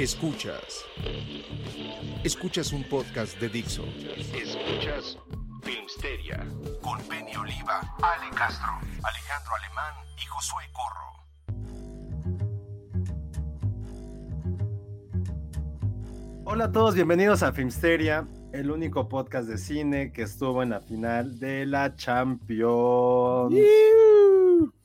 Escuchas. Escuchas un podcast de Dixo. Escuchas Filmsteria con Penny Oliva, Ale Castro, Alejandro Alemán y Josué Corro. Hola a todos, bienvenidos a Filmsteria, el único podcast de cine que estuvo en la final de la Champions.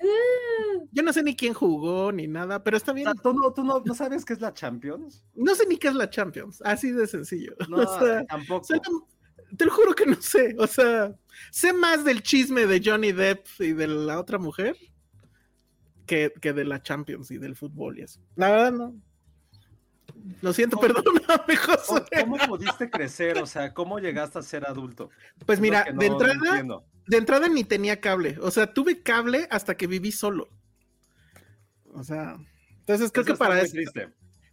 Yo no sé ni quién jugó ni nada, pero está bien. O sea, ¿Tú, no, tú no, no sabes qué es la Champions? No sé ni qué es la Champions, así de sencillo. No, o sea, tampoco. o sea, no- te lo juro que no sé. O sea, sé más del chisme de Johnny Depp y de la otra mujer que, que de la Champions y del fútbol y eso. La verdad, no. Lo siento, perdóname, ¿Cómo, José. cómo pudiste crecer? O sea, ¿cómo llegaste a ser adulto? Pues mira, no- de entrada. De entrada ni tenía cable. O sea, tuve cable hasta que viví solo. O sea, entonces creo Eso que para eso,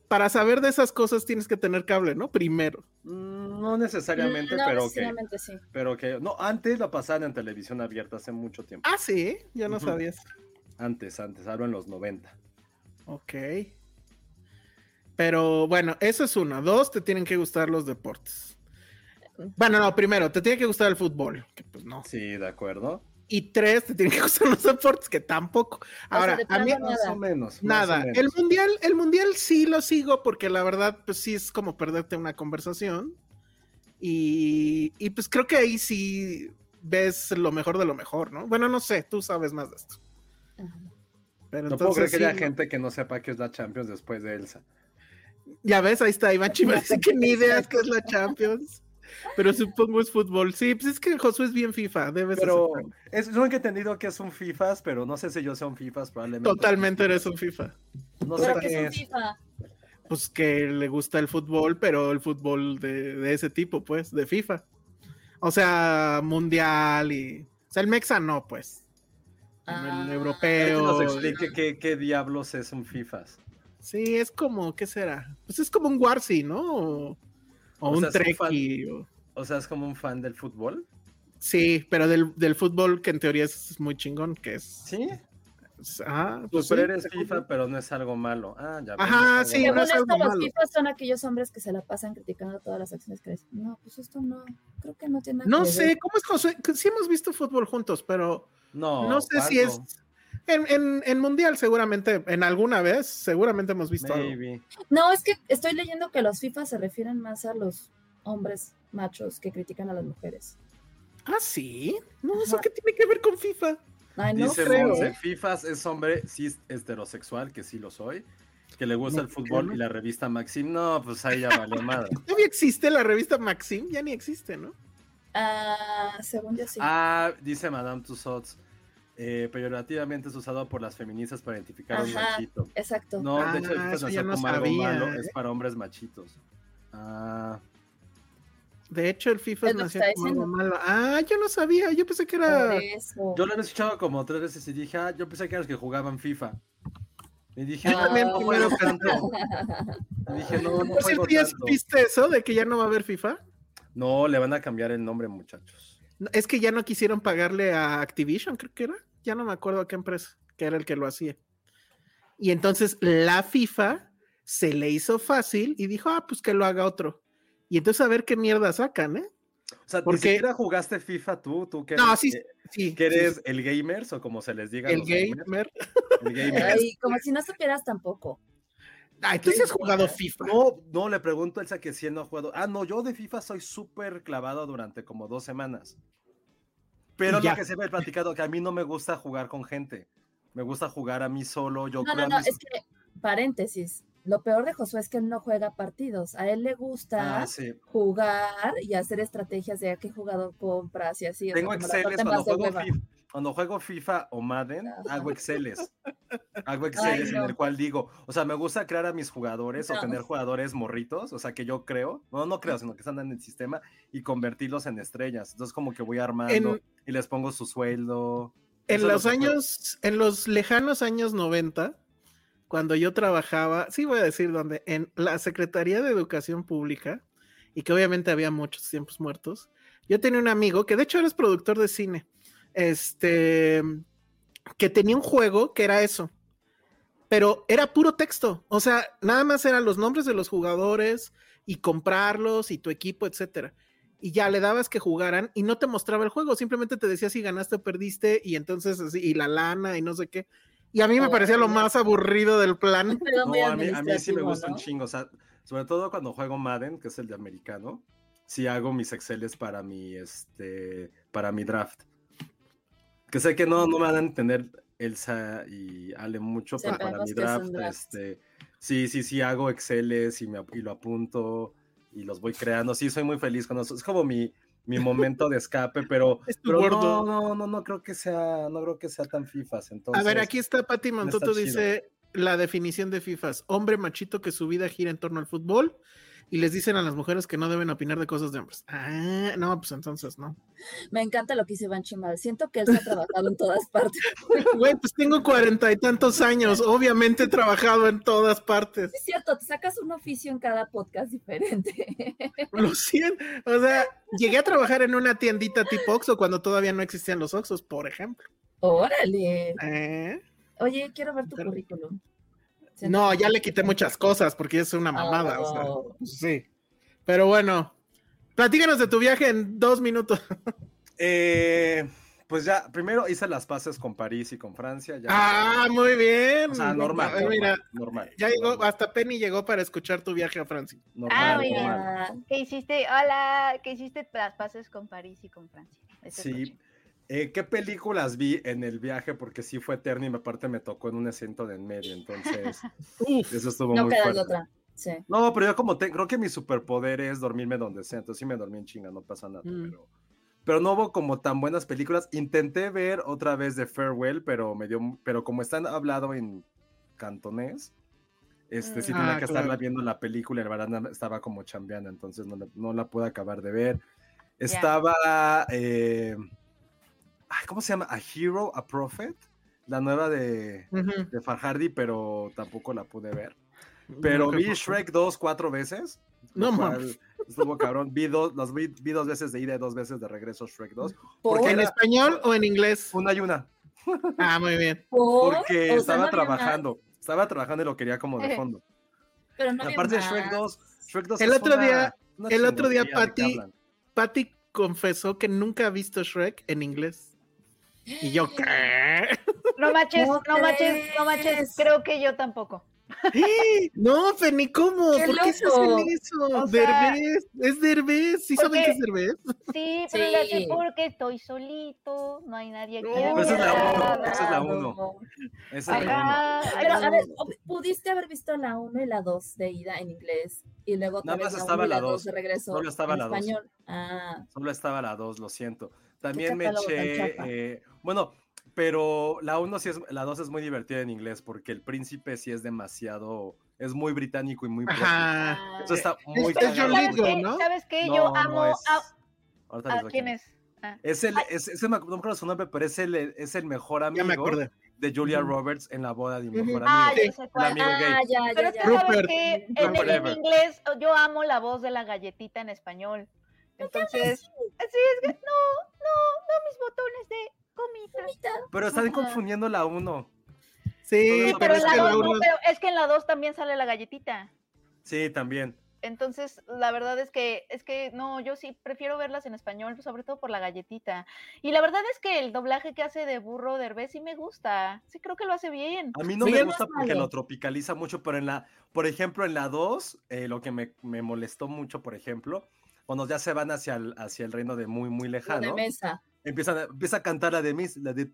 para saber de esas cosas tienes que tener cable, ¿no? Primero. Mm, No necesariamente, Mm, no pero que, necesariamente sí. pero que, no, antes la pasaban en televisión abierta hace mucho tiempo. Ah, sí, yo no Ujú. sabías. Antes, antes, hablo en los 90. Ok. Pero bueno, eso es uno. Dos, te tienen que gustar los deportes. Bueno, no, primero, te tiene que gustar el fútbol, que pues no. Sí, de acuerdo. Y tres, te tienen que gustar los deportes, que tampoco. Ahora, de a mí, plano Más Nada. o menos. más o nada. menos. El mundial, el mundial sí lo sigo porque la verdad, pues sí es como perderte una conversación. Y, y pues creo que ahí sí ves lo mejor de lo mejor, ¿no? Bueno, no sé, tú sabes más de esto. Ajá. Pero No puedo creer entonces que haya sí, gente que no sepa qué es la Champions después de Elsa. Ya ves, ahí está Iván Chiva, dice que ni idea que es la Champions. Pero supongo es fútbol. Sí, pues es que Josué es bien FIFA, debes Pero es, yo he entendido que es un FIFAs, pero no sé si yo sea un FIFAs, probablemente. Totalmente eres un FIFA. No sé qué es un. FIFA. Pues que le gusta el fútbol, pero el fútbol de, de ese tipo, pues, de FIFA. O sea, mundial y. O sea, el Mexa no, pues. Ah. el Que europeo. nos explique qué, qué diablos es un FIFAs. Sí, es como, ¿qué será? Pues es como un Warsi, ¿no? O, un Treki. o- O sea, es como un fan del fútbol. Sí, pero del, del fútbol que en teoría es muy chingón, que es. Sí. Ah, Pues pues pero sí, eres FIFA, pero no es algo malo. Ah, ya. Ajá, ves, no es sí, algo no es malo. algo los malo. FIFAs son aquellos hombres que se la pasan criticando todas las acciones que dicen. No, pues esto no, creo que no tiene nada No que sé, ver". ¿cómo es José? Que Sí hemos visto fútbol juntos, pero No, no sé si es. En, en, en Mundial, seguramente, en alguna vez, seguramente hemos visto algo. No, es que estoy leyendo que los FIFAs se refieren más a los hombres machos que critican a las mujeres. Ah, sí. No, ¿eso qué tiene que ver con FIFA? Ay, no Dice creo. Monse. FIFAs es hombre cis heterosexual, que sí lo soy, que le gusta el fútbol ¿no? y la revista Maxim. No, pues ahí ya valió madre. ¿Todavía existe la revista Maxim? Ya ni existe, ¿no? Ah, según yo sí. Ah, dice Madame Tussauds, eh, peyorativamente es usado por las feministas para identificar a un machito. Exacto. No, Ah, de hecho, eso nació ya no como algo sabía, malo, ¿eh? es para hombres machitos. Ah, De hecho, el FIFA Es que nació como algo malo. Ah, yo no sabía. Yo pensé que era. Yo lo había escuchado como tres veces y dije, ah, yo pensé que eran los que jugaban FIFA. Y dije, Yo no, también no primero tanto. Y dije, no, no Por cierto, ¿ya supiste eso de que ya no va a haber FIFA? No, le van a cambiar el nombre, muchachos. No, Es que ya no quisieron pagarle a Activision, creo que era. Ya no me acuerdo a qué empresa, que era el que lo hacía. Y entonces la FIFA se le hizo fácil y dijo, ah, pues que lo haga otro. Y entonces a ver qué mierda sacan, ¿eh? O sea, Porque- ni siquiera jugaste FIFA tú, tú que No, eres, sí, que- sí. que sí, eres sí. el gamers o como se les diga. a el los gamers, gamer. el gamer. Ay, como si no supieras tampoco. Ay, tú sí has jugado FIFA. No, no, le pregunto a Elsa que si él no ha jugado. Ah, no, yo de FIFA soy súper clavado durante como dos semanas. Pero ya. lo que se me ha platicado, que a mí no me gusta jugar con gente. Me gusta jugar a mí solo. Yo No, creo no, no, mis- es que, paréntesis, lo peor de Josué es que él no juega partidos. A él le gusta Ah, sí. jugar y hacer estrategias de a qué jugador compras y así. o sea, Tengo parte cuando juego. FIFA, cuando juego FIFA o Madden, hago Exceles. Hago Exceles en no. el cual digo, o sea, me gusta crear a mis jugadores o tener jugadores morritos, o sea, que yo creo, no, no creo, sino que están en el sistema y convertirlos en estrellas. Entonces, como que voy armando En- y les pongo su sueldo. En Eso es lo los años, en los lejanos años 90, cuando yo trabajaba, sí voy a decir dónde, en la Secretaría de Educación Pública, y que obviamente había muchos tiempos muertos, yo tenía un amigo que de hecho eres productor de cine, este, que tenía un juego que era eso, pero era puro texto, o sea, nada más eran los nombres de los jugadores y comprarlos y tu equipo, etcétera. Y ya le dabas que jugaran y no te mostraba el juego, simplemente te decía si ganaste o perdiste y entonces así, y la lana y no sé qué. Y a mí me Oh, parecía lo más aburrido del plan. Pero No, a mí, a mí sí me gusta un chingo, o sea, sobre todo cuando juego Madden, que es el de americano, sí hago mis Exceles para mi, este, para mi draft. Que sé que no, no me van a entender Elsa y Ale mucho, pero para mi es draft, draft. este, sí, sí, sí hago Exceles y, me, y lo apunto y los voy creando. Sí, soy muy feliz con eso. Es como mi, mi momento de escape, pero, Es pero no, no, no, no creo que sea, no creo que sea tan fifas. Entonces, a ver, aquí está Pati chido. dice la definición de FIFAs, hombre machito que su vida gira en torno al fútbol y les dicen a las mujeres que no deben opinar de cosas de hombres. Ah, no, pues entonces no. Me encanta lo que hizo Iván Chimal. Siento que él se ha trabajado en todas partes. Güey, pues tengo cuarenta y tantos años, obviamente he trabajado en todas partes. Es cierto, te sacas un oficio en cada podcast diferente. Lo siento. O sea, llegué a trabajar en una tiendita tipo Oxxo cuando todavía no existían los Oxxos, por ejemplo. Órale. ¿Eh? Oye, quiero ver tu Pero- currículum. No, ya le quité muchas cosas porque es una mamada. o sea, Oh. pues sí. Pero bueno, platícanos de tu viaje en dos minutos. Eh, pues ya, primero hice las paces con París y con Francia. Ya, Ah, muy bien. o sea, normal. Mira, normal, normal, ya llegó, hasta Penny llegó para escuchar tu viaje a Francia. normal, Ah, muy bien. normal. ¿Qué hiciste? Hola, ¿qué hiciste las paces con París y con Francia? Eso Sí. escuché. Eh, ¿Qué películas vi en el viaje? Porque sí fue eterno y aparte me tocó en un asiento de en medio, entonces Uf, eso estuvo no muy fuerte. otra. Sí. No, pero yo como te- creo que mi superpoder es dormirme donde sea, entonces sí me dormí en chinga, no pasa nada, Mm. pero, pero no hubo como tan buenas películas. Intenté ver otra vez de Farewell, pero me dio, pero como están hablado en cantonés, este sí Mm. tenía Ah, que estarla claro. viendo la película y la verdad estaba como chambeando, entonces no la, no la pude acabar de ver. Estaba, eh, ay, ¿cómo se llama? A Hero, a Prophet, la nueva de, ujú. de Farhardi, pero tampoco la pude ver. Pero No, vi Shrek 2 cuatro veces. No mames. Estuvo cabrón. Vi dos, las vi, vi dos veces de ida y dos veces de regreso Shrek 2. ¿Por? Porque ¿En era español o en inglés? una y una. Ah, muy bien. ¿Por? Porque O sea, estaba no trabajando. Estaba trabajando y lo quería como de fondo. pero no aparte de. Shrek 2, Shrek 2 El es otro una- día- una el otro día, Patty-. Patty confesó que nunca ha visto Shrek en inglés. Y yo, ¿qué? No manches, ¿Cómo no manches, no manches. Creo que yo tampoco. No, Feni, ¿cómo? ¡Qué ¿Por qué se hacen eso? O sea- Derbez, es Derbez. ¿Sí saben que es Derbez? Sí, pero Sí. hace porque estoy solito, no hay nadie aquí. No, Pero esa es la uno, esa es la uno. Esa es la uno. Ajá, Pero a no. ver, pudiste haber visto la 1 y la 2 de ida en inglés y luego Nada más estaba 1 y la la 2 dos. de regreso Solo estaba en la dos. español. Ah, Solo estaba la 2, lo siento. También me eché. eh, bueno, pero la 1 sí es. La 2 es muy divertida en inglés porque el príncipe sí es demasiado. Es muy británico y muy. propio. Ajá. ah, Eso está muy Es- es. ¿Sabes qué? ¿no? ¿Sabes qué? Yo no amo es- a, quién es. Ah. Es el, es, ese me- no me acuerdo su nombre, pero es el, es el mejor Ya amigo me acordé. de Julia. Roberts en la boda de mi mejor Ah, amigo. ya sé cuál. amigo gay. ah, ya, Pero ya, es que ya. sabes que en, en inglés yo amo la voz de la galletita en español. Entonces, sí, es que no, no, no mis botones de comida. Pero están Ajá. confundiendo la 1. Sí, Pero pero en es la dos, no, pero es que en la 2 también sale la galletita. Sí, también. Entonces, la verdad es que, es que no, yo sí prefiero verlas en español, sobre todo por la galletita. Y la verdad es que el doblaje que hace de burro Derbez sí me gusta. Sí, creo que lo hace bien. A mí no Sí, me gusta porque lo tropicaliza mucho, pero en la, por ejemplo, en la 2, eh, lo que me, me molestó mucho, por ejemplo, cuando ya se van hacia el, hacia el reino de muy, muy Lo de lejano, mesa. empiezan a- empieza a cantar la de Miss, la de,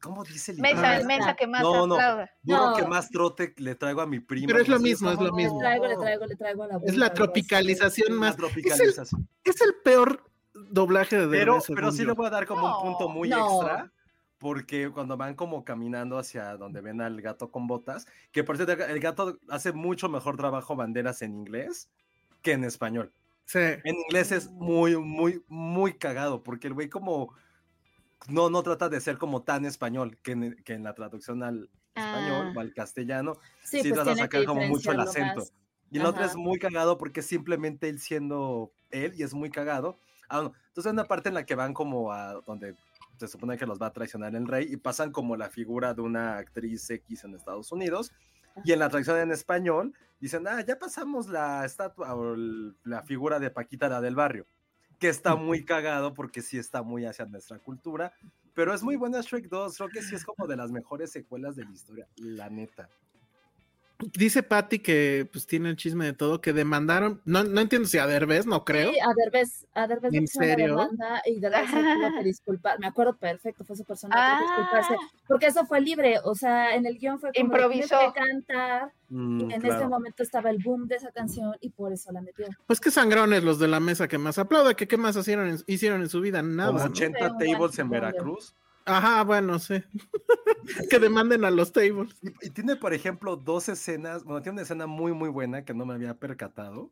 ¿cómo dice el Mesa, idioma? mesa que más No, no. Burro No. que más trote le traigo a mi prima. Pero es lo mismo, es lo mismo. Le traigo, le no, traigo, le traigo a la Es la tropicalización más. tropicalización. Es el peor doblaje de Pero, Derbez, pero sí yo. le voy a dar como un punto No, muy no. extra, porque cuando van como caminando hacia donde ven al gato con botas, que por cierto, el gato hace mucho mejor trabajo banderas en inglés que en español. Sí. En inglés es muy, muy, muy cagado, porque el güey como no, no trata de ser como tan español que en, que en la traducción al español Ah. o al castellano, Sí, sí, pues trata de sacar como mucho el acento. más. Y el otro es muy cagado porque simplemente él siendo él y es muy cagado. Ah, no. Entonces hay una parte en la que van como a donde se supone que los va a traicionar el rey y pasan como la figura de una actriz X en Estados Unidos. Y en la traducción en español dicen, ah, ya pasamos la estatua o el- la figura de Paquita la del barrio, que está muy cagado porque sí está muy hacia nuestra cultura, pero es muy buena Shrek 2, creo que sí es como de las mejores secuelas de la historia, la neta. Dice Patty que pues tiene el chisme de todo, que demandaron, no, no entiendo si a Derbez, no creo. Sí, a Derbez, a Derbez ¿En serio? demanda y Derbez se tuvo que disculpar. Me acuerdo perfecto, fue su persona tuvo que disculparse, Ah, porque eso fue libre, o sea, en el guion fue como de, "Tienes Improvisó. que cantar, Mm, en claro. ese momento estaba el boom de esa canción y por eso la metió. Pues que sangrones los de la mesa que más aplauda, que qué más hicieron en, hicieron en su vida, nada. Como ¿no? 80 Fue un tables en Veracruz. Ajá, bueno, sí. que demanden a los tables. Y, y tiene, por ejemplo, dos escenas. Bueno, tiene una escena muy, muy buena que no me había percatado.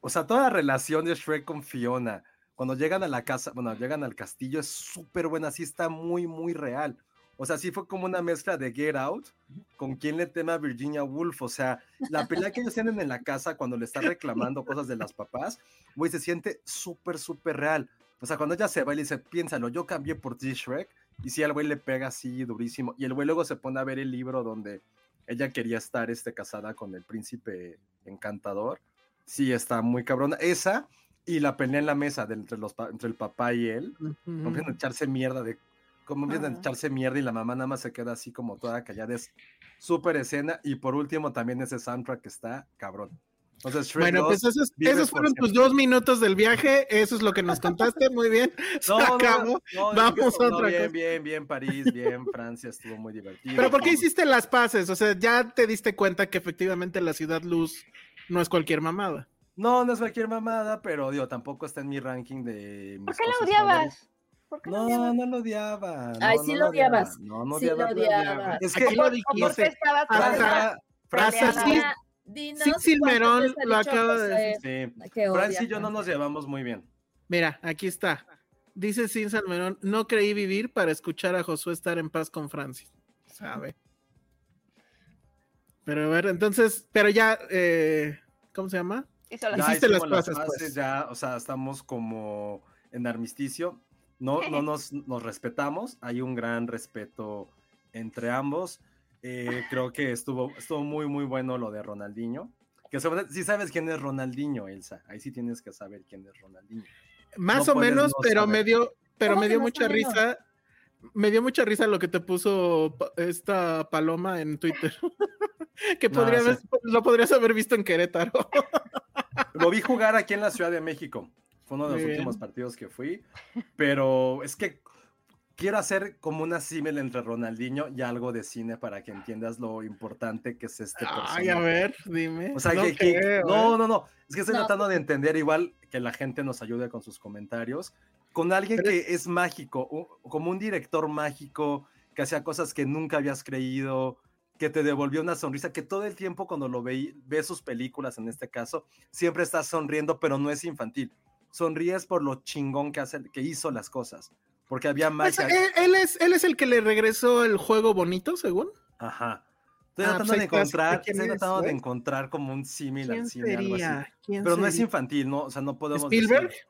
O sea, toda la relación de Shrek con Fiona, cuando llegan a la casa, bueno, llegan al castillo, es súper buena. Sí, está muy, muy real. O sea, sí fue como una mezcla de Get Out con quien le teme a Virginia Woolf. O sea, la pelea que ellos tienen en la casa cuando le están reclamando cosas de las papás, güey, se siente súper, súper real. O sea, cuando ella se va y le dice, piénsalo, yo cambié por ti, Shrek. Y sí, al güey le pega así durísimo. Y el güey luego se pone a ver el libro donde ella quería estar este, casada con el príncipe encantador. Sí, está muy cabrona. Esa y la pelea en la mesa de entre, los, pa- entre el papá y él. Ujú. Como empiezan a echarse mierda de... Como empiezan a echarse mierda y la mamá nada más se queda así como toda callada. Es súper escena. Y por último también ese soundtrack que está cabrón. Shrek Bueno, 2 pues esos, esos fueron tus dos minutos del viaje, eso es lo que nos contaste, muy bien. Se No, no, acabó. no, Vamos a no, otra bien, cosa. bien, bien, París, bien, Francia, estuvo muy divertido. Pero ¿por qué hiciste las paces? O sea, ya te diste cuenta que efectivamente la ciudad luz no es cualquier mamada. No, no es cualquier mamada, pero digo, tampoco está en mi ranking de mis ¿Por qué la odiabas? favoritas. ¿Por qué la No, odiabas? no lo odiaba. Ay, no, sí no lo odiaba, odiabas. No, no Sí lo odiaba, no odiabas. Es Aquí que lo ¿O por qué dijiste. estabas Ajá. Sí. Dinos Sin Silmerón lo acaba de José sí. Francia y yo no nos llevamos muy bien. Mira, aquí está. Dice Sin Salmerón, no creí vivir para escuchar a Josué estar en paz con Francis. Sabe. Pero a ver, entonces, pero ya, eh, ¿cómo se llama? Hizo la- Ya Hiciste las paces, pues. ya, o sea, estamos como en armisticio. No, no nos, nos respetamos. Hay un gran respeto entre ambos. Eh, creo que estuvo, estuvo muy, muy bueno lo de Ronaldinho. Que si sabes quién es Ronaldinho, Elsa. Ahí sí tienes que saber quién es Ronaldinho. Más No o menos, no pero saber. me dio, pero ¿Cómo me dio mucha risa. Me dio mucha risa lo que te puso esta paloma en Twitter. que No, podría sí. haber- lo podrías haber visto en Querétaro. Lo vi jugar aquí en la Ciudad de México. Fue uno de los Muy bien. últimos partidos que fui. Pero es que quiero hacer como una símil entre Ronaldinho y algo de cine para que entiendas lo importante que es este personaje. Ay, a ver, dime. O sea, No que, que- creo, no, ¿eh? no, no. Es que estoy No. tratando de entender igual que la gente nos ayude con sus comentarios. Con alguien Pero que es mágico, como un director mágico, que hacía cosas que nunca habías creído, que te devolvió una sonrisa, que todo el tiempo cuando lo ve, ves sus películas en este caso, siempre estás sonriendo, pero no es infantil. Sonríes por lo chingón que, hace, que hizo las cosas. Porque había Pues, magia. él, él es, él es el que le regresó el juego bonito, según. Ajá. Estoy Ah, tratando pues de ahí está, encontrar, ¿quién estoy es, tratando de encontrar como un símil al ¿Quién cine, algo así. Pero no es infantil, ¿no? O sea, no podemos ¿Spielberg? decir-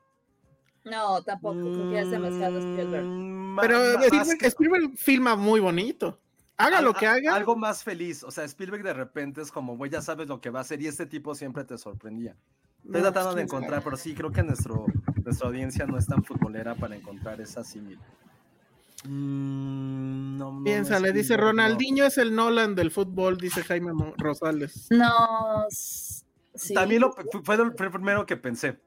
No, tampoco, porque es demasiado Spielberg. Mm, Pero más Spielberg, que- Spielberg filma muy bonito. Haga al- lo que haga. Algo más feliz. O sea, Spielberg de repente es como, güey, ya sabes lo que va a hacer y este tipo siempre te sorprendía. Estoy No, tratando pues, de encontrar, pero sí creo que nuestro, nuestra audiencia no es tan futbolera para encontrar esa símil. Mm, no, Piensa, le dice no. Ronaldinho es el Nolan del fútbol, dice Jaime Rosales. No. Sí. También lo, fue, el primero que pensé.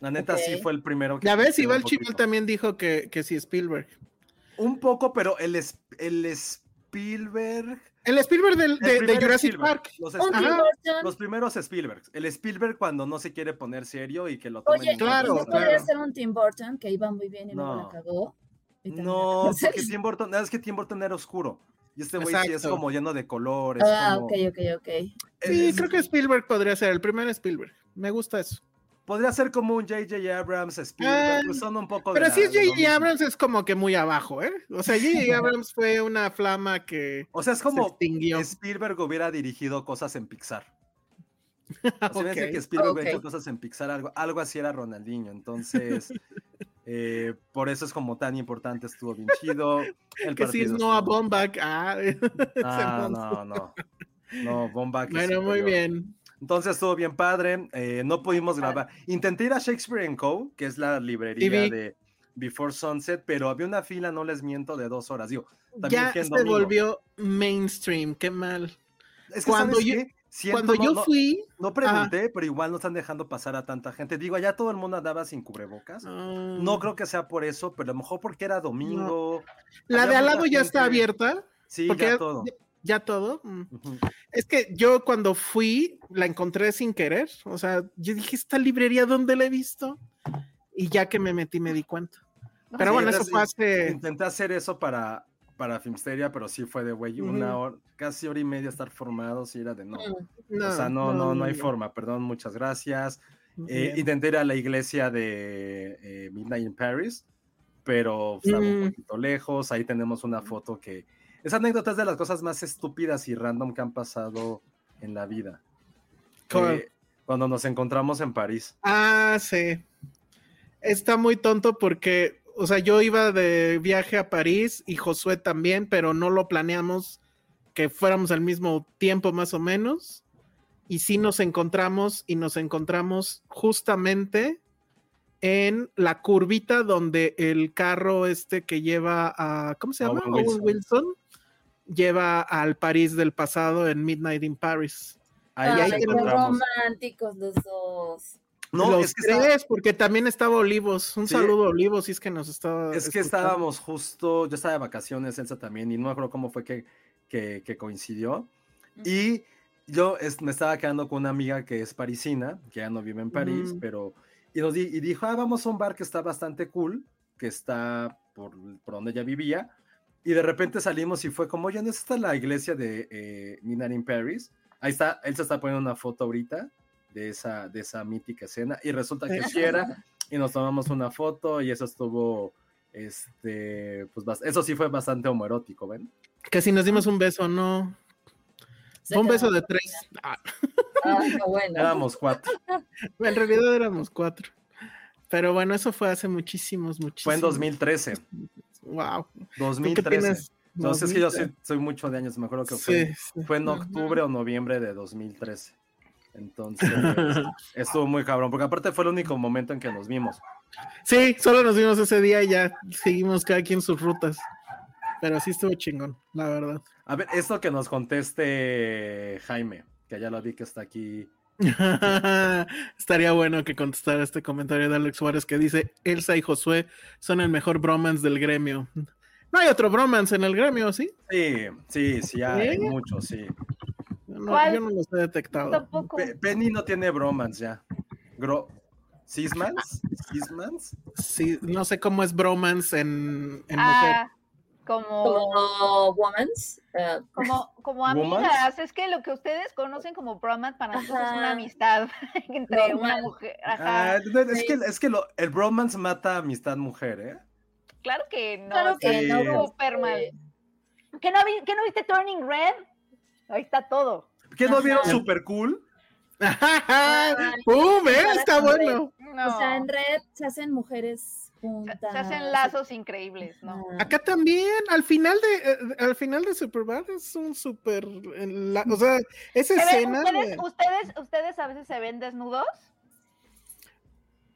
La neta sí fue el primero que Ya ves, Iván poquito. también dijo que, que sí, Spielberg. Un poco, pero el, el Spielberg. El Spielberg del- el de, Jurassic Spielberg, Park. Los, Spielberg- primeros Spielberg. El Spielberg cuando no se quiere poner serio y que lo tomen Oye, en Claro, ¿y cuenta. no podría ser un Tim Burton que iba muy bien y luego No. la cagó? No, porque Tim Burton, es que Tim Burton era oscuro. Y este güey sí es como lleno de colores. Ah, como- ok, ok, ok. Sí, es- creo que Spielberg podría ser el primer Spielberg. Me gusta eso. Podría ser como un J.J. Abrams, Spielberg, son un poco de Pero la- si es de J.J. Abrams es como que muy abajo, ¿eh? O sea, J.J. Abrams fue una flama que O sea, es se como extinguió. Spielberg hubiera dirigido cosas en Pixar. O sea, Ok. fíjense que Spielberg hubiera hecho cosas en Pixar, algo, algo así era Ronaldinho. Entonces, eh, por eso es como tan importante, estuvo bien chido. El Que sí es Noah Baumbach. Ah, Ah, no, no. No, bomba. que Bueno, muy bien. Entonces estuvo bien padre. eh, no pudimos grabar. Intenté ir a Shakespeare Co., que es la librería de Before Sunset, pero había una fila, no les miento, de dos horas. Digo, también Ya se domingo. volvió mainstream, qué mal. Es que, cuando ¿sabes yo-? Siento, Cuando no- yo no- fui, No pregunté, pero igual no están dejando pasar a tanta gente. Digo, allá todo el mundo andaba sin cubrebocas. ah, No creo que sea por eso, pero a lo mejor porque era domingo. la de al lado ya está abierta. Sí, porque ya todo. Ya, todo. Mm. Es que yo cuando fui la encontré sin querer. O sea, yo dije, ¿esta librería dónde la he visto? Y ya que me metí me di cuenta. Pero Sí, bueno, eso fue hace... Intenté hacer eso para, para Filmsteria, pero sí fue de güey, una hora, casi hora y media estar formados y era de no. Mm. o sea, no, no, no, hay forma, perdón, muchas gracias. Eh, intenté ir a la iglesia de eh, Midnight in Paris, pero estaba un Mm. poquito lejos. Ahí tenemos una foto que. Esa anécdota es de las cosas más estúpidas y random que han pasado en la vida. Eh, cuando nos encontramos en París. Ah, sí. Está muy tonto porque, o sea, yo iba de viaje a París y Josué también, pero no lo planeamos que fuéramos al mismo tiempo más o menos. Y sí nos encontramos y nos encontramos justamente en la curvita donde el carro este que lleva a, ¿cómo se llama? Owen Owen Wilson. Lleva al París del pasado en Midnight in Paris. Ahí Ay, nos ahí qué encontramos. románticos los dos. No, Los es que, tres, porque también estaba Olivos. Un Sí. saludo a Olivos, si es que nos estaba. Es que escuchando. estábamos justo, yo estaba de vacaciones, Elsa también, y no me acuerdo cómo fue que, que, que coincidió. Y yo es- me estaba quedando con una amiga que es parisina, que ya no vive en París, Ujú. pero. Y, nos di- y dijo, ah, vamos a un bar que está bastante cool, que está por, por donde ella vivía. Y de repente salimos y fue como, oye, ¿no es esta la iglesia de eh, Midnight in Paris? Ahí está, él se está poniendo una foto ahorita de esa, de esa mítica escena. Y resulta que sí era y nos tomamos una foto y eso estuvo, este, pues eso sí fue bastante homoerótico, ¿ven? Que si nos dimos un beso, no. Se Fue un beso de tres. Ah, Ay, bueno. Éramos cuatro. en realidad éramos cuatro. Pero bueno, eso fue hace muchísimos, muchísimos. Fue en 2013. Wow. ¿Tú qué 2013. tienes? Entonces es que yo 2013. soy, soy mucho de años, me acuerdo que fue, Sí, sí. fue en octubre o noviembre de 2013. Entonces, estuvo muy cabrón, porque aparte fue el único momento en que nos vimos. Sí, solo nos vimos ese día y ya seguimos cada quien sus rutas. Pero sí estuvo chingón, la verdad. A ver, esto que nos conteste Jaime, que ya lo vi que está aquí. Estaría bueno que contestara este comentario de Alex Suárez que dice: Elsa y Josué son el mejor bromance del gremio. No hay otro bromance en el gremio, ¿sí? Sí, sí, sí, hay ¿Eh? muchos, sí. No, ¿Cuál? yo no los he detectado. Tampoco. Pe- Penny no tiene bromance ya. Gro ¿Sismans? ¿Sismans? Sí, no sé cómo es bromance en, en mujer. Ah, como, Como Womans. eh, como, como ¿Woman? amigas. Es que lo que ustedes conocen como bromance para nosotros es una Ajá. amistad entre una mujer. Ajá. Ah, no, es sí. que, es que lo- el bromance mata amistad mujer, ¿eh? Claro que no. Claro que Sí. no. Súper mal. ¿Que no, vi- que no viste Turning Red? Ahí está todo. ¿Qué no Ajá. vieron super cool? ¡Pum! ¿eh? Está bueno. No. O sea, en red se hacen mujeres puntas. se hacen lazos increíbles, ¿no? Ah, Acá también, al final de, eh, al final de Superbad es un super, la- o sea, esa Se ven- escena ¿Ustedes, de- ustedes, ustedes a veces se ven desnudos.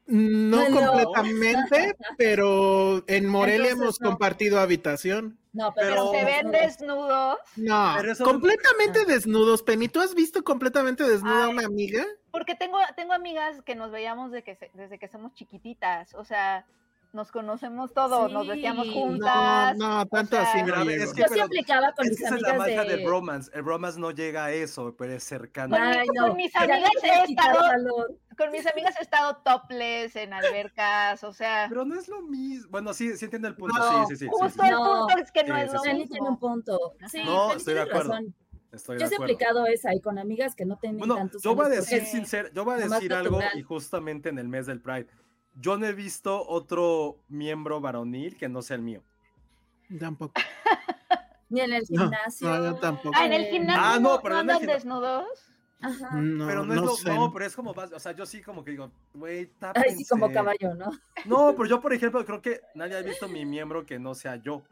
no completamente, pero en Morelia Entonces, hemos no. compartido habitación. No, Pero, Pero- se ven desnudos. No, Pero eso no- completamente desnudos, Penny. ¿Tú has visto completamente desnuda a una amiga? Porque tengo, tengo amigas que nos veíamos de que se- desde que somos chiquititas. O sea, nos conocemos todos, nos vestíamos Sí. No, juntas. no, tanto sea, así no es que- Yo sí aplicaba con Es mis que esa es la amigas magia de... del bromance. El bromance no llega a eso, pero es cercano. Con Ay, con no, mis ya amigas he estado-. Con mis amigas he estado topless en albercas, o sea, Pero no es lo mismo. Bueno, sí, sí entiendo el punto. No, sí, sí, sí, sí, justo sí. el No. punto es que no Sí, es sí, lo sí. Nelly tiene un mismo. punto. Sí, No, estoy de acuerdo. razón. Estoy de Yo sí he aplicado esa y con amigas que no tienen Bueno, tantos yo voy a decir sincero, yo voy a decir algo natural. y justamente en el mes del Pride. Yo no he visto otro miembro varonil que no sea el mío. Tampoco. Ni en el No, gimnasio. no, yo tampoco. Ah, en el gimnasio Ah, no, no, pero no andan desnudos. Ajá. No, pero no, es no lo, sé. no, pero es como más, o sea, yo sí como que digo, güey, Ay, sí, como tápense. caballo, ¿no? No, pero yo, por ejemplo, creo que nadie ha visto mi miembro que no sea yo.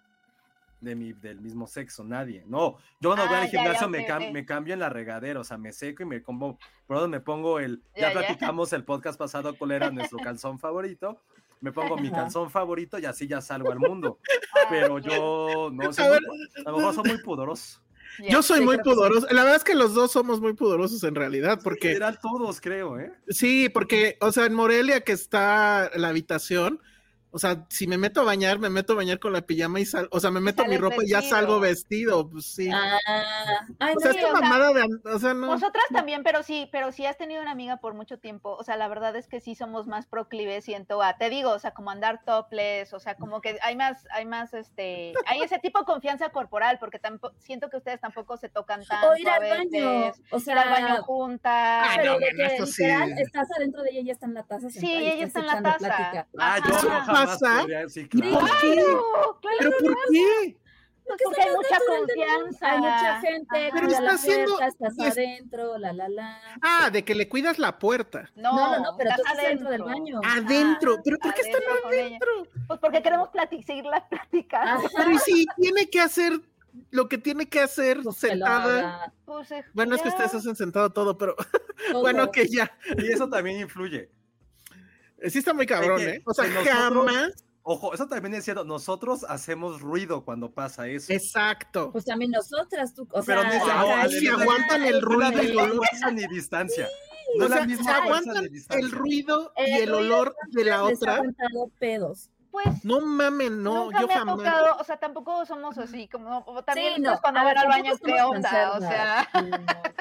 De mi, del mismo sexo, nadie. No, yo cuando voy Ah, al ya, ya, gimnasio me, ok, cam- ok. me cambio en la regadera, o sea, me seco y me como, por donde me pongo el, ya, Ya, ya. platicamos el podcast pasado cuál era nuestro calzón favorito, me pongo mi calzón favorito y así ya salgo al mundo. Pero yo, no, soy muy- a lo mejor soy muy pudoroso. Ya. Yo soy Sí, muy pudoroso. La verdad es que los dos somos muy pudorosos en realidad, En porque general todos, creo, ¿eh? sí, porque, o sea, en Morelia que está la habitación, o sea, si me meto a bañar, me meto a bañar con la pijama y sal, o sea, me meto mi ropa y ya salgo vestido, pues sí. Ah, ay, o sea, sí, esta o sea, mamada de, o sea, no. Nosotras también, pero sí, pero si has tenido una amiga por mucho tiempo, o sea, la verdad es que sí somos más proclives, siento a, te digo, o sea, como andar topless, o sea, como que hay más, hay más, este, hay ese tipo de confianza corporal, porque tampoco, siento que ustedes tampoco se tocan tanto o ir a al baño. veces, O ir sea, al baño juntas. Ay, pero no, que esto sí. literal estás adentro de ella y ella está en la taza. Sí, ella está en la taza. Ah, yo ¿Pasa? sí, Sí. claro. ¿Por qué? Claro, claro, ¿Pero por qué? Porque porque hay mucha confianza. Hay mucha gente, Ajá. Pero está haciendo- puerta, estás es- adentro, la la la. Ah, de que le cuidas la puerta. No, No, no, no, pero tú estás estás dentro del baño. Adentro. Ajá, ¿Pero por qué están adentro ella. adentro? Pues porque queremos plati- seguir la plática. Ajá. Pero ¿y si tiene que hacer lo que tiene que hacer Pues sentada. Pues, eh, Bueno, es que ustedes hacen sentado todo, pero todo. bueno, que ya. Y eso también influye. Eh, Sí está muy cabrón, que- ¿eh? O sea, nosotros- jamás. Ojo, eso también es cierto. Nosotros hacemos ruido cuando pasa eso. Exacto. Pues también nosotras, tú, o Pero sea, ni se aguantan, si aguantan el ruido y el olor. ni distancia. No O la misma se aguantan ni distancia. el ruido y El olor de la otra. aguantado pedos. Pues No mamen, no, nunca yo me ha jamás. tocado, o sea, tampoco somos así, como también Sí, no, cuando a van ver, al baño, ¿qué onda? O sea. Sí, no,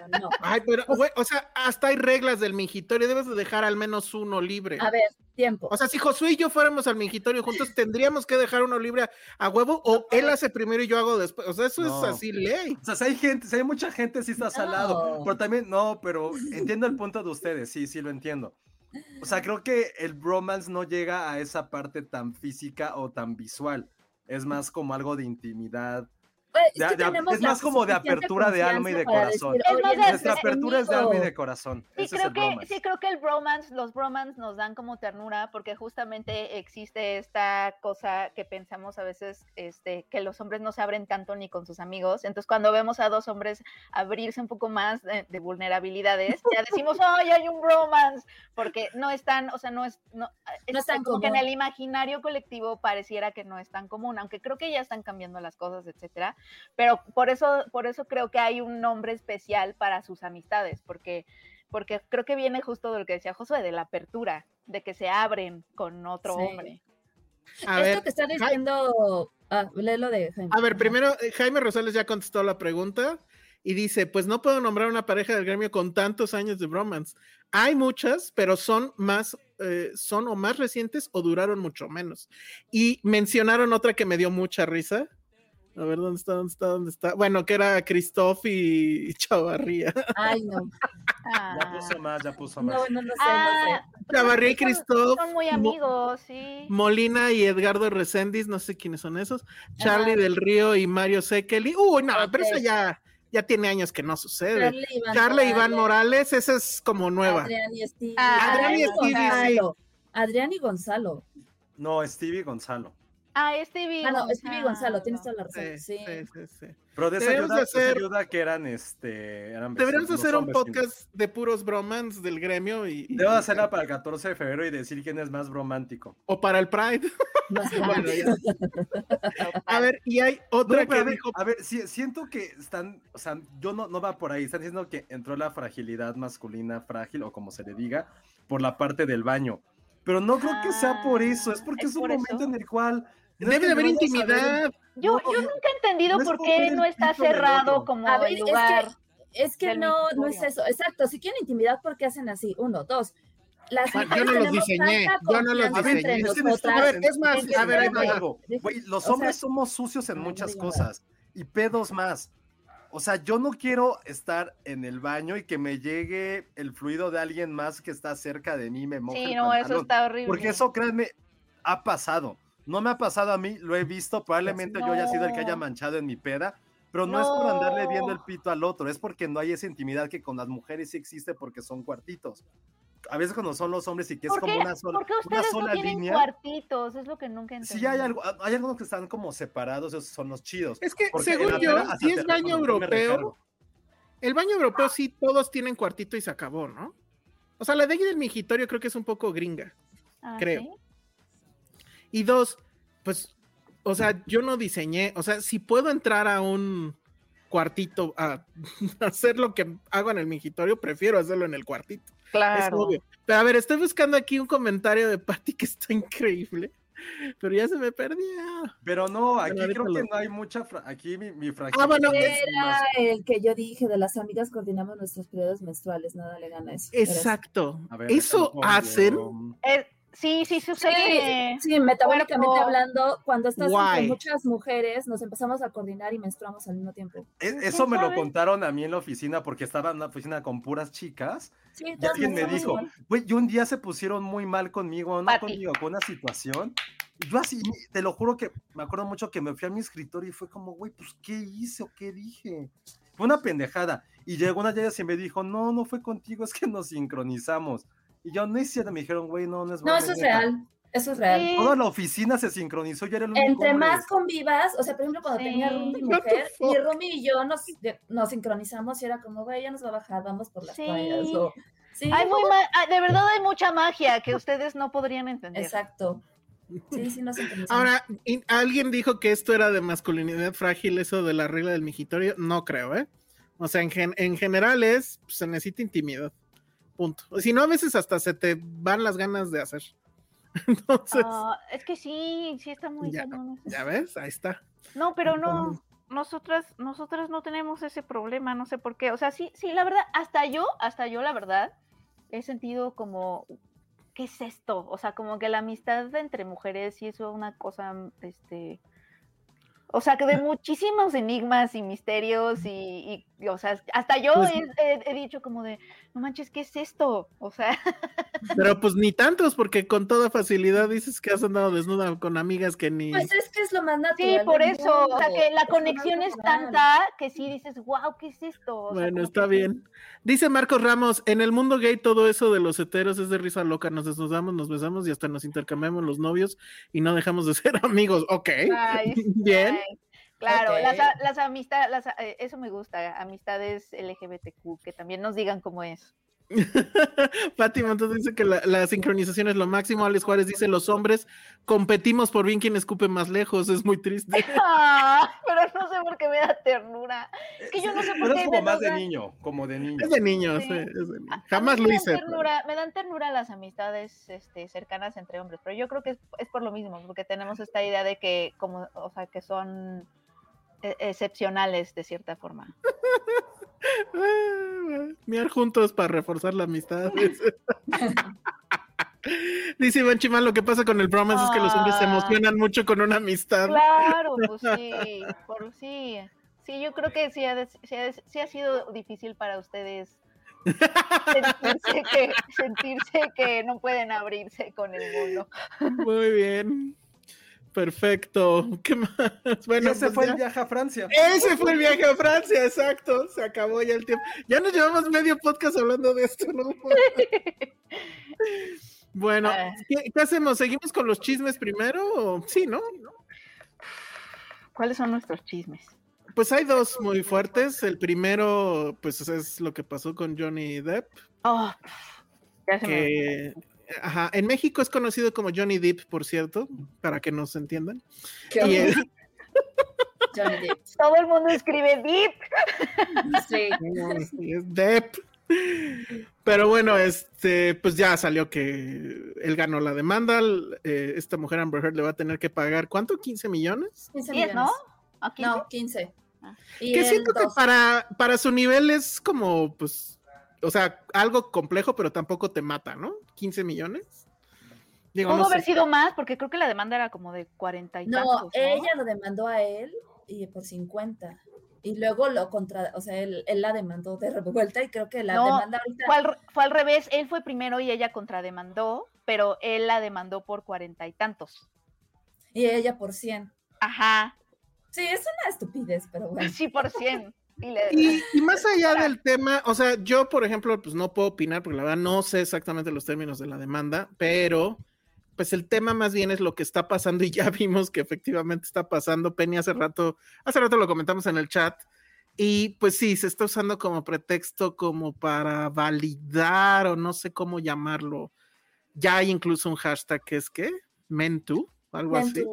no, no. Ay, pero, güey, o sea, hasta hay reglas del mingitorio, debes de dejar al menos uno libre. A ver, tiempo. O sea, si Josué y yo fuéramos al mingitorio juntos, tendríamos que dejar uno libre a, a huevo, o él hace primero y yo hago después. O sea, eso No. es así ley. O sea, si hay gente, si hay mucha gente, sí está salado. No. Pero también, no, pero entiendo el punto de ustedes, sí, sí lo entiendo. O sea, creo que el bromance no llega a esa parte tan física o tan visual. Es más como algo de intimidad. Pues, es, de- de- más como de apertura de alma y de corazón. decir, Es "Oye, más de- no Nuestra apertura es de alma y conmigo". de corazón. sí Ese creo que sí creo que el bromance, los bromance nos dan como ternura porque justamente existe esta cosa que pensamos a veces este que los hombres no se abren tanto ni con sus amigos. Entonces, cuando vemos a dos hombres abrirse un poco más de, de vulnerabilidades, ya decimos, "Ay, hay un bromance", porque no están, o sea, no es no, No es tan como que en el imaginario colectivo pareciera que no es tan común, aunque creo que ya están cambiando las cosas, etcétera. Pero por eso, por eso creo que hay un nombre especial para sus amistades, porque, porque creo que viene justo de lo que decía Josué, de la apertura, de que se abren con otro Sí. hombre. A Esto ver, que está diciendo. Ah, léelo de Jaime. a ver, primero, eh, Jaime Rosales ya contestó la pregunta y dice, pues no puedo nombrar una pareja del gremio con tantos años de bromance. Hay muchas, pero son más, eh, son o más recientes o duraron mucho menos. Y mencionaron otra que me dio mucha risa. A ver, ¿dónde está? ¿Dónde está? ¿Dónde está? Bueno, que era Christoph y Chavarría. Ay, no. Ah, Ya puso más, ya puso más. No, no, no sé, Ah, no sé. Chavarría y Christoph. Son muy amigos, sí. Molina y Edgardo Reséndiz, no sé quiénes son esos. Charlie Ajá. del Río y Mario Sekeli. Uy, no, pero Ok. eso ya, ya tiene años que no sucede. Charlie Iván Charlie Iván Morales, esa es como nueva. Adrián y Stevie. Ah, Adrián y Stevie, sí. Gonzalo. Adrián y Gonzalo. No, Stevie Gonzalo. Ah, Stevie Ah, no, Stevie Gonzalo, tienes toda la razón. Sí, Sí. sí. Pero de esa Deberíamos ayuda, de de esa hacer- ayuda que eran este. Eran Deberíamos vecinos, hacer un podcast de puros bromans del gremio y, y- Debo de hacerla para el 14 de febrero y decir quién es más romántico. o para el Pride. Bueno. A ver, y hay No, otra pero que a ver, dijo a ver, sí, siento que están, o sea, yo no, no va por ahí, están diciendo que entró la fragilidad masculina frágil o como se le diga, por la parte del baño. Pero no creo que sea por eso, es porque ¿es es, un por momento eso? en el cual... debe de haber intimidad. Yo, No, yo nunca he entendido por qué no está cerrado como A ver, el es lugar. Es que no, no es eso. Exacto. Si quieren intimidad, ¿por qué hacen así? Uno, dos. Las Ah, yo no los diseñé, yo no los diseñé. entre Es que nosotras. A ver, es más, a ver, va. algo. los o sea, hombres somos sucios en muchas cosas y pedos más. O sea, yo no quiero estar en el baño y que me llegue el fluido de alguien más que está cerca de mí, me moje Sí, el no, eso está horrible. Porque eso, créanme, ha pasado. No me ha pasado a mí, lo he visto. Probablemente yo haya sido el que haya manchado en mi peda. Pero no, es por andarle viendo el pito al otro, es porque no hay esa intimidad que con las mujeres sí existe porque son cuartitos. A veces cuando son los hombres y que es ¿Por como qué, una sola, por qué una ustedes no sola tienen línea. cuartitos? Es lo que nunca entendí. Sí hay algo, hay algunos que están como separados, esos son los chidos. Es que según yo, si es baño europeo, el baño europeo sí todos tienen cuartito y se acabó, ¿no? O sea, la de ahí del migitorio creo que es un poco gringa. Ah, creo. ¿sí? Y dos, pues, o sea, yo no diseñé, o sea, si puedo entrar a un cuartito a hacer lo que hago en el migitorio, prefiero hacerlo en el cuartito. Es Claro. obvio. Pero a ver, estoy buscando aquí un comentario de Patty que está increíble, pero ya se me perdió. Pero no, aquí creo que lo- no hay mucha. fra- Aquí mi, mi Ah, bueno, Era el que yo dije de las amigas coordinamos nuestros periodos menstruales, nada le gana eso. Exacto. A ver, Eso hacen. Eh, sí, sí sucede. Sí, metabólicamente Cuerpo. hablando, cuando estás con muchas mujeres, nos empezamos a coordinar y menstruamos al mismo tiempo. E- ¿Quién Eso me lo contaron a mí en la oficina porque estaba en una oficina con puras chicas. Sí, Y alguien me dijo, güey, y un día se pusieron muy mal conmigo, no conmigo, con una situación. Yo así, te lo juro que me acuerdo mucho que me fui a mi escritorio y fue como, güey, pues, ¿qué hice o qué dije? Fue una pendejada. Y llegó una de ellas y me dijo, no, no fue contigo, es que nos sincronizamos. Y yo, no es cierto, me dijeron, güey, no, no es No, broma, eso es neta". real. Eso es real. Sí. Toda la oficina se sincronizó, yo era el único Entre hombre. más convivas, o sea, por ejemplo, cuando tenía. Rumi y mujer, fuck? Rumi y yo nos, nos sincronizamos y era como, güey, ya nos va a bajar, vamos por las Sí. O, sí, Hay muy ma- ah, de verdad hay mucha magia que ustedes no podrían entender. exacto. Sí, sí, nos sincronizamos. Ahora, y- ¿alguien dijo que esto era de masculinidad frágil, eso de la regla del migitorio? No creo, ¿eh? O sea, en, gen- en general es, pues, se necesita intimidad. Punto. Si no, a veces hasta se te van las ganas de hacer. Entonces, Ah, es que sí, sí está muy Ya. ya ves, ahí está. No, pero no, nosotras, nosotras no tenemos ese problema, no sé por qué. O sea, sí, sí, la verdad, hasta yo, hasta yo, la verdad, he sentido como, ¿qué es esto? O sea, como que la amistad entre mujeres sí es una cosa, este, o sea, que de muchísimos enigmas y misterios y, y, o sea, hasta yo Pues- he, he- he dicho como de, no manches, ¿qué es esto? O sea, Pero pues ni tantos, porque con toda facilidad dices que has andado desnuda con amigas que ni. Pues es que es lo más natural. sí, por eso, o sea, que la Es conexión es tanta que sí dices, wow, ¿qué es esto? O Bueno, está que- bien. Dice Marcos Ramos, en el mundo gay todo eso de los heteros es de risa loca, nos desnudamos, nos besamos y hasta nos intercambiamos los novios y no dejamos de ser amigos. Ok, bien. Claro, las, las amistades, las, eh, eso me gusta, amistades LGBTQ, que también nos digan cómo es. Fátima entonces dice que la, la sincronización es lo máximo. Alex Juárez dice, los hombres competimos por bien quien escupe más lejos, es muy triste. Ah, pero no sé por qué me da ternura. Es que yo no sé por Pero qué es como me más de niño, como de niño. Es de Sí. es mí Jamás me lo dan hice. pero- ternura- me dan ternura las amistades este, cercanas entre hombres, pero yo creo que es, es por lo mismo, porque tenemos esta idea de que, como, o sea, que son excepcionales de cierta forma. Ah, Miar juntos para reforzar la amistad. Dice Iván Chimán, lo que pasa con el bromance es que los hombres se Ah. emocionan mucho con una amistad. Claro, pues sí, por sí. Sí, yo creo que sí ha, de- sí ha, sí ha sido difícil para ustedes sentirse que, sentirse que no pueden abrirse con el mundo. Muy bien. Perfecto. ¿Qué más? Bueno, ese pues fue ya. el viaje a Francia. Ese fue el viaje a Francia, exacto. Se acabó ya el tiempo. Ya nos llevamos medio podcast hablando de esto, ¿no? Bueno, Ah. ¿qué, qué hacemos? ¿Seguimos con los chismes primero? o- Sí, ¿no? ¿Cuáles son nuestros chismes? Pues hay dos muy fuertes. El primero, pues es lo que pasó con Johnny Depp, Oh, ya se me ajá, en México es conocido como Johnny Depp, por cierto, para que nos entiendan. Y Johnny Depp. Todo el mundo escribe Deep. Sí. Sí, es Depp. Pero bueno, este, pues ya salió que él ganó la demanda. eh, esta mujer Amber Heard le va a tener que pagar ¿cuánto? ¿15 millones? 15 10, ¿no? millones. ¿A 15? No, 15. Ah. Que siento que para, para su nivel es como, pues, o sea, algo complejo, pero tampoco te mata, ¿no? 15 millones. Digo, Pudo no haber sé. sido más, porque creo que la demanda era como de 40 y No, tantos, ¿no? ella lo demandó a él y por 50. Y luego lo contra, o sea, él, él la demandó de revuelta y creo que la No, demanda ahorita. Fue al, fue al revés, él fue primero y ella contrademandó, pero él la demandó por cuarenta y tantos. Y ella por 100. Ajá, Sí, es una estupidez, pero bueno. sí por cien. Y le- Y, y más allá del tema, o sea, yo, por ejemplo, pues no puedo opinar porque la verdad no sé exactamente los términos de la demanda, pero pues el tema más bien es lo que está pasando y ya vimos que efectivamente está pasando. Penny hace rato, hace rato lo comentamos en el chat. Y pues sí, se está usando como pretexto como para validar o no sé cómo llamarlo. Ya hay incluso un hashtag que es que Mentu, algo así.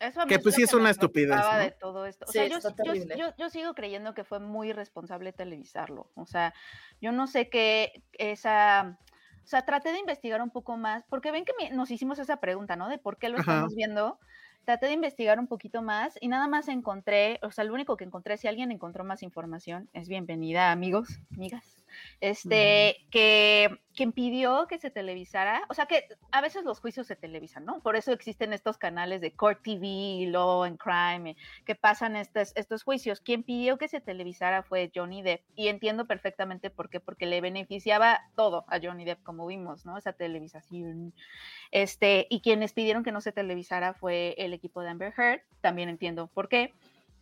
Eso a mí que, pues, sí es me una estupidez, de todo esto. O Sí, sea, yo, está yo- terrible. yo- yo sigo creyendo que fue muy irresponsable televisarlo. O sea, yo no sé qué esa... O sea, traté de investigar un poco más, porque ven que me- nos hicimos esa pregunta, ¿no? De por qué lo Ajá. estamos viendo. Traté de investigar un poquito más y nada más encontré, o sea, lo único que encontré, si alguien encontró más información, es bienvenida, amigos, amigas, este, que quien pidió que se televisara, o sea, que a veces los juicios se televisan, ¿no? Por eso existen estos canales de Court TV, Law and Crime, que pasan estos, estos juicios. Quien pidió que se televisara fue Johnny Depp, y entiendo perfectamente por qué, porque le beneficiaba todo a Johnny Depp, como vimos, ¿no? Esa televisación. Este, y quienes pidieron que no se televisara fue el equipo de Amber Heard, también entiendo por qué.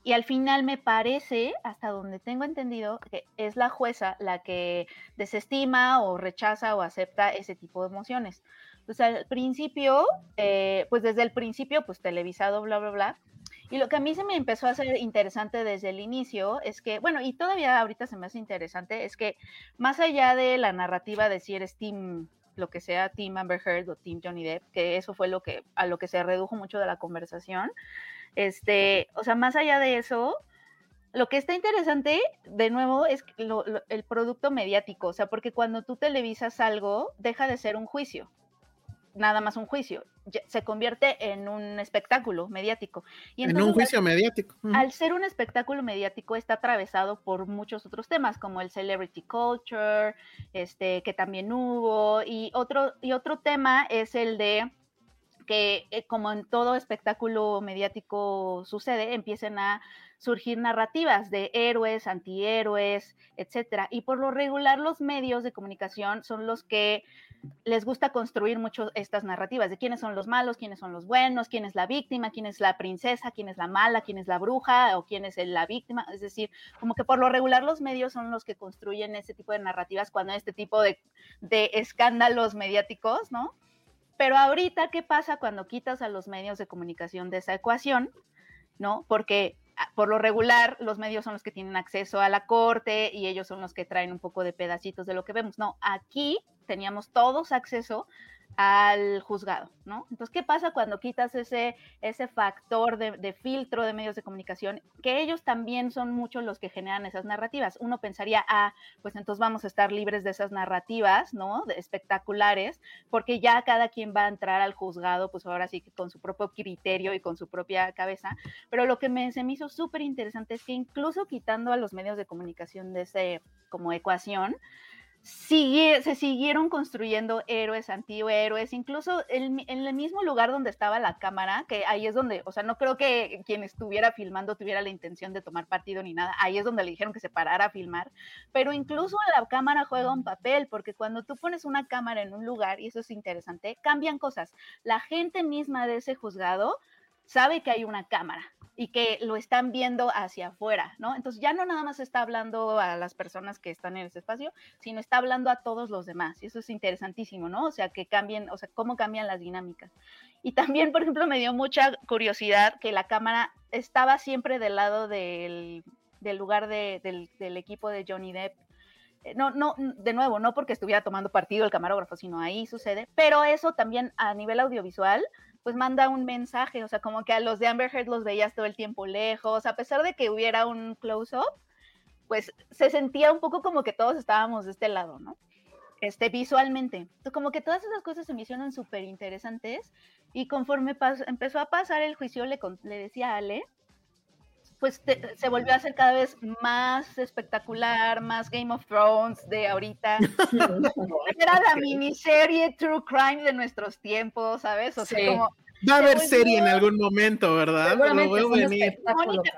Y al final me parece, hasta donde tengo entendido, que es la jueza la que desestima o rechaza o acepta ese tipo de emociones. Entonces, al principio, eh, pues desde el principio, pues televisado, bla, bla, bla. Y lo que a mí se me empezó a hacer interesante desde el inicio es que, bueno, y todavía ahorita se me hace interesante, es que más allá de la narrativa de si eres Team, lo que sea, Team Amber Heard o Team Johnny Depp, que eso fue lo que, a lo que se redujo mucho de la conversación, este, o sea, más allá de eso, lo que está interesante, de nuevo, es lo- lo- el producto mediático, o sea, porque cuando tú televisas algo, deja de ser un juicio, nada más un juicio, se convierte en un espectáculo mediático. Y En un al- juicio mediático. Al ser un espectáculo mediático está atravesado por muchos otros temas como el celebrity culture, este que también hubo y otro y otro tema es el de que eh, como en todo espectáculo mediático sucede, empiecen a surgir narrativas de héroes, antihéroes, etcétera. Y por lo regular los medios de comunicación son los que les gusta construir mucho estas narrativas de quiénes son los malos, quiénes son los buenos, quién es la víctima, quién es la princesa, quién es la mala, quién es la bruja o quién es la víctima. Es decir, como que por lo regular los medios son los que construyen ese tipo de narrativas cuando este tipo de escándalos mediáticos, ¿no? Pero ahorita, ¿qué pasa cuando quitas a los medios de comunicación de esa ecuación? ¿No? Porque ah, por lo regular los medios son los que tienen acceso a la corte y ellos son los que traen un poco de pedacitos de lo que vemos. No, aquí teníamos todos acceso al juzgado, ¿no? Entonces, ¿qué pasa cuando quitas ese, ese factor de, filtro de medios de comunicación? Que ellos también son muchos los que generan esas narrativas. Uno pensaría, ah, pues entonces vamos a estar libres de esas narrativas, ¿no? De espectaculares, porque ya cada quien va a entrar al juzgado, pues ahora sí que con su propio criterio y con su propia cabeza. Pero lo que me, se me hizo súper interesante es que incluso quitando a los medios de comunicación de ese como ecuación, se siguieron construyendo héroes, antihéroes, incluso en el mismo lugar donde estaba la cámara, que ahí es donde, o sea, no creo que quien estuviera filmando tuviera la intención de tomar partido ni nada, ahí es donde le dijeron que se parara a filmar, pero incluso la cámara juega un papel, porque cuando tú pones una cámara en un lugar, y eso es interesante, cambian cosas. La gente misma de ese juzgado sabe que hay una cámara, y que lo están viendo hacia afuera, ¿no? Entonces ya no nada más está hablando a las personas que están en ese espacio, sino está hablando a todos los demás. Y eso es interesantísimo, ¿no? O sea, que cambien, o sea, cómo cambian las dinámicas. Y también, por ejemplo, me dio mucha curiosidad que la cámara estaba siempre del lado del, lugar de, del, del equipo de Johnny Depp eh, no, no, de nuevo, no porque estuviera tomando partido el camarógrafo, sino ahí sucede, pero eso también a nivel audiovisual, pues manda un mensaje, o sea, como que a los de Amber Heard los veías todo el tiempo lejos, a pesar de que hubiera un close-up, pues se sentía un poco como que todos estábamos de este lado, ¿no? Este, visualmente. Como que todas esas cosas se me hicieron súper interesantes y conforme empezó a pasar el juicio, le, le decía a Ale, pues se volvió a hacer cada vez más espectacular, más Game of Thrones de ahorita. Era la miniserie True Crime de nuestros tiempos, ¿sabes? O sea, como Va a haber serie en algún momento, ¿verdad? Lo veo venir.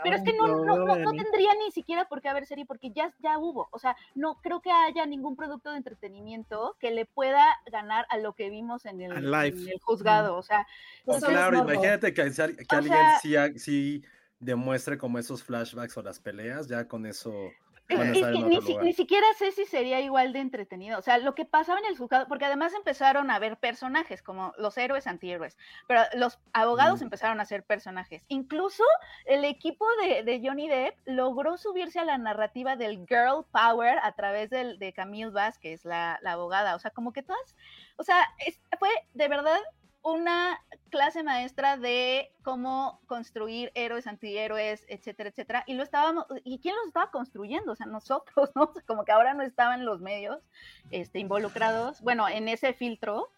pero es que no, no, no, tendría ni siquiera por qué haber serie, porque ya, ya hubo. O sea, no creo que haya ningún producto de entretenimiento que le pueda ganar a lo que vimos en el, en el juzgado. O sea, pues claro, imagínate que, que alguien sí, sí demuestre como esos flashbacks o las peleas, ya con eso. ni, siquiera sé si sería igual de entretenido. O sea, lo que pasaba en el juzgado, porque además empezaron a ver personajes como los héroes, antihéroes, pero los abogados empezaron a ser personajes. Incluso el equipo de, Johnny Depp logró subirse a la narrativa del girl power a través del, de Camille Vázquez, la, la abogada. O sea, como que todas, o sea, fue de verdad una clase maestra de cómo construir héroes, antihéroes, etcétera, etcétera. Y lo estábamos, ¿y quién los estaba construyendo? O sea, nosotros, ¿no? Como que ahora no estaban los medios este, involucrados, bueno, en ese filtro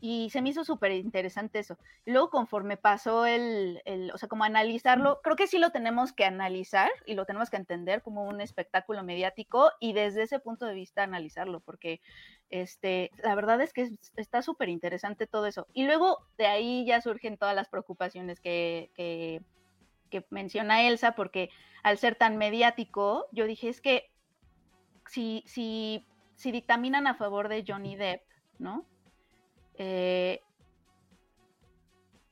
y se me hizo súper interesante eso. Luego conforme pasó el, el, o sea, como analizarlo, creo que sí lo tenemos que analizar y lo tenemos que entender como un espectáculo mediático y desde ese punto de vista analizarlo, porque este, la verdad es que está súper interesante todo eso. Y luego de ahí ya surgen todas las preocupaciones que, que, que menciona Elsa, porque al ser tan mediático, yo dije, es que si, si, si dictaminan a favor de Johnny Depp, ¿no? Eh,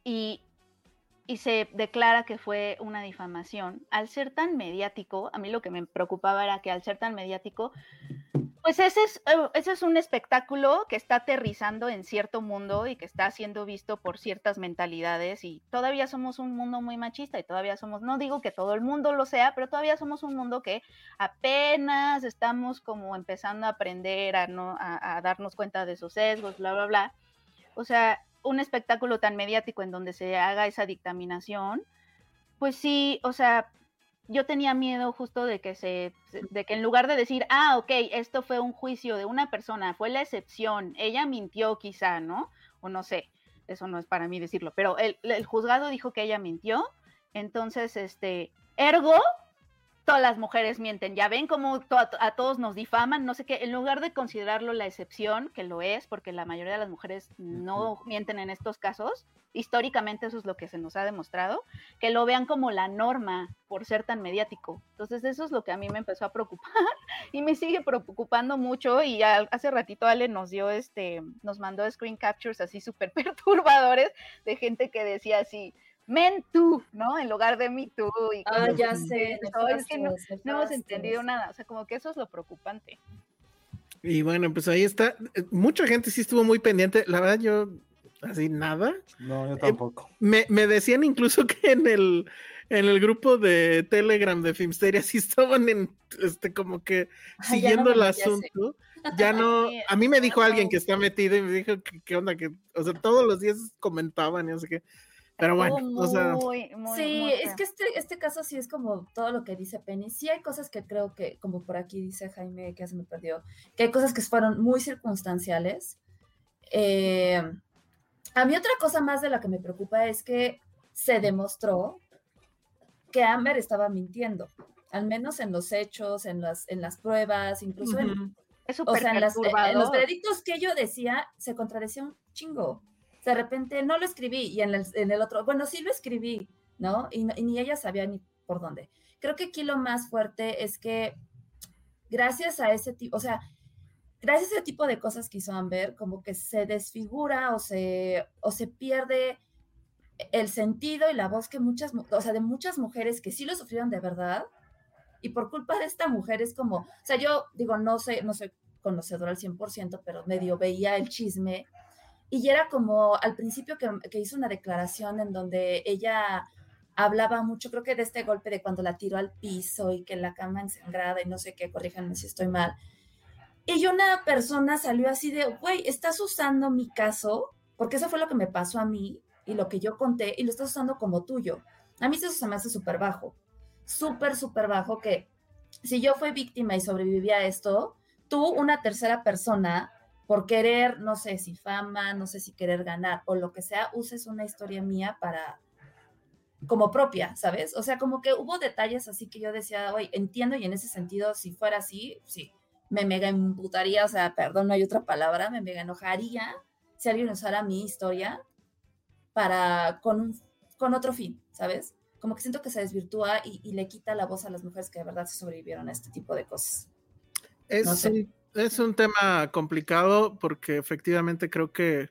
y, se declara que fue una difamación. Al ser tan mediático, a mí lo que me preocupaba era que al ser tan mediático, pues ese es, eh, ese es un espectáculo que está aterrizando en cierto mundo y que está siendo visto por ciertas mentalidades y todavía somos un mundo muy machista y todavía somos, no digo que todo el mundo lo sea, pero todavía somos un mundo que apenas estamos como empezando a aprender a, no, a darnos cuenta de sus sesgos, bla, bla, bla o sea, un espectáculo tan mediático en donde se haga esa dictaminación, pues sí, o sea, yo tenía miedo justo de que se, de que en lugar de decir, ah, ok, esto fue un juicio de una persona, fue la excepción, ella mintió quizá, ¿no? O no sé, eso no es para mí decirlo, pero el, el juzgado dijo que ella mintió, entonces, este, ergo, todas las mujeres mienten. Ya ven cómo a, todos nos difaman, no sé qué, en lugar de considerarlo la excepción, que lo es, porque la mayoría de las mujeres no mienten en estos casos, históricamente eso es lo que se nos ha demostrado, que lo vean como la norma por ser tan mediático. Entonces eso es lo que a mí me empezó a preocupar y me sigue preocupando mucho y hace ratito Ale nos dio este, nos mandó screen captures así súper perturbadores de gente que decía así, men tú, ¿no? En lugar de me tú. Y ah, ya sé. es que no, hemos entendido nada, o sea, como que eso es lo preocupante. Y bueno, pues ahí está. Mucha gente sí estuvo muy pendiente. La verdad, yo así nada. No, yo tampoco. me, me, decían incluso que en el, en el grupo de Telegram de Filmsteria sí estaban en, este, como que siguiendo el asunto. Ya no, a mí me dijo alguien que está metido y me dijo qué onda, que, o sea, todos los días comentaban y no sé qué. Pero bueno, o sea. sí, es que este, este caso sí es como todo lo que dice Penny. Sí hay cosas que creo que, como por aquí dice Jaime, que ya se me perdió, que hay cosas que fueron muy circunstanciales. Eh, a mí otra cosa más de la que me preocupa es que se demostró que Amber estaba mintiendo, al menos en los hechos, en las, en las pruebas, incluso en, o sea, en, en los veredictos que yo decía, se contradecía un chingo de repente no lo escribí y en el, otro, bueno, sí lo escribí, ¿no? Y, ni ella sabía ni por dónde. Creo que aquí lo más fuerte es que gracias a ese tipo, o sea, gracias a ese tipo de cosas que hizo Amber, como que se desfigura o se, o se pierde el sentido y la voz que muchas, o sea, de muchas mujeres que sí lo sufrieron de verdad, y por culpa de esta mujer es como, o sea, yo digo, no sé, no soy conocedora al 100%, pero medio veía el chisme, y era como al principio que, hizo una declaración en donde ella hablaba mucho, creo que de este golpe de cuando la tiró al piso y que la cama ensangrada y no sé qué, corríjanme si estoy mal. Y una persona salió así de, güey, estás usando mi caso, porque eso fue lo que me pasó a mí y lo que yo conté, y lo estás usando como tuyo. A mí eso se me hace súper bajo, súper, súper bajo, que si yo fui víctima y sobreviví a esto, tú, una tercera persona, por querer, no sé si fama, no sé si querer ganar o lo que sea, uses una historia mía para como propia, ¿sabes? O sea, como que hubo detalles así que yo decía, oye, entiendo y en ese sentido, si fuera así, sí, me mega emputaría, o sea, perdón, no hay otra palabra, me mega enojaría si alguien usara mi historia para, con, con otro fin, ¿sabes? Como que siento que se desvirtúa y, le quita la voz a las mujeres que de verdad se sobrevivieron a este tipo de cosas. Es, un, es un tema complicado porque efectivamente creo que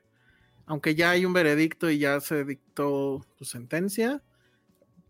aunque ya hay un veredicto y ya se dictó tu sentencia,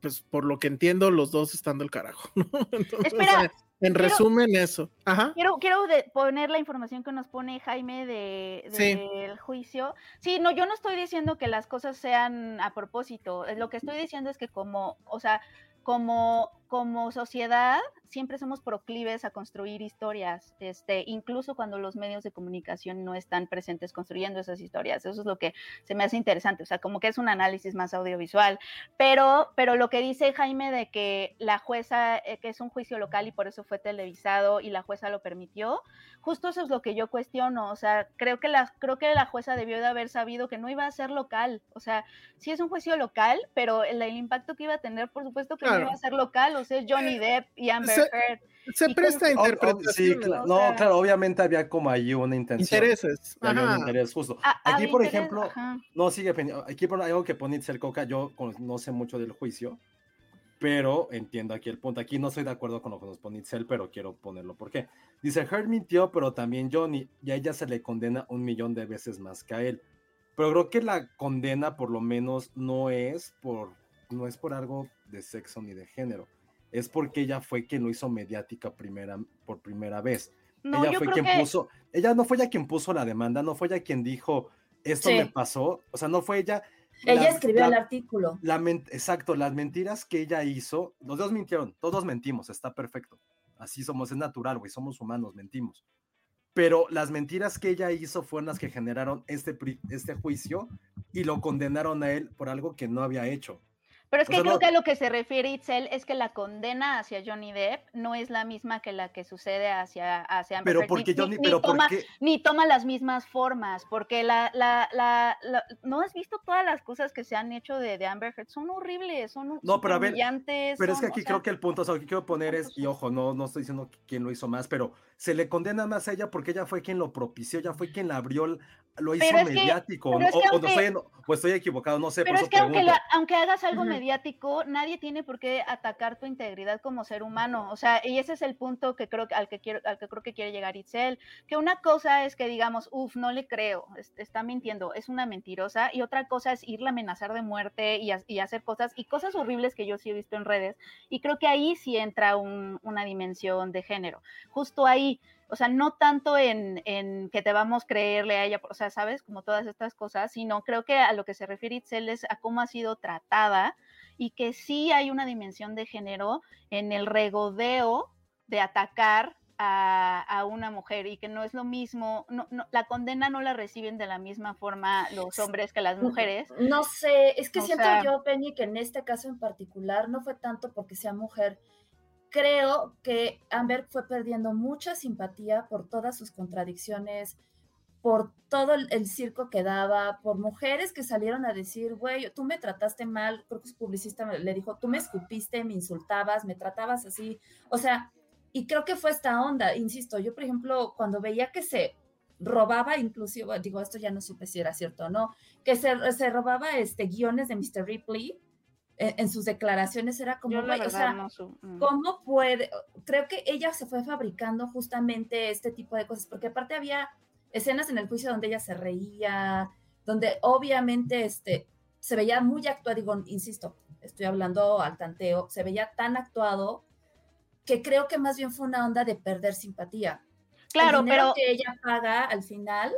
pues por lo que entiendo, los dos están del carajo. Espera. En resumen, eso. Ajá. Quiero, quiero poner la información que nos pone Jaime del de, juicio. Sí, no, yo no estoy diciendo que las cosas sean a propósito. Lo que estoy diciendo es que como, o sea, como, como sociedad siempre somos proclives a construir historias, este, incluso cuando los medios de comunicación no están presentes construyendo esas historias. Eso es lo que se me hace interesante, o sea, como que es un análisis más audiovisual. Pero, pero lo que dice Jaime de que la jueza, eh, que es un juicio local y por eso fue televisado y la jueza lo permitió, justo eso es lo que yo cuestiono. O sea, creo que la, creo que la jueza debió de haber sabido que no iba a ser local. O sea, sí es un juicio local, pero el, impacto que iba a tener, por supuesto que no iba a ser local. O sea, Johnny eh, Depp y Amber Heard. Se presta a interpretación. no, claro, obviamente había como ahí una intención. Intereses. Había un interés justo. aquí, por ejemplo, no sigue aquí por algo que pone Itzel Coca, yo no sé mucho del juicio, pero entiendo aquí el punto. Aquí no estoy de acuerdo con lo que nos pone Itzel, pero quiero ponerlo. ¿Por qué? Dice, Heard mintió, pero también Johnny, y a ella se le condena un millón de veces más que a él. Pero creo que la condena, por lo menos, no es por, no es por algo de sexo ni de género. Es porque ella fue quien lo hizo mediática primera, por primera vez. ella fue quien puso, ella no fue ella quien puso la demanda, no fue ella quien dijo, esto me pasó, o sea, no fue ella, ella escribió el artículo. exacto, las mentiras que ella hizo, los dos mintieron, todos mentimos, está perfecto. Así somos, es natural, güey, somos humanos, mentimos. Pero las mentiras que ella hizo fueron las que generaron este, este juicio y lo condenaron a él por algo que no había hecho. Pero es que creo que a lo que se refiere Itzel es que la condena hacia Johnny Depp no es la misma que la que sucede hacia, hacia Pero porque Johnny, ni, pero toma, qué? ni toma las mismas formas, porque la, la, la, no has visto todas las cosas que se han hecho de, de Amber Heard, son horribles, son no, pero a ver. Pero es que aquí creo que el punto, o sea, lo que quiero poner es, y ojo, no, no estoy diciendo quién lo hizo más, pero se le condena más a ella porque ella fue quien lo propició, ella fue quien la abrió lo hizo mediático, o, estoy, equivocado, no sé. Pero es que aunque, aunque, hagas algo mediático, nadie tiene por qué atacar tu integridad como ser humano, o sea, y ese es el punto que creo al que quiero, al que creo que quiere llegar Itzel, que una cosa es que digamos, uff, no le creo, está mintiendo, es una mentirosa, y otra cosa es irle a amenazar de muerte y, y, hacer cosas, y cosas horribles que yo sí he visto en redes, y creo que ahí sí entra una dimensión de género, justo ahí, o sea, no tanto en, que te vamos a creerle a ella, o sea, sabes, como todas estas cosas, sino creo que a lo que se refiere Itzel es a cómo ha sido tratada y que sí hay una dimensión de género en el regodeo de atacar a, una mujer y que no es lo mismo, no, la condena no la reciben de la misma forma los hombres que las mujeres. No sé, es que siento yo, Penny, que en este caso en particular no fue tanto porque sea mujer, creo que Amber fue perdiendo mucha simpatía por todas sus contradicciones, por todo el, circo que daba, por mujeres que salieron a decir, güey, tú me trataste mal, creo que su publicista le dijo, tú me escupiste, me insultabas, me tratabas así, o sea, y creo que fue esta onda, insisto, yo por ejemplo, cuando veía que se robaba inclusive, digo, esto ya no supe si era cierto o no, que se, se robaba este, guiones de Mr. Ripley, en, sus declaraciones era como, o sea, mm. ¿cómo puede? Creo que ella se fue fabricando justamente este tipo de cosas, porque aparte había escenas en el juicio donde ella se reía, donde obviamente este, se veía muy actuado, digo, insisto, estoy hablando al tanteo, se veía tan actuado que creo que más bien fue una onda de perder simpatía. Claro, pero que ella paga al final,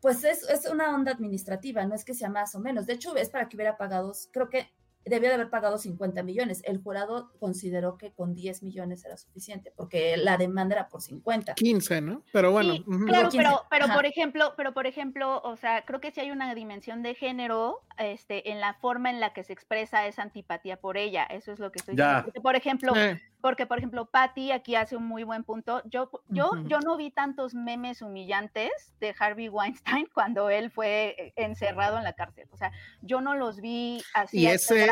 pues es, es, una onda administrativa, no es que sea más o menos. De hecho, es para que hubiera pagado, creo que debió de haber pagado 50 millones. El jurado consideró que con 10 millones era suficiente, porque la demanda era por 50. 15, ¿no? Pero bueno. Claro, pero, pero por ejemplo, pero por ejemplo, o sea, creo que sí hay una dimensión de género este, en la forma en la que se expresa esa antipatía por ella. Eso es lo que estoy diciendo. por ejemplo, porque por ejemplo, Patty aquí hace un muy buen punto. Yo, yo, yo no vi tantos memes humillantes de Harvey Weinstein cuando él fue eh, encerrado en la cárcel. O sea, yo no los vi así. Y ese,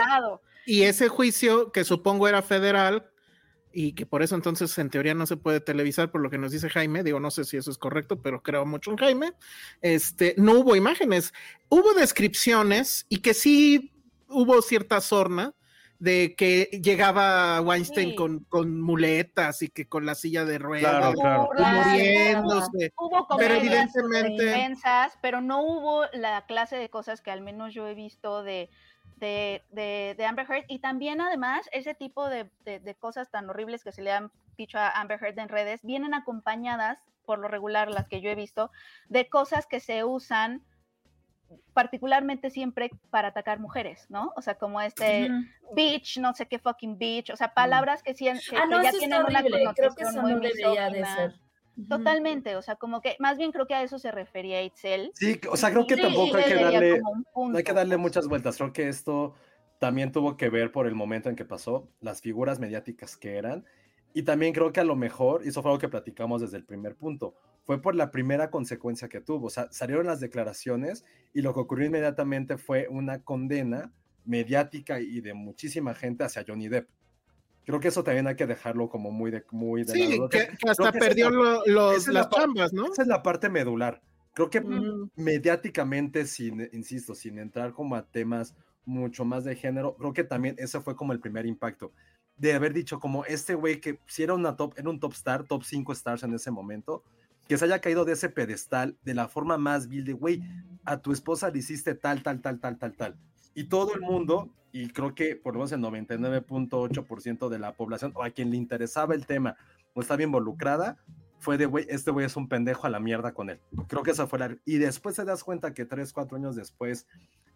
y ese juicio, que supongo era federal, y que por eso entonces en teoría no se puede televisar por lo que nos dice Jaime, digo, no sé si eso es correcto, pero creo mucho en Jaime, este, no hubo imágenes, hubo descripciones y que sí hubo cierta sorna de que llegaba Weinstein con, con, muletas y que con la silla de ruedas, claro, muriéndose. Hubo pero evidentemente pero no hubo la clase de cosas que al menos yo he visto de de, de, Amber Heard y también además ese tipo de, de, cosas tan horribles que se le han dicho a Amber Heard en redes vienen acompañadas, por lo regular las que yo he visto, de cosas que se usan particularmente siempre para atacar mujeres, ¿no? O sea, como este bitch, no sé qué fucking bitch, o sea, palabras que, sí, ah, no, ya tienen una connotación muy misógina. Totalmente, o sea, como que más bien creo que a eso se refería Itzel. Sí, o sea, creo que tampoco hay que darle, hay que darle muchas vueltas. Creo que esto también tuvo que ver por el momento en que pasó, las figuras mediáticas que eran, y también creo que a lo mejor, y eso fue algo que platicamos desde el primer punto, fue por la primera consecuencia que tuvo. O sea, salieron las declaraciones y lo que ocurrió inmediatamente fue una condena mediática y de muchísima gente hacia Johnny Depp. Creo que eso también hay que dejarlo como muy de muy de Sí, que, hasta perdió los, las chambas, ¿no? Esa es la parte medular. Creo que mediáticamente, sin, insisto, sin entrar como a temas mucho más de género, creo que también ese fue como el primer impacto de haber dicho como este güey que si era una top, era un top star, top 5 stars en ese momento, que se haya caído de ese pedestal de la forma más vil de güey, a tu esposa le hiciste tal, tal, tal, tal, tal, tal. Y todo el mundo y creo que por lo menos el 99.8% de la población o a quien le interesaba el tema no estaba involucrada, fue de, güey, este güey es un pendejo a la mierda con él. Creo que esa fue la... Y después te das cuenta que tres, cuatro años después,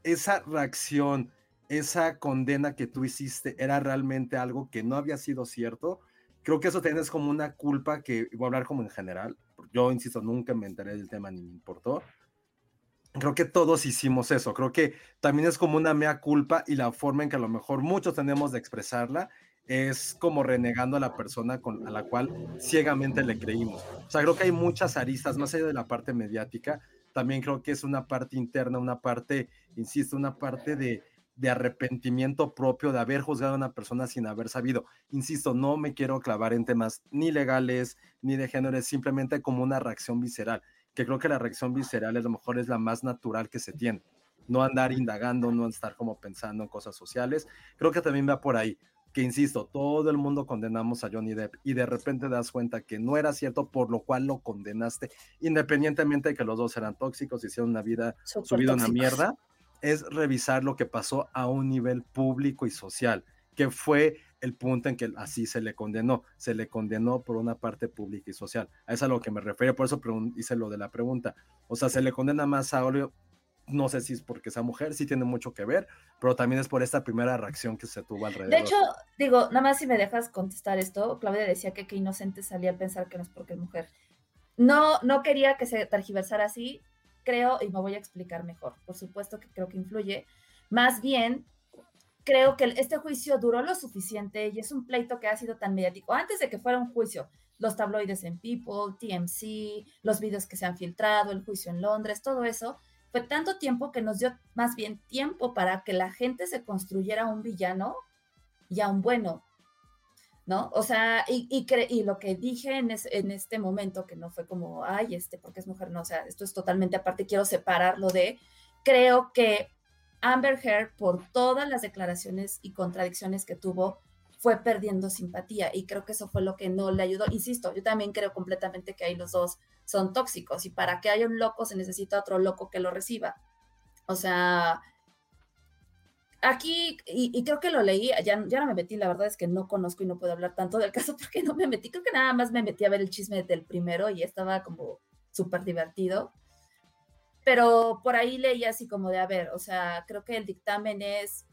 esa reacción, esa condena que tú hiciste era realmente algo que no había sido cierto. Creo que eso tienes como una culpa que, voy a hablar como en general, yo insisto, nunca me enteré del tema ni me importó, creo que todos hicimos eso. Creo que también es como una mea culpa y la forma en que a lo mejor muchos tenemos de expresarla es como renegando a la persona con, a la cual ciegamente le creímos. O sea, creo que hay muchas aristas, más allá de la parte mediática, también creo que es una parte interna, una parte, insisto, una parte de, de arrepentimiento propio de haber juzgado a una persona sin haber sabido. Insisto, no me quiero clavar en temas ni legales ni de género, es simplemente como una reacción visceral que creo que la reacción visceral a lo mejor es la más natural que se tiene. No andar indagando, no estar como pensando en cosas sociales. Creo que también va por ahí, que insisto, todo el mundo condenamos a Johnny Depp y de repente das cuenta que no era cierto, por lo cual lo condenaste, independientemente de que los dos eran tóxicos, hicieron una vida, su vida una mierda, es revisar lo que pasó a un nivel público y social, que fue el punto en que así se le condenó. Se le condenó por una parte pública y social. A eso es a lo que me refiero, por eso hice lo de la pregunta. O sea, se le condena más a Olio, no sé si es porque esa mujer, sí tiene mucho que ver, pero también es por esta primera reacción que se tuvo alrededor. De hecho, digo, nada más si me dejas contestar esto, Claudia decía que qué inocente salía a pensar que no es porque es mujer. No, no quería que se tergiversara así, creo, y me voy a explicar mejor. Por supuesto que creo que influye. Más bien, creo que este juicio duró lo suficiente y es un pleito que ha sido tan mediático. Antes de que fuera un juicio, los tabloides en People, TMC, los videos que se han filtrado, el juicio en Londres, todo eso, fue tanto tiempo que nos dio más bien tiempo para que la gente se construyera un villano y a un bueno, ¿no? O sea, y, y, lo que dije en, en, este momento, que no fue como, ay, este, porque es mujer, no, o sea, esto es totalmente aparte, quiero separarlo de, creo que Amber Heard, por todas las declaraciones y contradicciones que tuvo, fue perdiendo simpatía y creo que eso fue lo que no le ayudó. Insisto, yo también creo completamente que ahí los dos son tóxicos y para que haya un loco se necesita otro loco que lo reciba. O sea, aquí, y, creo que lo leí, ya, ya no me metí, la verdad es que no conozco y no puedo hablar tanto del caso porque no me metí, creo que nada más me metí a ver el chisme del primero y estaba como súper divertido. Pero por ahí leí así como de, a ver, o sea, creo que el dictamen es,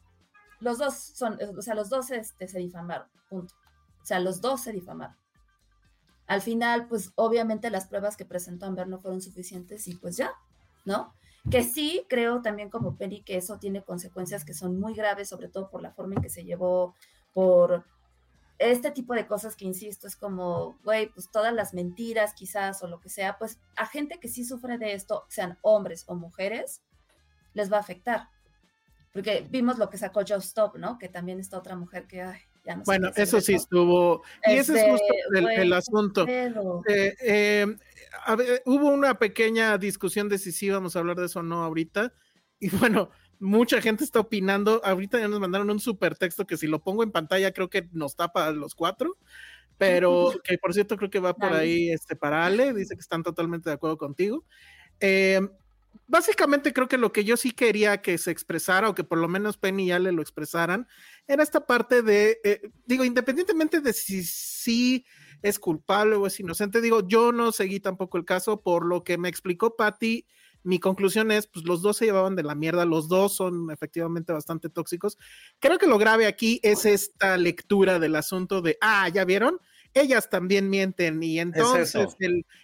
los dos son, o sea, los dos este, se difamaron, punto. O sea, los dos se difamaron. Al final, pues obviamente las pruebas que presentó Amber no fueron suficientes y pues ya, ¿no? Que sí, creo también como Penny que eso tiene consecuencias que son muy graves, sobre todo por la forma en que se llevó, por este tipo de cosas que insisto, es como, güey, pues todas las mentiras quizás o lo que sea, pues a gente que sí sufre de esto, sean hombres o mujeres, les va a afectar. Porque vimos lo que sacó Joe Stop, ¿no? Que también está otra mujer que, ay, ya no sé Bueno, eso sí estuvo, y ese es justo este, el, asunto. Eh, eh, hubo una pequeña discusión de si sí vamos a hablar de eso o no ahorita. Y bueno, mucha gente está opinando. Ahorita ya nos mandaron un super texto que si lo pongo en pantalla creo que nos tapa a los cuatro. Pero que por cierto creo que va por ahí este, para Ale, dice que están totalmente de acuerdo contigo. Eh, básicamente creo que lo que yo sí quería que se expresara o que por lo menos Penny y Ale lo expresaran era esta parte de, eh, digo, independientemente de si sí es culpable o es inocente, digo, yo no seguí tampoco el caso por lo que me explicó Patty mi conclusión es, pues los dos se llevaban de la mierda, los dos son efectivamente bastante tóxicos. Creo que lo grave aquí es esta lectura del asunto de, ah, ¿ya vieron? Ellas también mienten y entonces eso.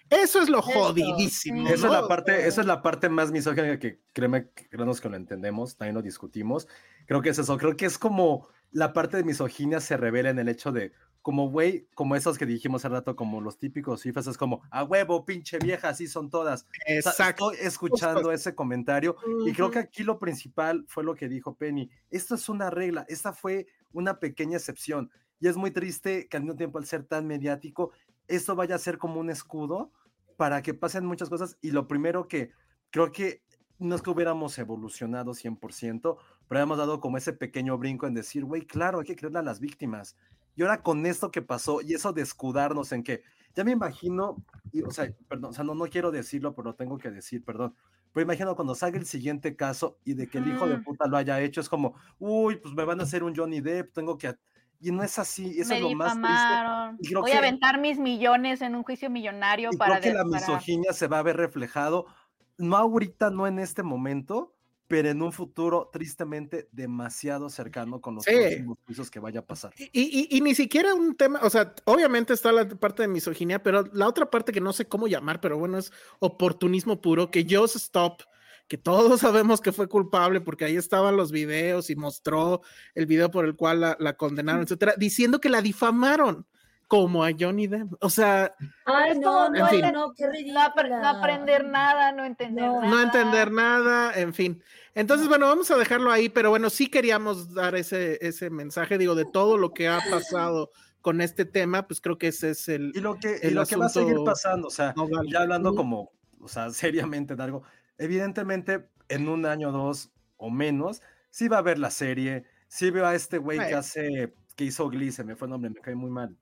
eso. es lo jodidísimo. Esa es la parte, esa es la parte más misógina que créeme, créenos que lo entendemos, también lo discutimos. Creo que es eso, creo que es como la parte de misoginia se revela en el hecho de, como güey, como esos que dijimos hace rato, como los típicos cifras, es como, a huevo, pinche vieja, así son todas. Exacto. estoy escuchando ese comentario y creo que aquí lo principal fue lo que dijo Penny. Esto es una regla, esta fue una pequeña excepción y es muy triste que al mismo tiempo al ser tan mediático, esto vaya a ser como un escudo para que pasen muchas cosas y lo primero que creo que no es que hubiéramos evolucionado 100%, pero hemos dado como ese pequeño brinco en decir, güey, claro, hay que creerle a las víctimas y ahora con esto que pasó y eso de escudarnos en que, ya me imagino, y, o sea, perdón, o sea, no, no quiero decirlo, pero lo tengo que decir, perdón. Pero imagino cuando salga el siguiente caso y de que el hijo de puta lo haya hecho, es como, uy, pues me van a hacer un Johnny Depp, tengo que... Y no es así, eso es lo más triste. Voy a aventar mis millones en un juicio millonario para... Creo que la misoginia se va a ver reflejado, no ahorita, no en este momento, pero en un futuro tristemente demasiado cercano con los próximos juicios que vaya a pasar. Y, y, ni siquiera un tema, o sea, obviamente está la parte de misoginia, pero la otra parte que no sé cómo llamar, pero bueno, es oportunismo puro, que Joss Stop, que todos sabemos que fue culpable porque ahí estaban los videos y mostró el video por el cual la, la condenaron, etcétera, diciendo que la difamaron como a Johnny Depp. O sea, Ay, no, no, no, qué ridícula. no, aprender nada, no entender nada. No entender nada, en fin. Entonces, bueno, vamos a dejarlo ahí, pero bueno, sí queríamos dar ese, ese mensaje, digo, de todo lo que ha pasado con este tema, pues creo que ese es el. Y lo que, y lo que va a seguir pasando, o sea, ya hablando como, o sea, seriamente de algo, evidentemente en un año, dos o menos, sí va a haber la serie, sí veo a este güey que hace, que hizo Glee, se me fue el nombre, me cae muy mal.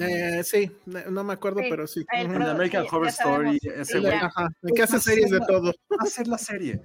Eh, sí, no me acuerdo, pero sí. En American Horror Story, ese güey. que hace series de todo. Va a ser la serie,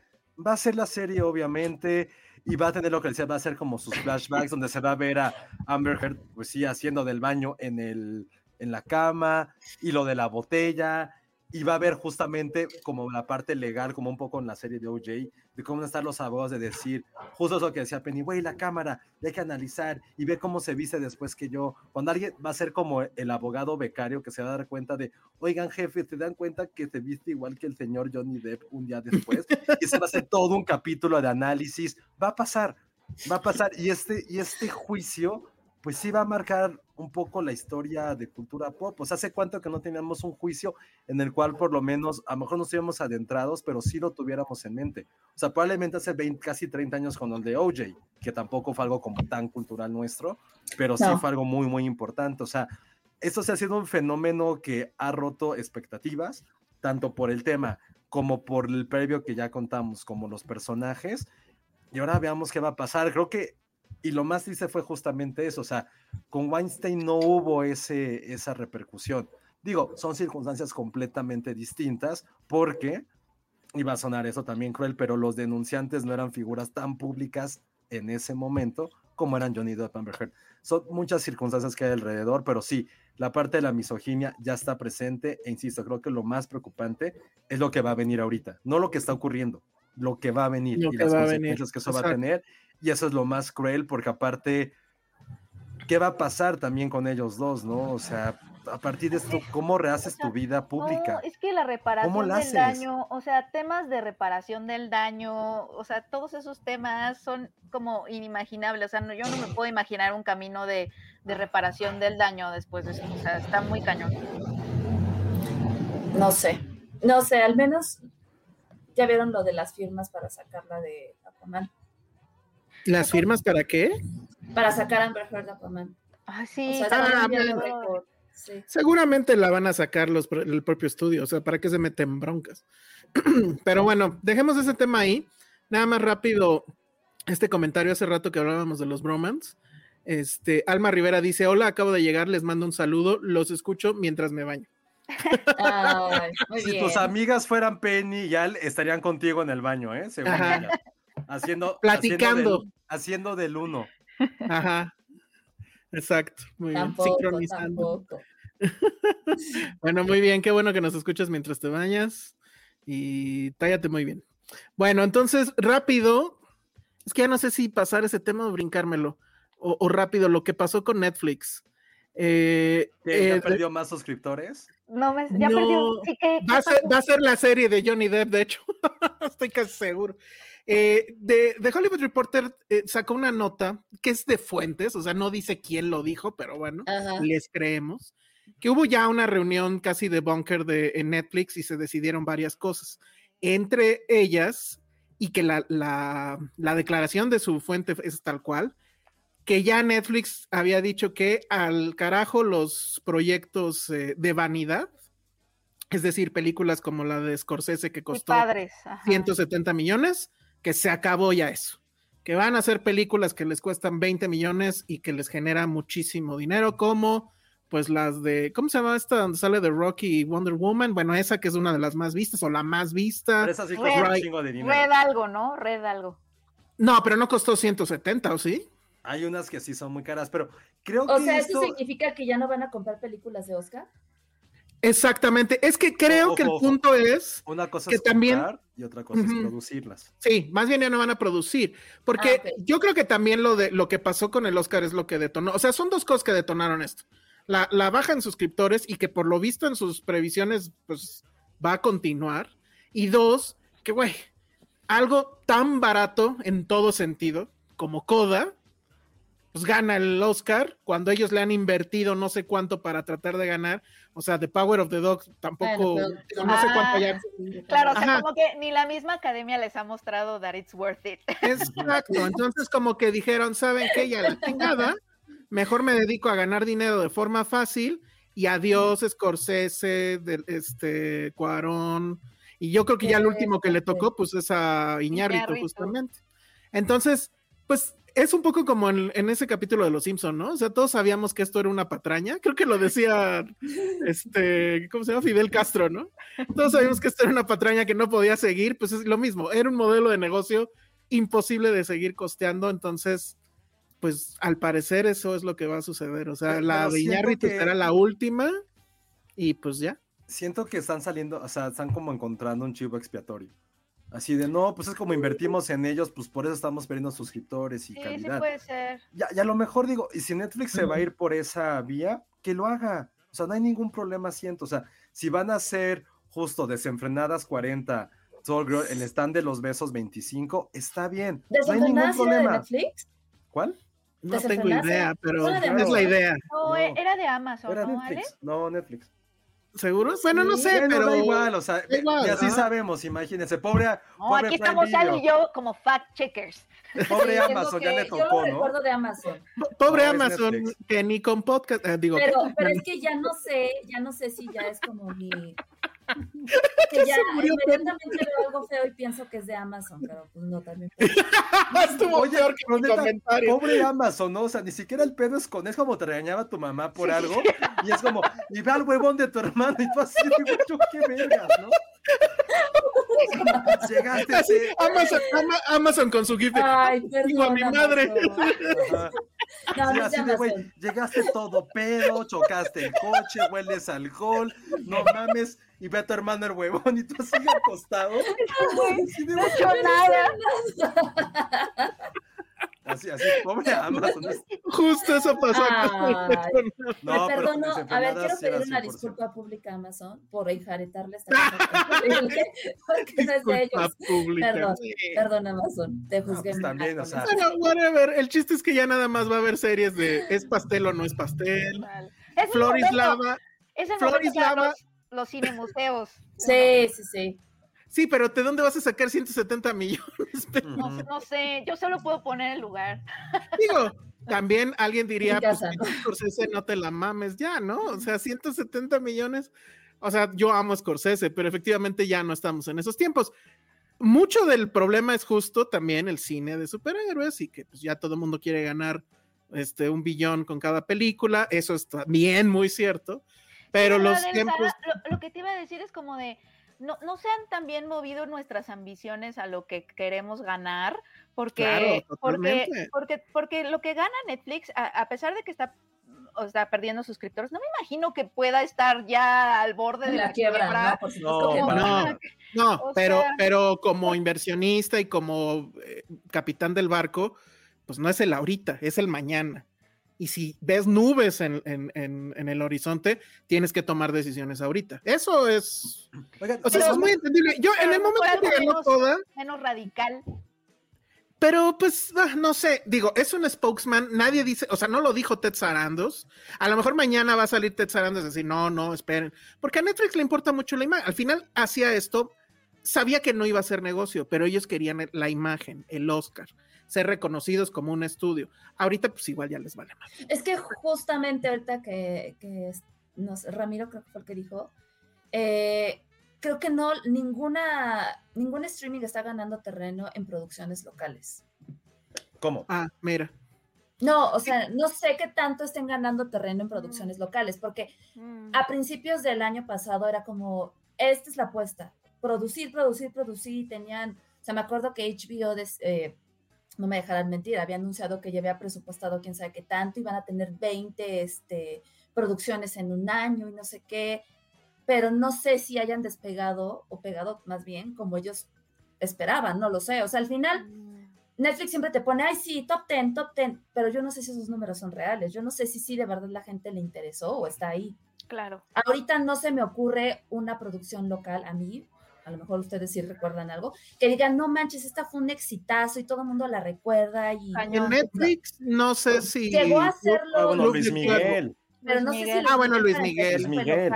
va a ser la serie, obviamente, y va a tener lo que decía, va a ser como sus flashbacks, donde se va a ver a Amber Heard, pues sí, haciendo del baño en, el, en la cama, y lo de la botella, y va a ver justamente como la parte legal, como un poco en la serie de OJ, de cómo están los abogados de decir, justo eso que decía Penny, güey, la cámara, hay que analizar y ver cómo se viste después que yo, cuando alguien va a ser como el abogado becario que se va a dar cuenta de, oigan jefe, ¿te dan cuenta que te viste igual que el señor Johnny Depp un día después? y se va a hacer todo un capítulo de análisis, va a pasar, va a pasar, y este, y este juicio pues sí va a marcar un poco la historia de cultura pop. Pues hace cuánto que no teníamos un juicio en el cual por lo menos, a lo mejor no estuviéramos adentrados, pero sí lo tuviéramos en mente. O sea, probablemente hace 20, casi 30 años con el de OJ, que tampoco fue algo como tan cultural nuestro, pero sí fue algo muy, muy importante. O sea, esto se ha sido un fenómeno que ha roto expectativas, tanto por el tema como por el previo que ya contamos, como los personajes. Y ahora veamos qué va a pasar. Creo que y lo más triste fue justamente eso, o sea, con Weinstein no hubo ese, esa repercusión. Digo, son circunstancias completamente distintas porque, iba a sonar eso también cruel, pero los denunciantes no eran figuras tan públicas en ese momento como eran Johnny Depp y Amber Heard. Son muchas circunstancias que hay alrededor, pero sí, la parte de la misoginia ya está presente e insisto, creo que lo más preocupante es lo que va a venir ahorita, no lo que está ocurriendo, lo que va a venir Lo y las va consecuencias venir, que eso va a tener y eso es lo más cruel porque aparte ¿qué va a pasar también con ellos dos, no? O sea, a partir de esto, ¿cómo rehaces tu vida pública? No, es que la reparación la del daño, o sea, temas de reparación del daño, o sea, todos esos temas son como inimaginables. O sea, no- yo no me puedo imaginar un camino de, de reparación del daño después de eso. O sea, está muy cañón. No sé. No sé, al menos ya vieron lo de las firmas para sacarla de Aquaman. ¿Las firmas para qué? Para sacar a Amber Heard de Aquaman. O sí, sea, Ah. Sí. Seguramente la van a sacar los, el propio estudio, o sea, ¿para qué se meten broncas? Pero bueno, dejemos ese tema ahí. Nada más rápido, este comentario hace rato que hablábamos de los bromans. Este, Alma Rivera dice, hola, acabo de llegar, les mando un saludo, los escucho mientras me baño. Ay, muy Si bien. tus amigas fueran Penny y Al, estarían contigo en el baño, ¿eh? Según. Haciendo, Platicando. Haciendo del, haciendo del uno. Ajá. Exacto, muy bien. Tampoco, Sincronizando. tampoco. Bueno, muy bien, qué bueno que nos escuchas mientras te bañas y tállate muy bien. Bueno, entonces, rápido, es que ya no sé si pasar ese tema o brincármelo, o, o rápido, lo que pasó con Netflix. Eh, ¿Que ya eh, perdió más suscriptores? no me, ya No, perdió. Sí, ¿qué- qué va, a ser, pasó? va a ser la serie de Johnny Depp, de hecho, estoy casi seguro. Eh, de, de Hollywood Reporter eh, sacó una nota que es de fuentes, o sea, no dice quién lo dijo, pero bueno, Ajá. les creemos, que hubo ya una reunión casi de bunker de, en Netflix y se decidieron varias cosas, entre ellas, y que la, la, la declaración de su fuente es tal cual, que ya Netflix había dicho que al carajo los proyectos eh, de vanidad, es decir, películas como la de Scorsese que costó padres. ajá. 170 millones, que se acabó ya eso. Que van a hacer películas que les cuestan 20 millones y que les genera muchísimo dinero, como pues las de, ¿cómo se llama esta donde sale de Rocky y Wonder Woman? Bueno, esa que es una de las más vistas o la más vista. Pero esa sí costó un chingo de dinero. Red algo, ¿no? Red algo. No, pero no costó 170, ¿o sí? Hay unas que sí son muy caras, pero creo O que sea, esto... ¿eso significa que ya no van a comprar películas de Oscar? Exactamente. Es que creo Ojo, que el ojo. punto es, Una cosa que es también- y otra cosa es producirlas. sí, más bien ya no van a producir, porque Ah, yo creo que también lo de lo que pasó con el Oscar es lo que detonó. O sea, son dos cosas que detonaron esto. La, la baja en suscriptores y que por lo visto en sus previsiones, pues va a continuar. Y dos, que güey, algo tan barato en todo sentido como Coda, pues gana el Oscar cuando ellos le han invertido no sé cuánto para tratar de ganar. O sea, The Power of the Dog tampoco, Bueno, pero- digo, no sé cuánto ya. Claro, o sea, como que ni la misma academia les ha mostrado that it's worth it. Exacto, entonces como que dijeron, ¿saben qué? Ya la chingada, mejor me dedico a ganar dinero de forma fácil y adiós Scorsese, del, este, Cuarón, y yo creo que ya el último que le tocó pues es a Iñárritu Iñárritu. justamente. Entonces, pues es un poco como en, en ese capítulo de Los Simpson, ¿no? O sea, todos sabíamos que esto era una patraña, creo que lo decía, este, ¿cómo se llama? Fidel Castro, ¿no? Todos sabíamos que esto era una patraña que no podía seguir, pues es lo mismo, era un modelo de negocio imposible de seguir costeando, entonces, pues al parecer eso es lo que va a suceder, o sea, Pero la Iñárritu que- será la última y pues ya. Siento que están saliendo, o sea, están como encontrando un chivo expiatorio. Así de, no, pues es como invertimos en ellos, pues por eso estamos perdiendo suscriptores y Sí, sí calidad. puede ser. Ya, ya a lo mejor digo, y si Netflix se va a ir por esa vía, que lo haga. O sea, no hay ningún problema, siento. O sea, si van a ser justo desenfrenadas 40, Soul Girl, el stand de los besos 25, está bien. No hay ningún ¿Desenfrenadas era de problema. Netflix? ¿Cuál? No tengo ¿Desenfrenadas idea, pero de es la idea. No, No. era de Amazon, Era ¿no, Ale? Netflix. No, Netflix. ¿Seguro? Bueno, no sé, pero... da igual, o sea, igual, y así ajá. sabemos, imagínense, pobre, No, pobre aquí Prime estamos Ale y yo como fact checkers. pobre Sí, Amazon, ya le Yo tocó, lo ¿no? recuerdo de Amazon. Pobre No, Amazon, Netflix. que ni con podcast, eh, digo, Pero, pero es que ya no sé, ya no sé si ya es como mi. Que ya se murió inmediatamente veo algo feo y pienso que es de Amazon, pero pues no, también. Estuvo Oye, peor que mi comentario. pobre Amazon, ¿no? O sea, ni siquiera el pedo es con, es como te regañaba tu mamá por algo, y es como, y ve al huevón de tu hermano, y tú así, digo, yo qué vergas, ¿no? Llegaste. Así, Amazon, Ama- Amazon con su gift. de, Ay, Digo, a mi madre. No, no así de llegaste todo pedo, chocaste el coche, hueles alcohol, no mames, y ve a tu hermano el huevón y tú así acostado. Así, de, No he hecho nada. Así, así, pobre Amazon. Justo eso pasó. Con- No, Me perdono, a ver, quiero pedir una 100%. disculpa pública a Amazon por enjaretarle esta cosa porque no es de Disculpa ellos. pública. Perdón. Perdón, Amazon, te No, juzgué. pues muy también, mal o sea, whatever. El chiste es que ya nada más va a haber series de es pastel o no es pastel. Es Floris Lava. Es el Floris Lava. los, los cinemuseos. Sí, sí, sí. Sí, pero ¿de dónde vas a sacar 170 millones? No, no sé, yo solo puedo poner el lugar. Digo, también alguien diría, pues. Scorsese, no te la mames ya, ¿no? O sea, 170 millones. O sea, yo amo a Scorsese, pero efectivamente ya no estamos en esos tiempos. Mucho del problema es justo también el cine de superhéroes y que pues ya todo el mundo quiere ganar este, un billón con cada película. Eso es también muy cierto. Pero Sí, los tiempos... Lo, lo que te iba a decir es como de, no, no se han también movido nuestras ambiciones a lo que queremos ganar, porque, Claro, porque, porque, porque lo que gana Netflix, a, a pesar de que está, o está perdiendo suscriptores, no me imagino que pueda estar ya al borde de La quiebra, ¿no? Como O pero, sea- pero como inversionista y como eh, capitán del barco, pues no es el ahorita, es el mañana. Y si ves nubes en, en- en- en el horizonte, tienes que tomar decisiones ahorita. Eso es. Oigan, O sea, eso es muy entendible. Yo en pero el momento que ganó menos- toda, menos radical. pero pues ah, no sé, digo, es un spokesman, nadie dice, o sea, no lo dijo Ted Sarandos. A lo mejor mañana va a salir Ted Sarandos y decir, no, no, esperen, porque a Netflix le importa mucho la imagen. Al final hacía esto, sabía que no iba a ser negocio, pero ellos querían la imagen, el Oscar, ser reconocidos como un estudio. Ahorita pues igual ya les vale más. Es que justamente ahorita que, que nos, Ramiro creo que fue el que dijo, eh, creo que no, ninguna, ningún streaming está ganando terreno en producciones locales. ¿Cómo? Ah, mira. No, o sea, no sé qué tanto estén ganando terreno en producciones locales, porque Mm. a principios del año pasado era como, esta es la apuesta, producir, producir, producir, y tenían, o sea, me acuerdo que HBO, des- eh, no me dejarán mentir, había anunciado que ya había presupuestado quién sabe qué tanto, iban a tener 20 este, producciones en un año y no sé qué, pero no sé si hayan despegado o pegado más bien como ellos esperaban, no lo sé, o sea, al final Mm. Netflix siempre te pone, ay, sí, top 10, top 10, pero yo no sé si esos números son reales, yo no sé si sí de verdad la gente le interesó o está ahí. Claro. Ahorita no se me ocurre una producción local a mí, a lo mejor ustedes sí recuerdan algo, que digan, no manches, esta fue un exitazo y todo el mundo la recuerda y... En Netflix, no sé si. Llegó a hacerlo, Ah, bueno, Luis Miguel. pero Luis no sé si... Ah, bueno, Luis Miguel. Luis Miguel.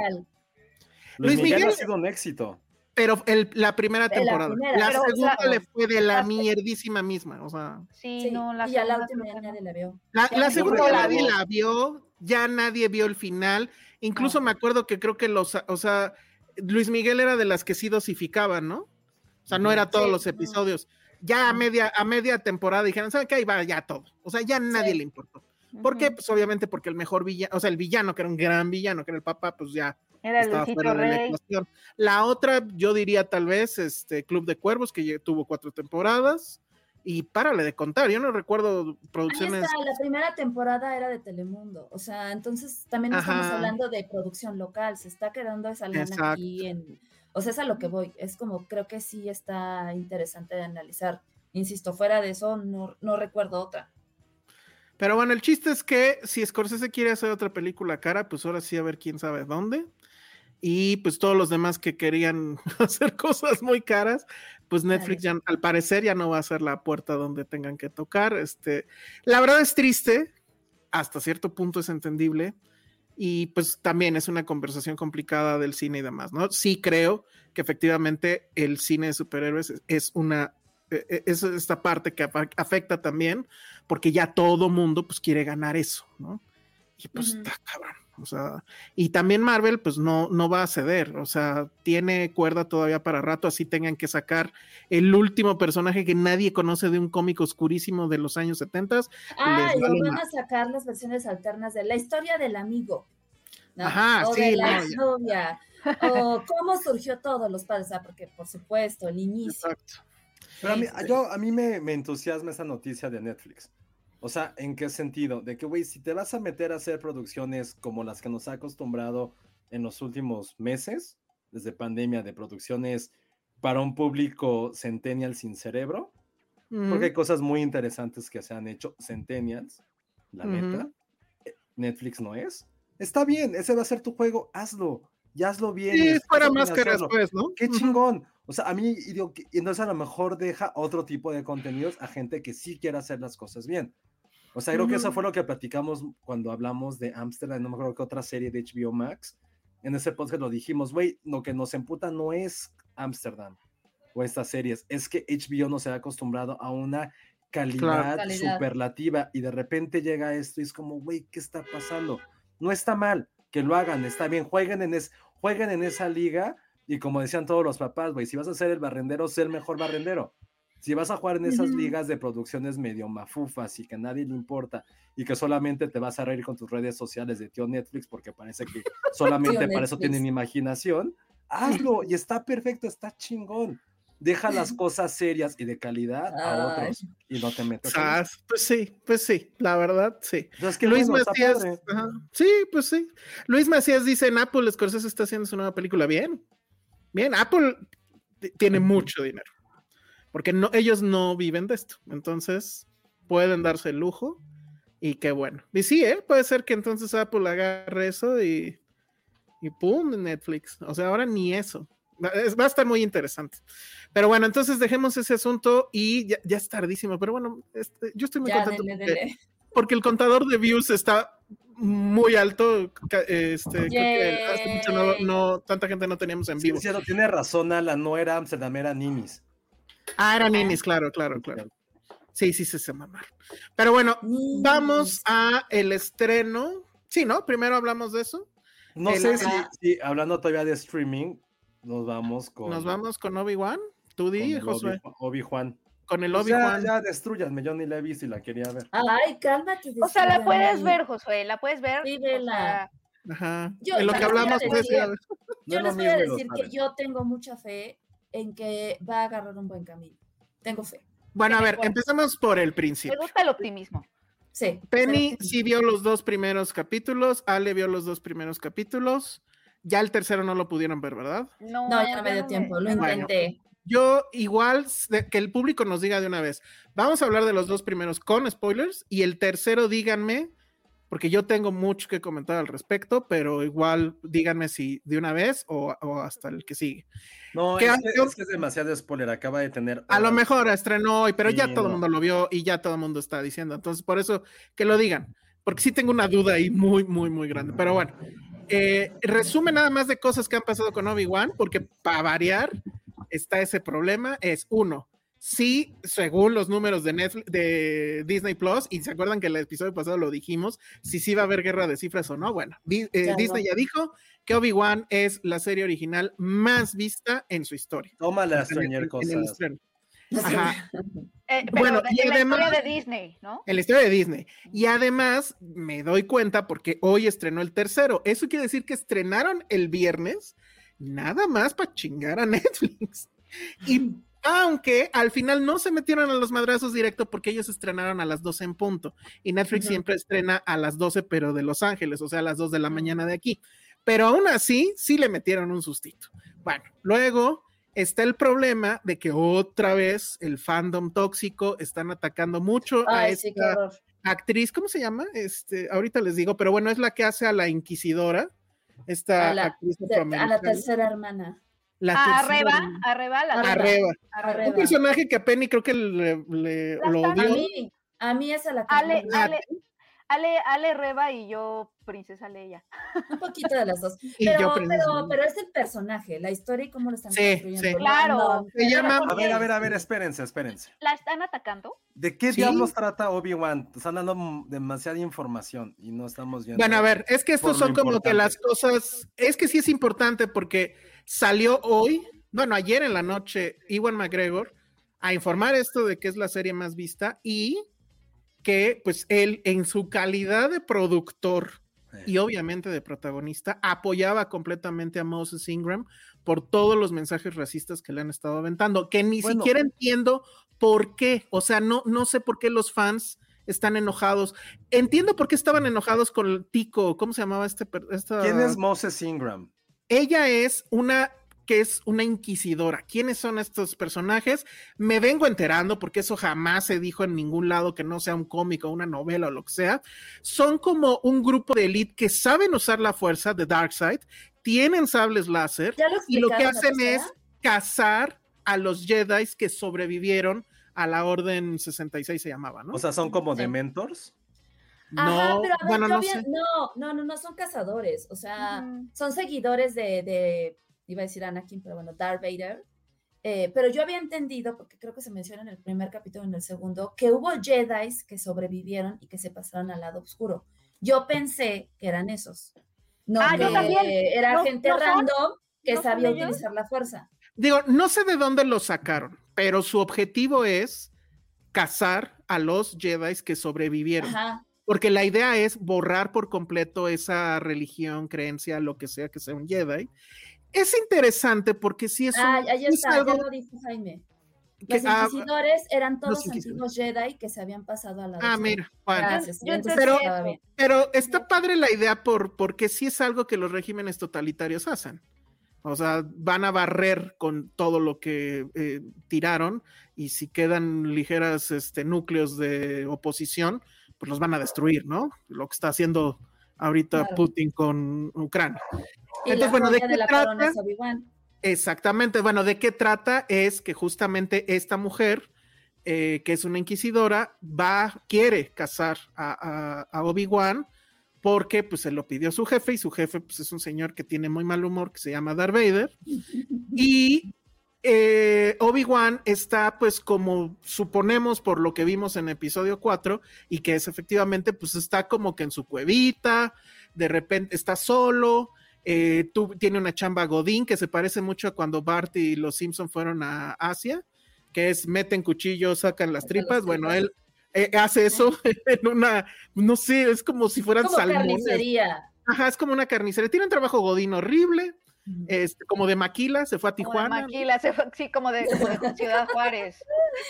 Luis, Luis Miguel, ha sido un éxito. Pero el- la primera temporada. La, primera, segunda le fue de la La- mierdísima misma. O sea. Sí, Sí, no, la y a la última ya nadie la vio. La, Ya segunda la nadie la vio, ya nadie vio el final. Incluso No. me acuerdo que creo que los, o sea, Luis Miguel era de las que sí dosificaban, ¿no? O sea, no era todos Sí. los episodios. Ya a media, a media temporada dijeron, ¿saben qué? Ahí va ya todo. O sea, ya nadie Sí. le importó. ¿Por qué? Pues obviamente porque el mejor villano, o sea, el villano, que era un gran villano, que era el papá, pues ya Era estaba fuera de la Rey. ecuación. La otra, yo diría tal vez, este Club de Cuervos, que tuvo cuatro temporadas. Y párale de contar, yo no recuerdo Ahí producciones. está, la primera temporada era de Telemundo, o sea, entonces también estamos hablando de producción local, se está quedando esa lana Exacto. aquí en, o sea, es a lo que voy, es como creo que sí está interesante de analizar, insisto, fuera de eso no, no recuerdo otra. Pero bueno, el chiste es que si Scorsese quiere hacer otra película cara, pues ahora sí a ver quién sabe dónde. Y pues todos los demás que querían hacer cosas muy caras, pues Netflix ya, al parecer ya no va a ser la puerta donde tengan que tocar. Este, la verdad es triste, hasta cierto punto es entendible. Y pues también es una conversación complicada del cine y demás, ¿no? Sí creo que efectivamente el cine de superhéroes es- es una, eh, eh, es esta parte que afecta también, porque ya todo mundo pues quiere ganar eso, ¿no? Y pues cabrón. O sea, y también Marvel pues no, no va a ceder, o sea, tiene cuerda todavía para rato, así tengan que sacar el último personaje que nadie conoce de un cómic oscurísimo de los años 70. Ah, y vale van a sacar las versiones alternas de la historia del amigo. ¿no? Ajá, o sí, de no, la ya. novia, o cómo surgió todo los padres, ah, porque por supuesto, el inicio. Exacto. Pero a mí, sí. yo, a mí me, me entusiasma esa noticia de Netflix. O sea, ¿en qué sentido? De que, güey, si te vas a meter a hacer producciones como las que nos ha acostumbrado en los últimos meses, desde pandemia, de producciones para un público centennial sin cerebro, porque hay cosas muy interesantes que se han hecho centennials, la neta. eh, Netflix no es. Está bien, ese va a ser tu juego, hazlo. Y hazlo bien. Sí, estás fuera open a máscara hacerlo. después, ¿no? Qué chingón. O sea, a mí, y digo, entonces a lo mejor deja otro tipo de contenidos a gente que sí quiere hacer las cosas bien. O sea, creo que eso fue lo que platicamos cuando hablamos de Amsterdam, no me acuerdo qué otra serie de HBO Max. En ese podcast lo dijimos, güey, lo que nos emputa no es Amsterdam o estas series, es que HBO no se ha acostumbrado a una calidad, Calidad. superlativa y de repente llega esto y es como, güey, ¿qué está pasando? No está mal que lo hagan, está bien, jueguen en, es, jueguen en esa liga y como decían todos los papás, güey, si vas a ser el barrendero, sé el mejor barrendero. Si vas a jugar en esas ligas de producciones medio mafufas y que a nadie le importa y que solamente te vas a reír con tus redes sociales de tío Netflix porque parece que solamente para eso tienen imaginación, hazlo y está perfecto, está chingón. Deja las cosas serias y de calidad a otros y no te metas. Sas, Pues sí, pues sí, la verdad, sí. Entonces, Luis bueno, Macías, ajá, sí, pues sí. Luis Macías dice, en Apple Scorsese está haciendo su nueva película bien. Bien, Apple tiene mucho dinero. Porque no, ellos no viven de esto. Entonces, pueden darse el lujo. Y qué bueno. Y sí, ¿eh? puede ser que entonces Apple agarre eso y, y pum, Netflix. O sea, ahora ni eso. Va, es- va a estar muy interesante. Pero bueno, entonces dejemos ese asunto y ya, ya es tardísimo. Pero bueno, este, yo estoy muy Ya, contento. dele, porque- dele. porque el contador de views está muy alto. Este, creo que hace mucho no, no- tanta gente no teníamos en Sí, vivo. es cierto, tiene razón, Alan, no era Amsterdam, era Ninis. Ah, era ninis, claro, claro, claro. Sí, sí, sí, se mamaron. Pero bueno, Ninis. vamos a el estreno. Sí, ¿no? Primero hablamos de eso. No El- sé si, si, hablando todavía de streaming, nos vamos con. Nos vamos con Obi-Wan. Tú di, Josué. Obi- Obi-Juan. Con el ya, Obi-Wan. ya destruyanme, yo ni la he visto y la quería ver. Ay, cálmate. O sea, la puedes ver, Josué, la puedes ver. Sí, vela. Ajá. Yo- en lo que les voy a hablamos, pues, decir- ya- No Yo les voy a decir que yo tengo mucha fe en que va a agarrar un buen camino. Tengo fe. Bueno, a ver, mejor. empezamos por el me principio. gusta el optimismo. Sí. Penny pero- sí vio los dos primeros capítulos, Ale vio los dos primeros capítulos. Ya el tercero no lo pudieron ver, ¿verdad? No, No, ya no me dio me- tiempo. Lo Bueno. intenté. Yo igual que el público nos diga de una vez. Vamos a hablar de los dos primeros con spoilers y el tercero díganme, porque yo tengo mucho que comentar al respecto, pero igual díganme si de una vez o, o hasta el que sigue. No, ¿Qué es es que es demasiado spoiler. Acaba de tener. A lo mejor estrenó hoy, pero ya Sí, todo el no. mundo lo vio y ya todo el mundo está diciendo. Entonces, por eso que lo digan, porque sí tengo una duda ahí muy, muy, muy grande. Pero bueno, eh, resumen nada más de cosas que han pasado con Obi-Wan, porque para variar está ese problema. Es uno, sí, según los números de, Netflix, de Disney Plus, y se acuerdan que el episodio pasado lo dijimos, si sí va a haber guerra de cifras o no. Bueno, Di- eh, Ya no. Disney ya dijo que Obi-Wan es la serie original más vista en su historia. Tómala, en el cosas. estreno. Ajá. Eh, pero Bueno, de- y en la además- historia de Disney, ¿no? En la historia de Disney. Y además me doy cuenta porque hoy estrenó el tercero. Eso quiere decir que estrenaron el viernes nada más para chingar a Netflix. Y aunque al final no se metieron a los madrazos directo porque ellos estrenaron a las 12 en punto. Y Netflix siempre estrena a las 12, pero de Los Ángeles, o sea, a las 2 de la mañana de aquí. Pero aún así, sí le metieron un sustito. Bueno, luego está el problema de que otra vez el fandom tóxico están atacando mucho a Ay, sí, qué esta horror. actriz, ¿cómo se llama? Este, ahorita les digo, pero bueno, es la que hace a la inquisidora, esta A la, actriz de- a la tercera hermana. La Ah, Arreba, Arreba, la Arreba. Arreba. Arreba. Un personaje que a Penny creo que le, lo están- A odió. mí, a mí esa la que Ale, me- Ale, Ale, Ale Reba y yo, Princesa Leia. un poquito de las dos. Pero, pero, pero es el personaje, la historia y cómo lo están Sí, construyendo. sí. Claro. No, Se llama- ¿por A ver, a ver, a ver, espérense, espérense. ¿La están atacando? ¿De qué Sí. diablos trata Obi-Wan? Están dando demasiada información y no estamos viendo. Bueno, a ver, es que estos son como que las cosas, es que sí es importante porque salió hoy, bueno, ayer en la noche, Iwan McGregor a informar esto de que es la serie más vista y que pues él en su calidad de productor y obviamente de protagonista, apoyaba completamente a Moses Ingram por todos los mensajes racistas que le han estado aventando, que ni Bueno. siquiera entiendo por qué, o sea, no, no sé por qué los fans están enojados. Entiendo por qué estaban enojados con el Tico, ¿cómo se llamaba este? esta- ¿Quién es Moses Ingram? Ella es una que es una inquisidora. ¿Quiénes son estos personajes? Me vengo enterando porque eso jamás se dijo en ningún lado que no sea un cómico, una novela o lo que sea. Son como un grupo de elite que saben usar la fuerza de Darkseid, tienen sables láser lo y lo que hacen es cazar a los Jedi que sobrevivieron a la Orden 66 se llamaba, ¿no? O sea, son como Sí. Dementors. Ajá, no, pero a ver, bueno, yo no había- sé. no, no, no, no son cazadores, o sea, Ujú. son seguidores de, de, iba a decir Anakin, pero bueno, Darth Vader. Eh, pero yo había entendido, porque creo que se menciona en el primer capítulo y en el segundo, que hubo Jedi que sobrevivieron y que se pasaron al lado oscuro. Yo pensé que eran esos. No, Ah, yo que también. era ¿No- gente no random que ¿No son sabía utilizar la fuerza. Digo, no sé de dónde lo sacaron, pero su objetivo es cazar a los Jedi que sobrevivieron. Ajá. Porque la idea es borrar por completo esa religión, creencia, lo que sea que sea un Jedi. Es interesante porque sí es un- Ah, ahí es está, ya algo lo dijo Jaime. que- Los ah, inquisidores eran todos inquisidores. antiguos Jedi que se habían pasado a la ah, mira, bueno. Gracias. Yo eso. bien. Pero está padre la idea por, porque sí es algo que los regímenes totalitarios hacen. O sea, van a barrer con todo lo que eh, tiraron y si quedan ligeras este, núcleos de oposición, pues los van a destruir, ¿no? Lo que está haciendo ahorita Claro. Putin con Ucrania. Y Entonces, bueno, ¿de qué trata? Exactamente. Bueno, ¿de qué trata? Es que justamente esta mujer, eh, que es una inquisidora, va, quiere casar a, a- a Obi-Wan porque pues se lo pidió su jefe y su jefe pues es un señor que tiene muy mal humor que se llama Darth Vader. Y eh, Obi-Wan está pues como suponemos por lo que vimos en episodio 4 y que es efectivamente pues está como que en su cuevita, de repente está solo, eh, tú, tiene una chamba Godín que se parece mucho a cuando Bart y los Simpson fueron a Asia, que es meten cuchillos, sacan las tripas. Bueno, él eh, hace eso en una, no sé, es como si fueran salmones. carnicería. Ajá, es como una carnicería. Tiene un trabajo Godín horrible, este, como de maquila, se fue a Como de Tijuana, Maquila, se fue- sí, como de, como de Ciudad Juárez.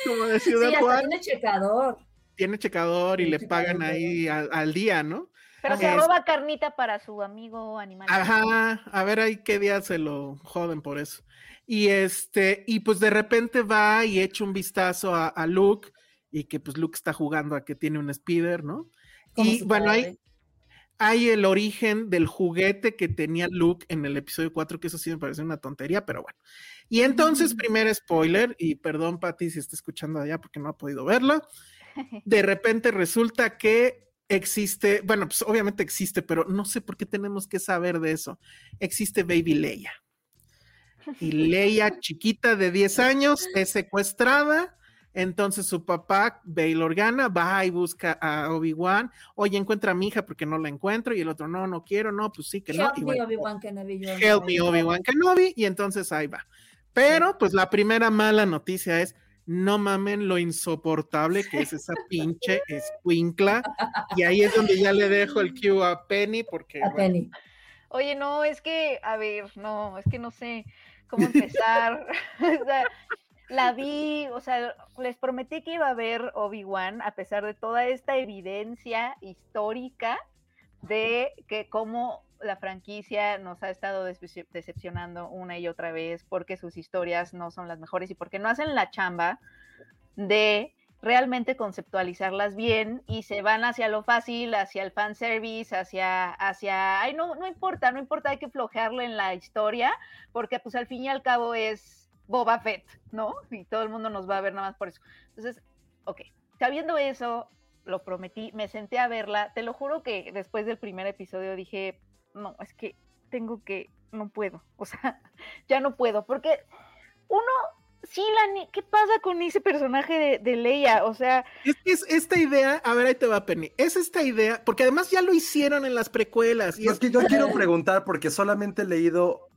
como de Ciudad Juárez, tiene checador. tiene checador y Sí, le checador, pagan ahí al, al día, ¿no? Pero se Es- roba carnita para su amigo animal. Ajá, a ver ahí qué día se lo joden por eso. Y este, y pues de repente va y echa un vistazo a, a Luke, y que pues Luke está jugando a que tiene un speeder, ¿no? como Y bueno, hay, padre. Hay el origen del juguete que tenía Luke en el episodio 4, que eso sí me parece una tontería, pero bueno. Y entonces, primer spoiler, y perdón, Pati, si está escuchando allá porque no ha podido verlo, de repente resulta que existe, bueno, pues obviamente existe, pero no sé por qué tenemos que saber de eso. Existe Baby Leia. Y Leia, chiquita de 10 años, es secuestrada. Entonces su papá, Bail Organa, va y busca a Obi-Wan. Oye, encuentra a mi hija porque no la encuentro. Y el otro, no, no quiero, no, pues sí que no. Help Y me, bueno, Obi-Wan Kenobi. yo no Help me, Obi-Wan Kenobi, y entonces ahí va. Pero, pues la primera mala noticia es, no mamen lo insoportable que es esa pinche escuincla, y ahí es donde ya le dejo el cue a Penny, porque, A bueno, Penny. Oye, no, es que, a ver, no, es que no sé cómo empezar. O sea, la vi, o sea, les prometí que iba a ver Obi-Wan a pesar de toda esta evidencia histórica de que cómo la franquicia nos ha estado decepcionando una y otra vez porque sus historias no son las mejores y porque no hacen la chamba de realmente conceptualizarlas bien y se van hacia lo fácil, hacia el fanservice, hacia, hacia, ay, no, no importa, no importa, hay que flojearlo en la historia, porque pues al fin y al cabo es Boba Fett, ¿no? Y todo el mundo nos va a ver nada más por eso. Entonces, ok, sabiendo eso, lo prometí, me senté a verla, te lo juro que después del primer episodio dije, no, es que tengo que, no puedo, o sea, ya no puedo, porque uno, sí, la, ¿qué pasa con ese personaje de, de Leia? O sea, es que es esta idea, a ver, ahí te va Penny, es esta idea, porque además ya lo hicieron en las precuelas, y es qui- yo quiero preguntar porque solamente he leído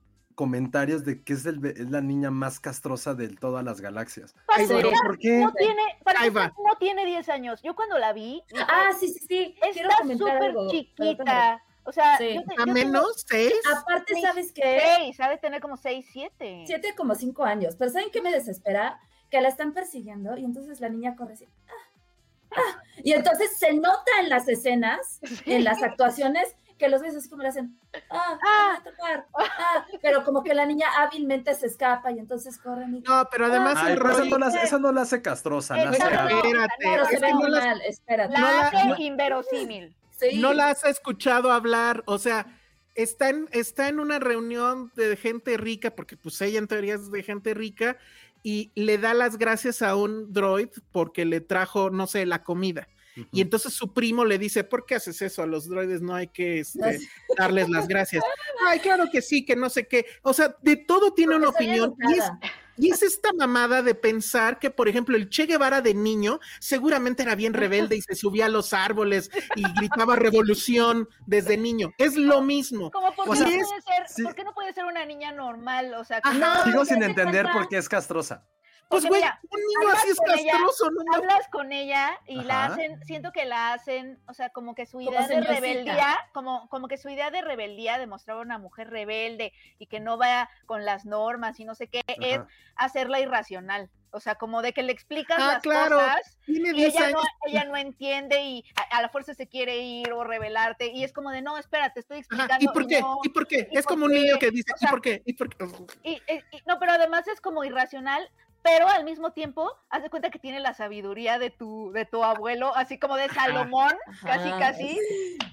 comentarios de que es, el es la niña más castrosa de todas las galaxias. ¿Por qué? no tiene, no tiene 10 años. Yo cuando la vi, dije, Ah, sí, sí, sí. Está súper chiquita. O sea, Sí. yo te- ¿A tengo menos? ¿Seis? Aparte, seis- ¿sabes qué? Seis, sabe tener como seis, siete. Siete como cinco años. Pero ¿saben qué me desespera? Que la están persiguiendo y entonces la niña corre así. "Ah, ah", Y entonces se nota en las escenas, en las actuaciones, que los ves así como le hacen, ah, Ah. ah, tocar, ah, pero como que la niña hábilmente se escapa y entonces corren y... No, pero además Ay, el rollo... no, la, eso no la hace castrosa. Espérate, Pero se ve no muy las- mal, espérate. La No la- hace inverosímil. Sí. no la has escuchado hablar, o sea, está en, está en una reunión de gente rica, porque pues ella en teoría es de gente rica, y le da las gracias a un droid porque le trajo, no sé, la comida. Y entonces su primo le dice, ¿por qué haces eso? A los droides no hay que este, darles las gracias. Ay, claro que sí, que no sé qué. O sea, de todo tiene una Porque opinión. Y es, educada. y es esta mamada de pensar que, por ejemplo, el Che Guevara de niño seguramente era bien rebelde y se subía a los árboles y gritaba revolución desde niño. Es lo mismo. Como, ¿por, O qué sea, no es- puede ser, sí. ¿por qué no puede ser una niña normal? O sea, que Ajá. Sigo No, sin entender por qué es castrosa. Pues, güey, un niño así es con ella, castroso, ¿no? hablas con ella y la Ajá. hacen, siento que la hacen, o sea, como que su Como idea de rebeldía, como, como que su idea de rebeldía demostraba una mujer rebelde y que no va con las normas y no sé qué, es Ajá. hacerla irracional. O sea, como de que le explicas Ah, las claro. cosas y 10 ella no, ella no entiende y a, a la fuerza se quiere ir o rebelarte y es como de, no, espérate, estoy Ajá, explicando. ¿Y por qué? no". ¿Y por qué? ¿y Es por como un qué? niño que dice, O sea, ¿y por qué? ¿Y por qué? Y, y- y- no, pero además es como irracional, pero al mismo tiempo, haz de cuenta que tiene la sabiduría de tu, de tu abuelo, así como de Salomón, casi, Ajá, casi.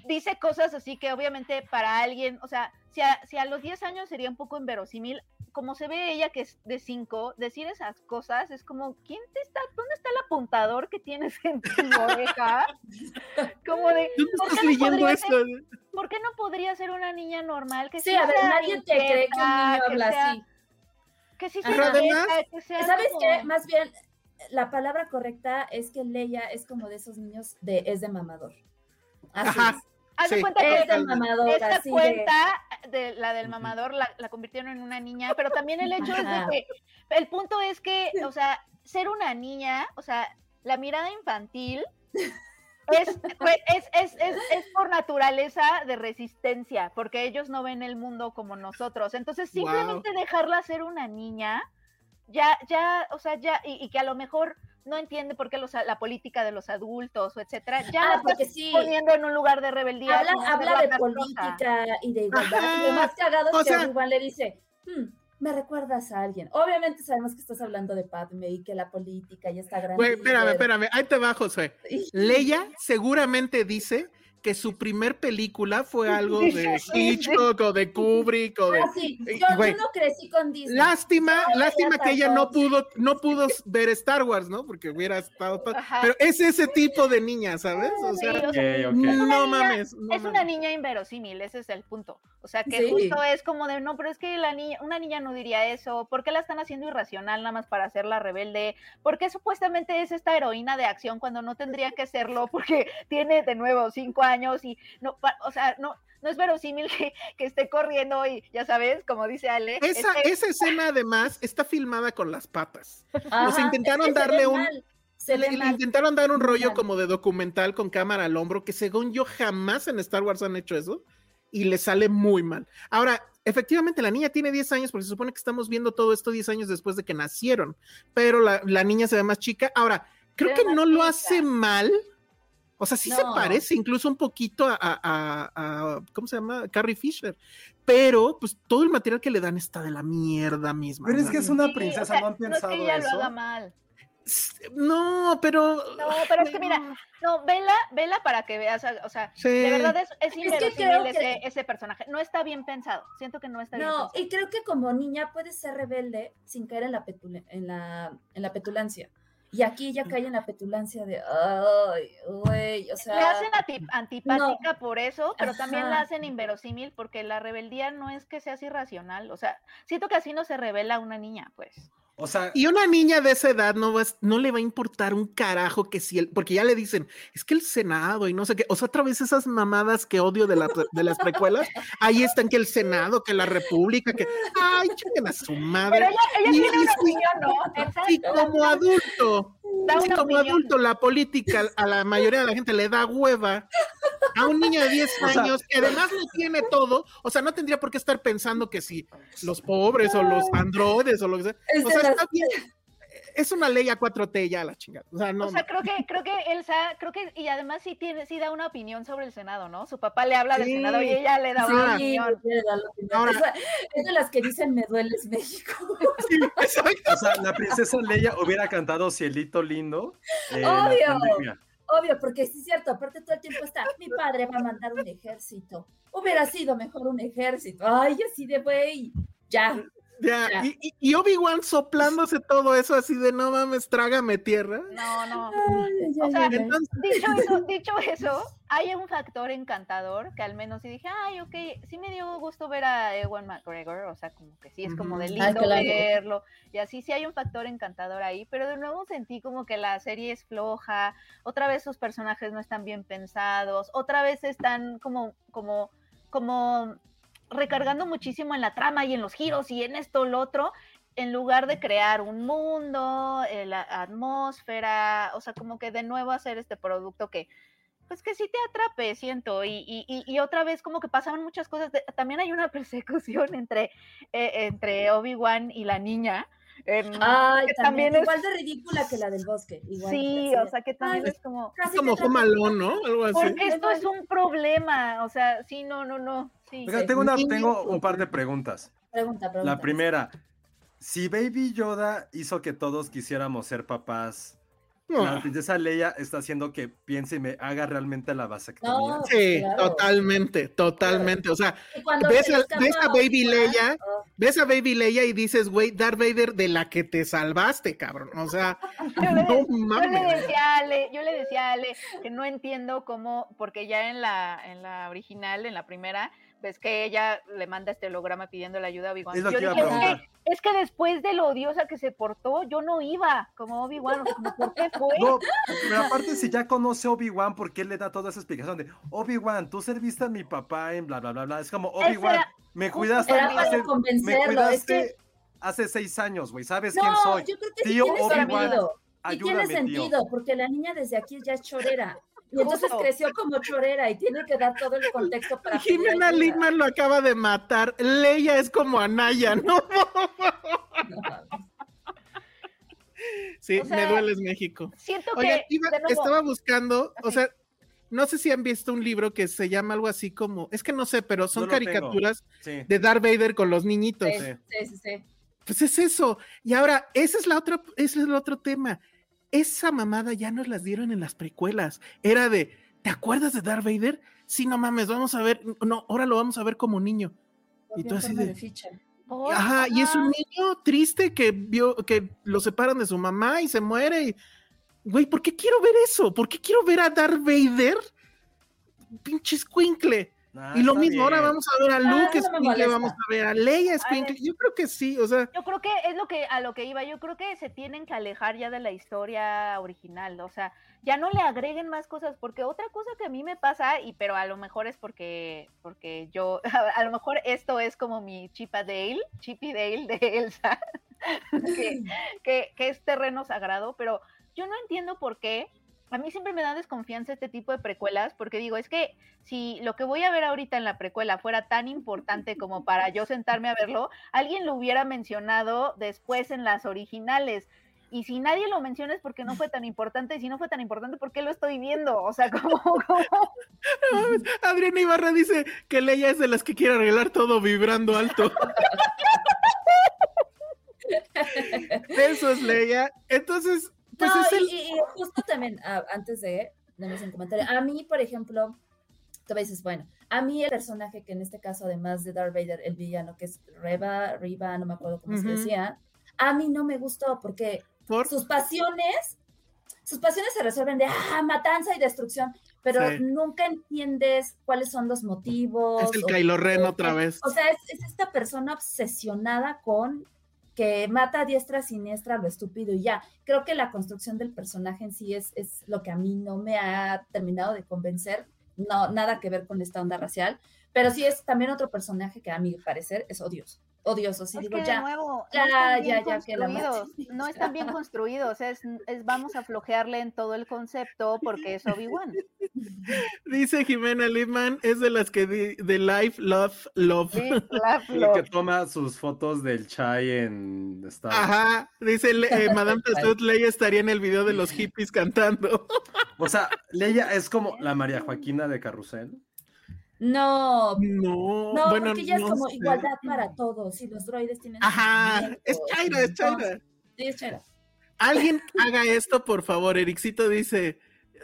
Dice cosas así que obviamente para alguien, o sea, si a, si a los 10 años sería un poco inverosímil, como se ve ella que es de 5, decir esas cosas es como, ¿quién te está, dónde está el apuntador que tienes en tu oreja? Como de, ¿Dónde ¿por estás qué no leyendo podría esto? ser- ¿por qué no podría ser una niña normal que Sí, sí a ver, sea nadie te cree que un niño habla sea- así. Que sí además- que sea ¿Sabes como- qué? Más bien, la palabra correcta es que Leia es como de esos niños de es de mamador. Así Ajá. Haz de Sí. cuenta que es. Es de totalmente. mamador, esta de... cuenta de la del mamador la, la convirtieron en una niña, pero también el hecho es de que el punto es que, o sea, ser una niña, o sea, la mirada infantil es, es, es, es, es por naturaleza de resistencia, porque ellos no ven el mundo como nosotros. Entonces, simplemente dejarla ser una niña, ya, ya, o sea, ya, y, y que a lo mejor no entiende por qué los, la política de los adultos o etcétera, ya Ah, la estás porque sí. poniendo en un lugar de rebeldía. Habla, de política y de igualdad. Ajá. Y lo más cagado O es que sea- Obi-Wan le dice, "Hmm, me recuerdas a alguien. Obviamente sabemos que estás hablando de Padme y que la política ya está grande. Güey, espérame, espérame, ahí te va, José. Leia seguramente dice que su primer película fue algo de Hitchcock o de Kubrick o de... Ah, sí, Eh, yo, yo no crecí con Disney. Lástima, No, lástima que ella no pudo, no pudo ver Star Wars, ¿no? Porque hubiera estado. Ajá. Pero es ese tipo de niña, ¿sabes? O sea, o sea, Ok, ok. no niña- mames. no es una mames. niña inverosímil, ese es el punto. O sea, que Sí. justo es como de, no, pero es que la niña, una niña no diría eso, ¿por qué la están haciendo irracional nada más para hacerla rebelde? ¿Por qué supuestamente es esta heroína de acción cuando no tendría que serlo? Porque tiene de nuevo cinco años y no, pa- o sea, no, no es verosímil que, que esté corriendo y ya sabes, como dice Ale. Esa, este- esa escena además está filmada con las patas. Ajá, o sea, intentaron es que se darle un- mal, Se Le, le intentaron dar un rollo como de documental con cámara al hombro, que según yo jamás en Star Wars han hecho eso, y le sale muy mal. Ahora, efectivamente, la niña tiene 10 años, porque se supone que estamos viendo todo esto 10 años después de que nacieron, pero la, la niña se ve más chica. Ahora, creo que no lo chica. hace mal. O sea, sí se No. parece incluso un poquito a, a- a- a- ¿cómo se llama? Carrie Fisher. Pero, pues, todo el material que le dan está de la mierda misma. Pero es ¿no? que es una Sí, o princesa, sea, ¿no han no es pensado que ella lo eso? haga mal. No, pero... No, pero es que mira, no, vela, vela para que veas, o sea, Sí. de verdad es, es que que- ese, personaje. No está bien pensado. Siento que no está bien No, pensado. y creo que como niña puedes ser rebelde sin caer en la, petule- en la, en la petulancia. Y aquí ella cae en la petulancia de, ay, güey, o sea... Le hacen antipática por eso, pero también la hacen inverosímil porque la rebeldía no es que seas irracional. O sea, siento que así no se revela una niña, pues. O sea, Y una niña de esa edad no, va, no le va a importar un carajo que si el, porque ya le dicen, es que el Senado y no sé qué, o sea, otra vez esas mamadas que odio de, la- de las precuelas, ahí están que el Senado, que la República, que, ay, chinguen a su madre. Pero ella, ella Y- tiene y una opinión, ¿no? Y como adulto, Da una como opinión. adulto, la política a la mayoría de la gente le da hueva. a un niño de 10 O sea- años que además lo tiene todo, o sea, no tendría por qué estar pensando que si los pobres o los androides o lo que sea. O sea, está bien. Es una ley a 4T ya la chingada. O sea, no. o sea, no. creo que, creo que Elsa, creo que, y además sí tiene, sí da una opinión sobre el Senado, ¿no? Su papá le habla del Sí. Senado y ella le da Sí, una opinión. Ahora- Esa- es de las que dicen me dueles México. Sí, exacto. O sea, la princesa Leia hubiera cantado Cielito Lindo. eh, Obvio. Obvio, porque sí es cierto, aparte todo el tiempo está, mi padre va a mandar un ejército. Hubiera sido mejor un ejército. Ay, así de güey. Ya. Ya, Ya. Y, y- Obi-Wan soplándose todo eso así de no mames, trágame tierra. No, no. Ay, O sea. Entonces, Dicho eso, dicho eso, hay un factor encantador que al menos sí dije, ay, ok, sí me dio gusto ver a Ewan McGregor, o sea, como que sí es como de lindo claro. verlo, y así sí hay un factor encantador ahí, pero de nuevo sentí como que la serie es floja, otra vez sus personajes no están bien pensados, otra vez están como, como, como recargando muchísimo en la trama y en los giros y en esto, lo otro, en lugar de crear un mundo, eh, la atmósfera, o sea, como que de nuevo hacer este producto que, pues que sí te atrape, siento, y, y, y- y otra vez como que pasaban muchas cosas, de- también hay una persecución entre, eh, entre Obi-Wan y la niña. em, Ay, que también, también es- igual de ridícula que la del bosque. Igual, sí, o sea que también Ay, es como, es casi como. Alone, ¿no? Algo así. porque esto es un problema, o sea, sí, no, no, no, sí. Oigan, Sí. tengo, una, tengo un par de preguntas. Pregunta, pregunta. La primera, si Baby Yoda hizo que todos quisiéramos ser papás, la No. princesa Leia está haciendo que piense y me haga realmente la vasectomía. No, Sí, claro. totalmente, totalmente. O sea, ves a- escapa ves a Baby Leia, oh, ves a Baby Leia y dices, güey, Darth Vader de la que te salvaste, cabrón. O sea, Yo le, yo decía a Ale, yo le decía a Ale que no entiendo cómo, porque ya en la, en la original, en la primera, ves que ella le manda este holograma pidiendo la ayuda a Obi-Wan. Es es es que después de lo odiosa que se portó, yo no iba como Obi-Wan, o sea, como, ¿por qué fue? No, pero aparte si ya conoce Obi-Wan, ¿por qué le da toda esa explicación de Obi-Wan, tú serviste a mi papá en bla, bla, bla, bla? Es como, Obi-Wan, me cuidaste hace, me cuidaste Es que, hace seis años, güey, ¿sabes no, quién soy? yo creo que Tío Obi-Wan. Y tiene tío. sentido, porque la niña desde aquí ya es chorera. Y entonces Justo. creció como chorera y tiene que dar todo el contexto para Jimena. Ligman lo acaba de matar. Leia es como Anaya, ¿no? Sí, O sea, me dueles México. Siento Oigan, que iba- estaba buscando, o sea, no sé si han visto un libro que se llama algo así como, es que no sé, pero son caricaturas Sí. de Darth Vader con los niñitos. Sí, Sí. sí, sí, sí. Pues es eso. Y ahora, ese es la otra, ese es el otro tema. Esa mamada ya nos las dieron en las precuelas. Era de, ¿te acuerdas de Darth Vader? Sí, no mames, vamos a ver, no, ahora lo vamos a ver como niño. Y tú así de- Ajá, y es un niño triste que vio que lo separan de su mamá y se muere. Y, güey, ¿por qué quiero ver eso? ¿Por qué quiero ver a Darth Vader? Pinche escuincle. Ah, y lo mismo, ahora bien. vamos a ver a Ah, Luke molesta. vamos a ver a Leia escuincle. Yo creo que sí, o sea, Yo creo que es lo que a lo que iba. Yo creo que se tienen que alejar ya de la historia original. O sea, ya no le agreguen más cosas. Porque otra cosa que a mí me pasa, y pero a lo mejor es porque, porque yo, a, lo mejor esto es como mi Chipa Dale, Chippy Dale de Elsa, que, que, que es terreno sagrado, pero yo no entiendo por qué. A mí siempre me da desconfianza este tipo de precuelas, porque digo, es que si lo que voy a ver ahorita en la precuela fuera tan importante como para yo sentarme a verlo, alguien lo hubiera mencionado después en las originales. Y si nadie lo menciona es porque no fue tan importante, y si no fue tan importante, ¿por qué lo estoy viendo? O sea, como, Adriana Ibarra dice que Leia es de las que quiere arreglar todo vibrando alto. Eso es Leia. Entonces, pues no, es el. y, justo también, antes de, de un comentario, a mí, por ejemplo, tú me dices, bueno, a mí el personaje que en este caso, además de Darth Vader, el villano, que es Reba, Riva, no me acuerdo cómo se decía, a mí no me gustó porque por- sus pasiones, sus pasiones se resuelven de ah, matanza y destrucción, pero Sí. nunca entiendes cuáles son los motivos. Es el o- Kylo Ren o- otra vez. O sea, es, es esta persona obsesionada con que mata a diestra siniestra lo estúpido y ya. Creo que la construcción del personaje en sí es, es lo que a mí no me ha terminado de convencer. No, nada que ver con esta onda racial, pero sí es también otro personaje que a mi parecer es odioso. Odioso, sí Es digo que de ya. nuevo, ya, no ya, ya, que la no están bien construidos, es, es vamos a flojearle en todo el concepto porque es Obi-Wan. Dice Jimena Lipman, es de las que di- de Life, Love, Love. Laugh, El love. que toma sus fotos del chai en Star Wars. Ajá, dice eh, Madame Tussauds, Leia estaría en el video de los hippies cantando. O sea, Leia es como la María Joaquina de Carrusel. No, No, no, bueno, porque ya es como sé. igualdad para todos y los droides tienen. Ajá, es Chaira, es Chaira. Sí, es Chaira. Alguien haga esto, por favor. Ericito dice,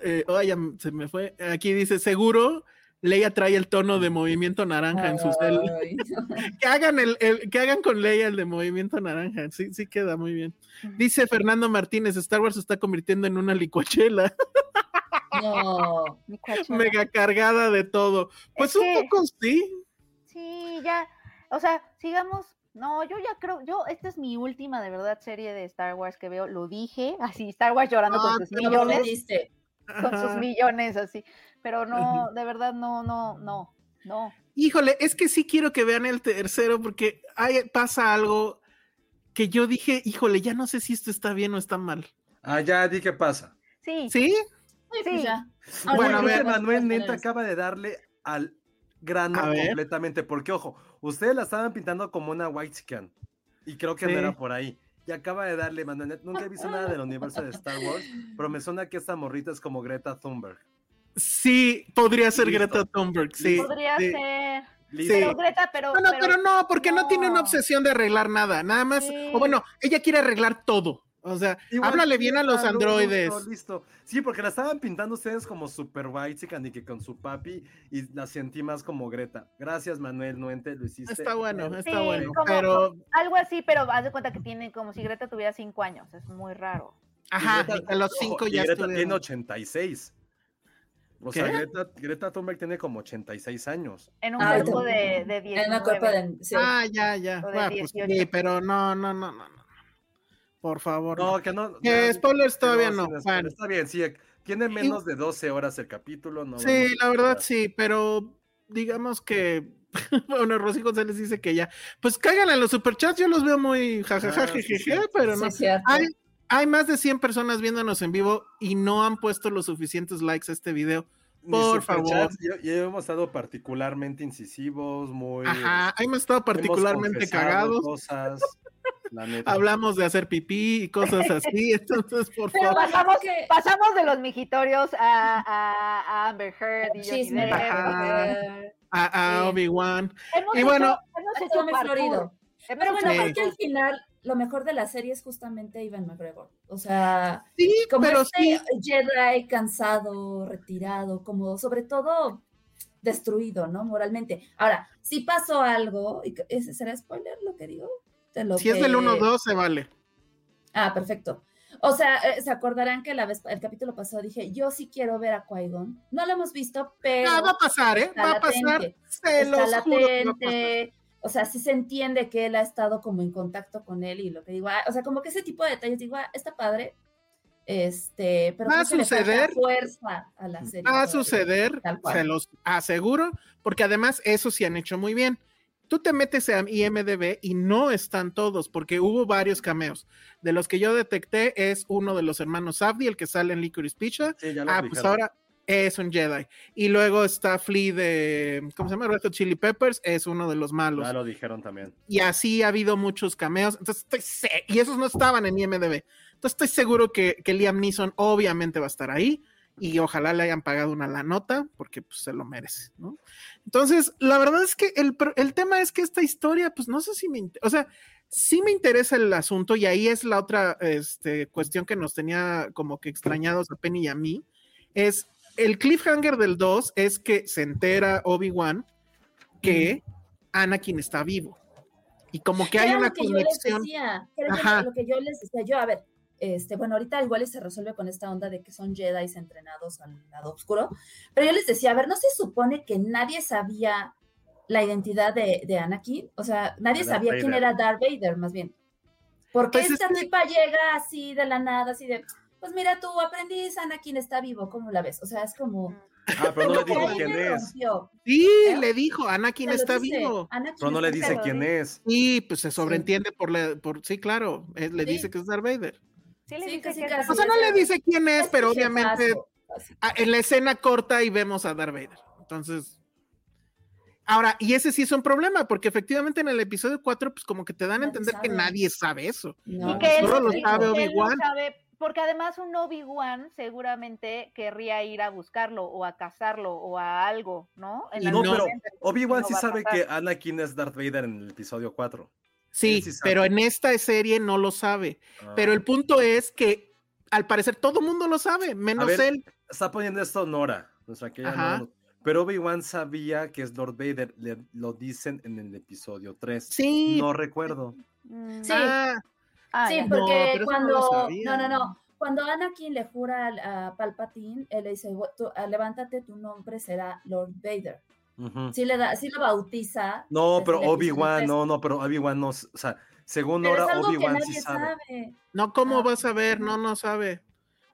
eh, oh, ya se me fue. Aquí dice, seguro Leia trae el tono de movimiento naranja en su cel. Ay, Que hagan el, el- que hagan con Leia el de movimiento naranja. Sí, sí queda muy bien. Dice Fernando Martínez, Star Wars se está convirtiendo en una licuachela, No. Mi mega cargada de todo. Pues Es un que- poco sí. Sí, ya. O sea, sigamos. No, yo ya creo, yo, esta es mi última de verdad serie de Star Wars que veo, lo dije, así, Star Wars llorando Ah, con sus pero Lo millones, prometiste. con sus millones, así. Pero no, de verdad, no, no, no, no. Híjole, es que sí quiero que vean el tercero porque hay, pasa algo que yo dije, híjole, ya no sé si esto está bien o está mal. Ah, ya di qué pasa. Sí, ¿Sí? Pues Sí. Bueno, a ver. Manuel Neta acaba de darle al grano A ver. completamente, porque ojo, ustedes la estaban pintando como una white scan y creo que Sí. no era por ahí. Y acaba de darle, Manuel Net, nunca he visto nada del universo de Star Wars, pero me suena que esta morrita es como Greta Thunberg. Sí, podría ser Listo. Greta Thunberg, sí. podría sí. ser. Listo. Pero Greta, pero. No, no, pero no, porque no. tiene una obsesión de arreglar nada, nada más, Sí. o bueno, ella quiere arreglar todo. O sea, Igual háblale bien a los androides. Listo, listo. Sí, porque la estaban pintando ustedes como super white y que con su papi y la sentí más como Greta. Gracias, Manuel Nuente, lo hiciste. Está bueno, está Sí, bueno, como- pero Algo así, pero haz de cuenta que tiene como si Greta tuviera cinco años. Es muy raro. Ajá, Greta- a los cinco ya Greta estuvieron. tiene 86. O sea. Greta, Greta Thunberg tiene como 86 años. En un Ah, cuerpo de, de 19. En la cuerpo de. sí. Ah, ya, ya. Bueno, pues 18. sí, pero no, no, no, no. Por favor. no. No, que no. Que ya- spoilers todavía no. spoilers. Bueno. Está bien, sí. Tiene menos de 12 horas el capítulo. No Sí, la verdad sí, pero digamos que bueno, Rosy González dice que ya, pues caigan en los superchats, yo los veo muy jajaja, Ah, sí, jejeje, pero Sí, no. Hay, hay más de 100 personas viéndonos en vivo y no han puesto los suficientes likes a este video. Por Ya, ya hemos estado particularmente incisivos, muy. Ajá, hemos estado hemos particularmente confesado cagados, Cosas. Hablamos de hacer pipí y cosas así, entonces por Pero favor. Pasamos, que- pasamos de los mijitorios a, a, a Amber Heard y Johnny. Depp. A, a Sí. Obi-Wan. Y hecho- bueno, hemos Pero bueno, Sí. creo que al final lo mejor de la serie es justamente Ivan McGregor. O sea, Sí, como pero este sí, Jedi cansado, retirado, como sobre todo destruido, ¿no? Moralmente. Ahora, si pasó algo, y que- ¿ese será spoiler lo que digo? De lo si es del que- 1-2 se vale. Ah, perfecto. O sea, eh, se acordarán que la vez, el capítulo pasado dije, yo sí quiero ver a Qui-Gon. No lo hemos visto, pero Ah, va a pasar, ¿eh? Va a pasar. Se está los juro que va a pasar. latente. O sea, sí se entiende que él ha estado como en contacto con él y lo que digo, ah, o sea, como que ese tipo de detalles, digo, ah, está padre. Este, pero Va a suceder. fuerza a la serie. Va a suceder, se los aseguro, porque además eso sí han hecho muy bien. Tú te metes a IMDB y no están todos, porque hubo varios cameos. De los que yo detecté es uno de los hermanos Abdi, el que sale en Licorice Pizza. Sí, Ah, pues dijeron. ahora es un Jedi. Y luego está Flea de, ¿cómo se llama? Red Chili Peppers, es uno de los malos. Ya lo dijeron también. Y así ha habido muchos cameos. Entonces estoy y esos no estaban en IMDB. Entonces estoy seguro que, que Liam Neeson obviamente va a estar ahí y ojalá le hayan pagado una la nota porque pues, se lo merece, ¿no? Entonces, la verdad es que el, el tema es que esta historia, pues no sé si me, o sea, sí me interesa el asunto y ahí es la otra este, cuestión que nos tenía como que extrañados a Penny y a mí, es el cliffhanger del 2 es que se entera Obi-Wan que Anakin está vivo. Y como que hay una lo que yo les conexión. decía, que era Ajá. lo que yo les decía, yo, a ver, este, bueno, ahorita igual y se resuelve con esta onda de que son Jedi entrenados al lado oscuro, pero yo les decía, a ver, ¿no se supone que nadie sabía la identidad de, de Anakin? O sea, nadie Darth sabía quién era Darth Vader, más bien. Porque Pues es esta que- tipa llega así de la nada, así de, pues mira, tu aprendiz Anakin está vivo, ¿cómo la ves? O sea, es como... Ah, pero no le dijo quién es. Sí, ¿Eh? le dijo, Anakin está dice, vivo. Anakin Pero no le dice quién es. Y pues se sobreentiende por, la, por sí, claro, él le Sí. dice que es Darth Vader. Sí, le Sí, dice casi, que es. O sea, no le dice quién es, pero obviamente ah, en la escena corta y vemos a Darth Vader. Entonces, ahora, y ese sí es un problema, porque efectivamente en el episodio 4, pues como que te dan a entender que nadie sabe eso. No, Y que él, Solo lo sabe Obi-Wan. porque además un Obi-Wan seguramente querría ir a buscarlo o a cazarlo o a algo, ¿no? En Y No, pero Obi-Wan no sí sabe que Anakin es Darth Vader en el episodio 4. Sí, pero en esta serie no lo sabe. Pero Ah. el punto es que al parecer todo el mundo lo sabe, menos ver, él. Está poniendo esto Nora, nuestra querida Ajá. Nora. Pero Obi-Wan sabía que es Lord Vader, le- lo dicen en el episodio 3. Sí. No recuerdo. Mm, Sí. Ah, ah, Sí, porque no cuando. No, no, no. Cuando Anakin le jura al- a Palpatine, él le dice: "Gu- tú, ah, Levántate, tu nombre será Lord Vader. Ujú. Sí, le da, sí lo bautiza. No, desde pero Obi-Wan, no, no, pero Obi-Wan no, o sea, según que Obi-Wan sí sabe. sabe. no, ¿cómo Ah. vas a ver? No, no sabe.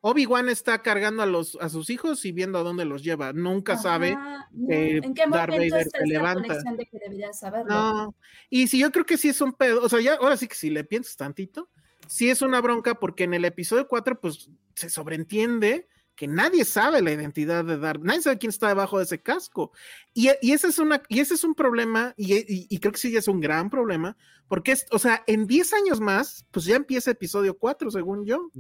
Obi-Wan está cargando a los a sus hijos y viendo a dónde los lleva. Nunca sabe. Ajá, no, que ¿En qué Darth momento Vader está se levanta. conexión de que saberlo? No. Y si yo creo que sí es un pedo, o sea, ya ahora sí que si le piensas tantito, sí es una bronca porque en el episodio 4 pues se sobreentiende que nadie sabe la identidad de Darth, nadie sabe quién está debajo de ese casco. Y, y ese es una y ese es un problema y, y- y creo que sí es un gran problema porque es, o sea, en 10 años más pues ya empieza episodio 4 según yo.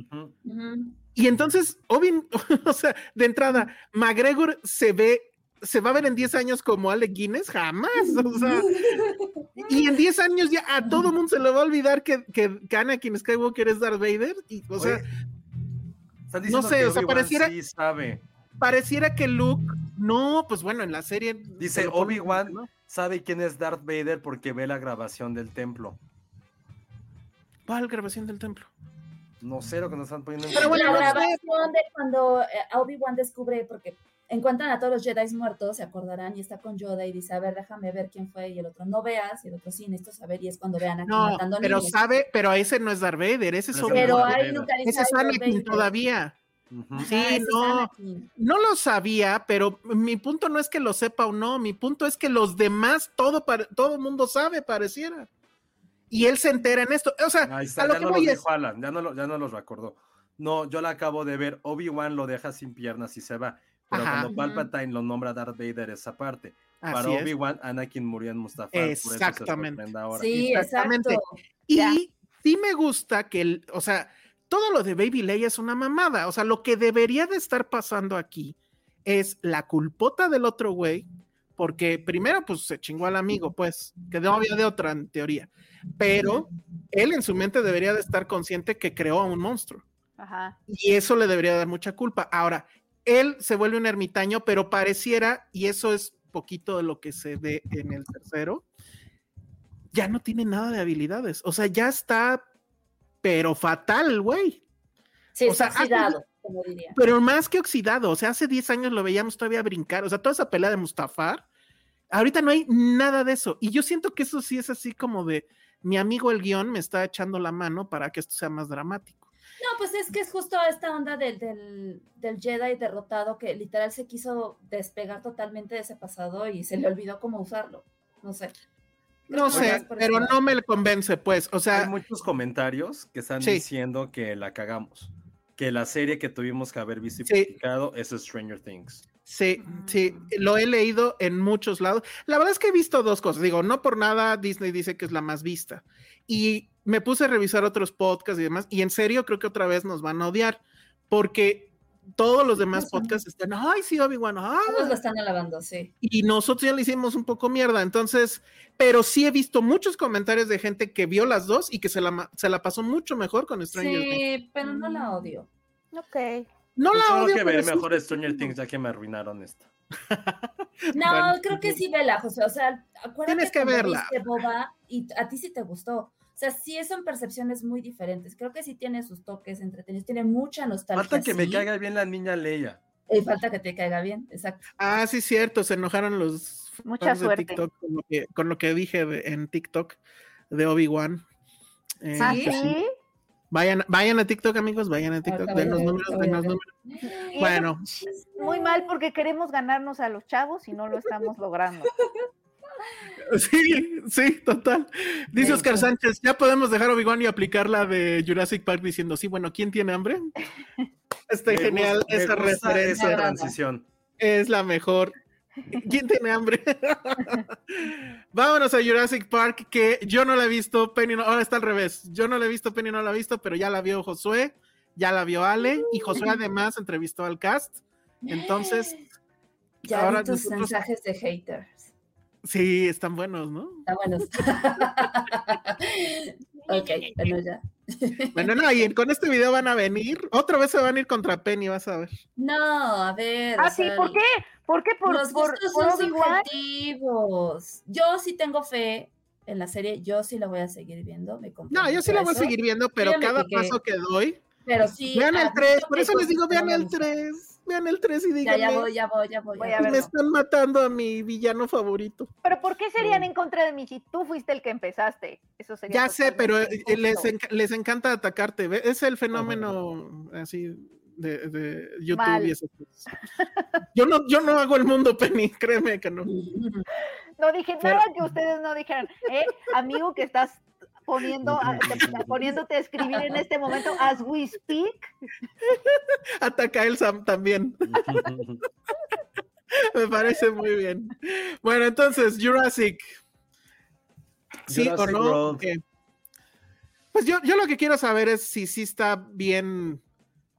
Y entonces, Obi, o sea, de entrada, McGregor se ve, se va a ver en 10 años como Alec Guinness, jamás. O sea, y en 10 años ya a todo mundo se le va a olvidar que, que, que Anakin Skywalker es Darth Vader. Y, o sea, están diciendo sé, que o sea, pareciera- sí sabe. pareciera que Luke, no, pues bueno, en la serie. Dice se Obi-Wan ¿no? sabe quién es Darth Vader porque ve la grabación del templo. ¿Cuál grabación del templo? No sé lo que nos están poniendo en Pero bueno, la no grabación de cuando eh, Obi-Wan descubre, porque encuentran a todos los Jedi muertos, se acordarán, y está con Yoda y dice, a ver, déjame ver quién fue, y el otro, no veas, y el otro, sí, necesito saber, y es cuando vean aquí No, matando pero niños. sabe, pero ese no es Darth Vader, ese es Pero Obi-Wan. Pero ahí nunca dice, Ese es "Ay, Darth Anakin Vader". todavía. Ujú. Ajá, Sí, ese es no. No lo sabía, pero mi punto no es que lo sepa o no, mi punto es que los demás, todo para, todo mundo sabe, pareciera. Y él se entera en esto. O sea, está, a lo ya que no voy es, dijo Alan, ya no, lo, ya no los recordó. No, yo la acabo de ver. Obi-Wan lo deja sin piernas y se va. Pero Ajá. cuando Palpatine lo nombra Darth Vader, esa parte. Para así es. Obi-Wan, Anakin murió en Mustafar. por eso se Exactamente. ahora. Sí, Exactamente. exacto. Y Ya. sí me gusta que, el, o sea, todo lo de Baby Leia es una mamada. O sea, lo que debería de estar pasando aquí es la culpota del otro güey, porque primero, pues se chingó al amigo, pues, que no había de otra en teoría. Pero él en su mente debería de estar consciente que creó a un monstruo. Ajá. Y eso le debería dar mucha culpa. Ahora, él se vuelve un ermitaño, pero pareciera, y eso es poquito de lo que se ve en el tercero, ya no tiene nada de habilidades. O sea, ya está, pero fatal, güey. Sí, O hace- oxidado, como diría. Pero más que oxidado, o sea, hace 10 años lo veíamos todavía brincar. O sea, toda esa pelea de Mustafar, ahorita no hay nada de eso. Y yo siento que eso sí es así como de, mi amigo el guion me está echando la mano para que esto sea más dramático. No, pues es que es justo esta onda del, del, del Jedi derrotado que literal se quiso despegar totalmente de ese pasado y se le olvidó cómo usarlo. No sé. No sé, pero no me convence, pues. O sea, Hay muchos comentarios que están Sí. diciendo que la cagamos. Que la serie que tuvimos que haber visto y Sí. publicado es Stranger Things. Sí, sí, lo he leído en muchos lados. La verdad es que he visto dos cosas. Digo, no por nada Disney dice que es la más vista. Y me puse a revisar otros podcasts y demás, y en serio creo que otra vez nos van a odiar, porque todos los demás podcasts están, ay, sí, Obi-Wan, ah", Todos lo están alabando, sí. y nosotros ya le hicimos un poco mierda. Entonces, pero sí he visto muchos comentarios de gente que vio las dos y que se la, se la pasó mucho mejor con Stranger Things. Sí, pero no la odio. Ok. No Pues la tengo odio, que ver pero sí mejor Stranger. Things ya que me arruinaron esto. No, Bueno, creo que sí, vela, José. O sea, acuérdate Tienes que verla. viste Boba y a ti sí te gustó. O sea, sí son percepciones muy diferentes. Creo que sí tiene sus toques entretenidos, tiene mucha nostalgia. Falta que me caiga bien la niña Leia. Y falta que te caiga bien, exacto. Ah, sí, cierto, se enojaron los Mucha fans de suerte. TikTok con lo que, con lo que dije de- en TikTok de Obi-Wan. Eh, ¿Ah, ¿Sí? que sí? Vayan, vayan a TikTok, amigos, vayan a TikTok, den los números, den los números. Bueno, muy mal porque queremos ganarnos a los chavos y no lo estamos logrando. Sí, sí, total. Dice Oscar Sánchez, ya podemos dejar Obi-Wan y aplicar la de Jurassic Park diciendo, sí, bueno, ¿quién tiene hambre? Está genial gusta- esa referencia. Esa transición. Es la mejor. ¿Quién tiene hambre? Vámonos a Jurassic Park, que yo no la he visto, Penny no, ahora está al revés. Yo no la he visto, Penny no la ha visto, pero ya la vio Josué, ya la vio Ale, y Josué además entrevistó al cast. Entonces, Ya ahora vi tus nosotros- mensajes de haters. Sí, están buenos, ¿no? Está buenos. ok, bueno, ya. Bueno, no, y con este video van a venir, otra vez se van a ir contra Penny, vas a ver. No, a ver. Ah, sí, sea, ¿por qué? ¿Por qué? Por, los por, gustos por son subjetivos. Yo sí tengo fe en la serie, yo sí la voy a seguir viendo. Me No, yo sí la voy a seguir viendo, pero cada que- paso que doy, Pero sí. vean el 3, admito por eso les digo, vean el gustan. 3, vean el 3 y Ya, díganme, ya voy, ya voy, ya voy. Voy a me están matando a mi villano favorito. Pero ¿por qué serían en contra de mí si tú fuiste el que empezaste? Eso sería Ya sé, pero totalmente eh, les, les encanta atacarte. Es el fenómeno así de, de YouTube Mal. y esas cosas. Yo no, yo no hago el mundo, Penny, créeme que no. No dije Pero- nada que ustedes no dijeran. ¿eh? Amigo que estás poniendo, poniéndote a escribir en este momento as we speak. Ataca él Sam también. Me parece muy bien. Bueno, entonces, Jurassic. ¿Sí o Jurassic no? World. ¿Qué? Pues yo, yo lo que quiero saber es si sí está bien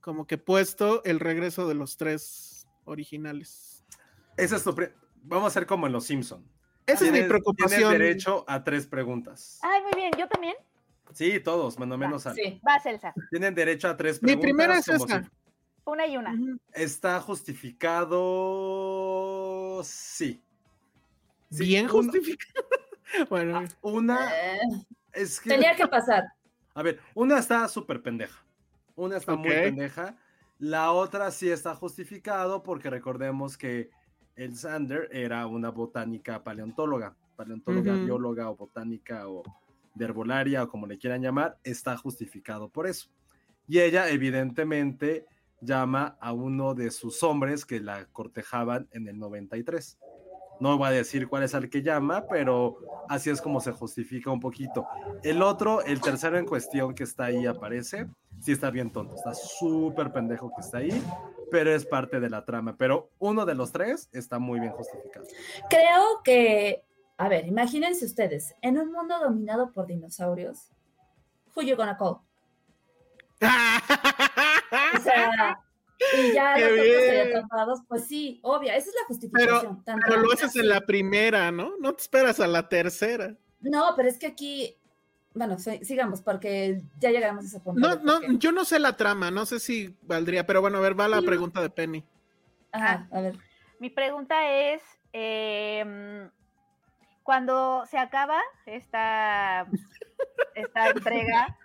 como que puesto el regreso de los tres originales. Esa es tu pre- Vamos a hacer como en Los Simpson. Esa es mi preocupación. Tienes derecho a tres preguntas. Ay, muy bien, yo también. Sí, todos, menos menos al- Sí. Va, Celsa. Tienen derecho a tres Mi preguntas. primera es si- Una y una. ¿Está justificado? Sí. Sí, Bien justificado. bueno, Una Eh, es que. tenía que pasar. A ver, una está súper pendeja. Una está muy pendeja. La otra sí está justificado porque recordemos que el Sander era una botánica paleontóloga. Paleontóloga, bióloga o botánica o de herbolaria o como le quieran llamar, está justificado por eso. Y ella evidentemente llama a uno de sus hombres que la cortejaban en el 93. No voy a decir cuál es el que llama, pero así es como se justifica un poquito. El otro, el tercero en cuestión que está ahí aparece, sí está bien tonto, está súper pendejo que está ahí, pero es parte de la trama. Pero uno de los tres está muy bien justificado. Creo que, a ver, imagínense ustedes, en un mundo dominado por dinosaurios, who you gonna call? O sea, y ya Qué los bien. atrapados, pues sí, obvia, esa es la pero, justificación. tan pero lo haces en la primera, ¿no? No te esperas a la tercera. No, pero es que aquí, bueno, sigamos, porque ya llegamos a ese punto. No, no, yo no sé la trama, no sé si valdría, pero bueno, a ver, va la pregunta de Penny. Ajá, a ver. Mi pregunta es, em, cuando se acaba esta, esta entrega,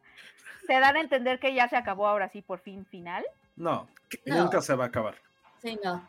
¿te dan a entender que ya se acabó ahora sí, por fin, final? No, No. nunca se va a acabar. Sí, no.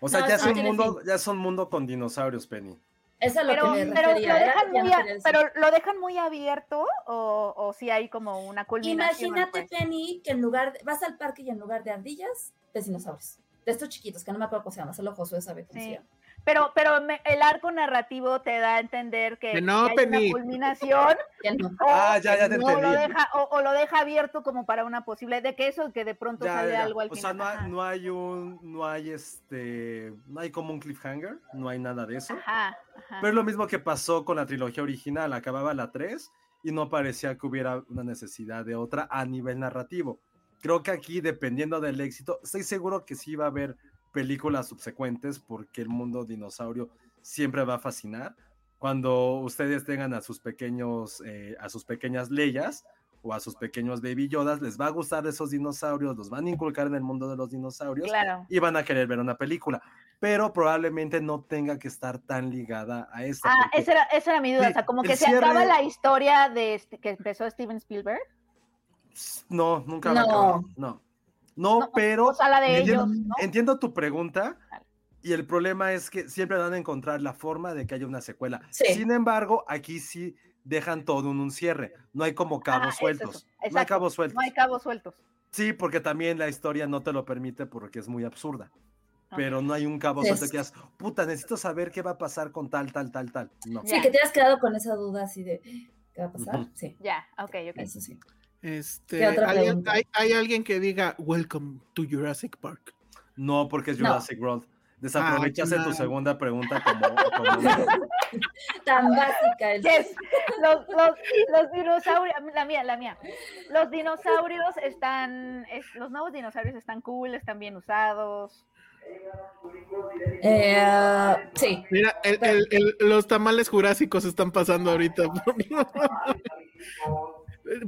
O sea, No, ya, es no un mundo, fin. ya es un mundo con dinosaurios, Penny. Eso es lo Pero, que me pero, refería. lo dejan muy a- pero lo dejan muy abierto o, o si hay como una culminación. Imagínate, pues? Penny, que en lugar de, vas al parque y en lugar de ardillas, ves dinosaurios. De estos chiquitos, que no me acuerdo cómo se llama, solo Josué sabe cómo Sí. se llama. Pero, pero me- el arco narrativo te da a entender que, Que no, hay Penny. una culminación no. o, Ah, ya, ya te o lo deja, o, o lo deja abierto como para una posible de que eso, que de pronto Ya, sale ya, algo al o final. sea, no no hay un, no hay este, no hay como un cliffhanger, no hay nada de eso. Ajá, ajá. Pero es lo mismo que pasó con la trilogía original, acababa la 3 y no parecía que hubiera una necesidad de otra a nivel narrativo. Creo que aquí, dependiendo del éxito, estoy seguro que sí va a haber películas subsecuentes porque el mundo dinosaurio siempre va a fascinar. Cuando ustedes tengan a sus pequeños, eh, a sus pequeñas leyas o a sus pequeños baby yodas, les va a gustar esos dinosaurios, los van a inculcar en el mundo de los dinosaurios Claro. y van a querer ver una película, pero probablemente no tenga que estar tan ligada a esta. Ah, esa era, esa era mi duda. Sí, o sea, como que se cierre- acaba la historia de este, que empezó Steven Spielberg. No, nunca No. acabar. No. No, No, pero o sea, la de entiendo, ellos, ¿no? entiendo tu pregunta y el problema es que siempre van a encontrar la forma de que haya una secuela. Sí. Sin embargo, aquí sí dejan todo en un cierre. No hay como cabos Ajá, es sueltos. eso, No hay exacto, cabos sueltos. No hay cabos sueltos. Sí, porque también la historia no te lo permite porque es muy absurda. pero no hay un cabo Sí. suelto que digas, puta, necesito saber qué va a pasar con tal, tal, tal, tal. No. Sí, Ya. que te has quedado con esa duda así de ¿qué va a pasar? Sí, Ya, ok, ok. eso sí. Este, ¿Qué otra ¿hay, pregunta? hay- hay alguien que diga Welcome to Jurassic Park. No, porque es No. Jurassic World. Desaprovechaste Ah, tu segunda pregunta como, como- Tan básica el Yes. Los, los, los dinosaurios, la mía, la mía. Los dinosaurios están, es- los nuevos dinosaurios están cool, están bien usados. Eh, ah, sí, Mira, el- el- el- los tamales jurásicos están pasando ahorita.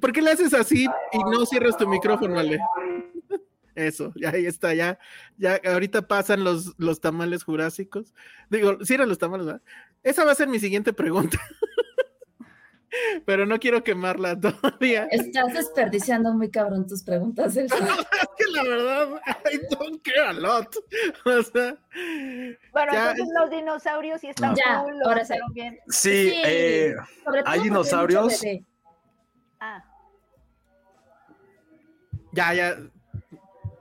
¿Por qué le haces así y no cierras tu micrófono, Ale? Eso, ya ahí está, ya, ya ahorita pasan los, los tamales jurásicos. Digo, cierran los tamales, ¿verdad? Esa va a ser mi siguiente pregunta. Pero no quiero quemarla todavía. Es estás desperdiciando muy cabrón tus preguntas, Elsa. que la verdad, I don't care a lot. O sea, Bueno, Ya, entonces los dinosaurios sí están Ya, cool, los ahora sí. bien. Sí, Sí. eh, ¿Hay dinosaurios? Ah, ya, ya,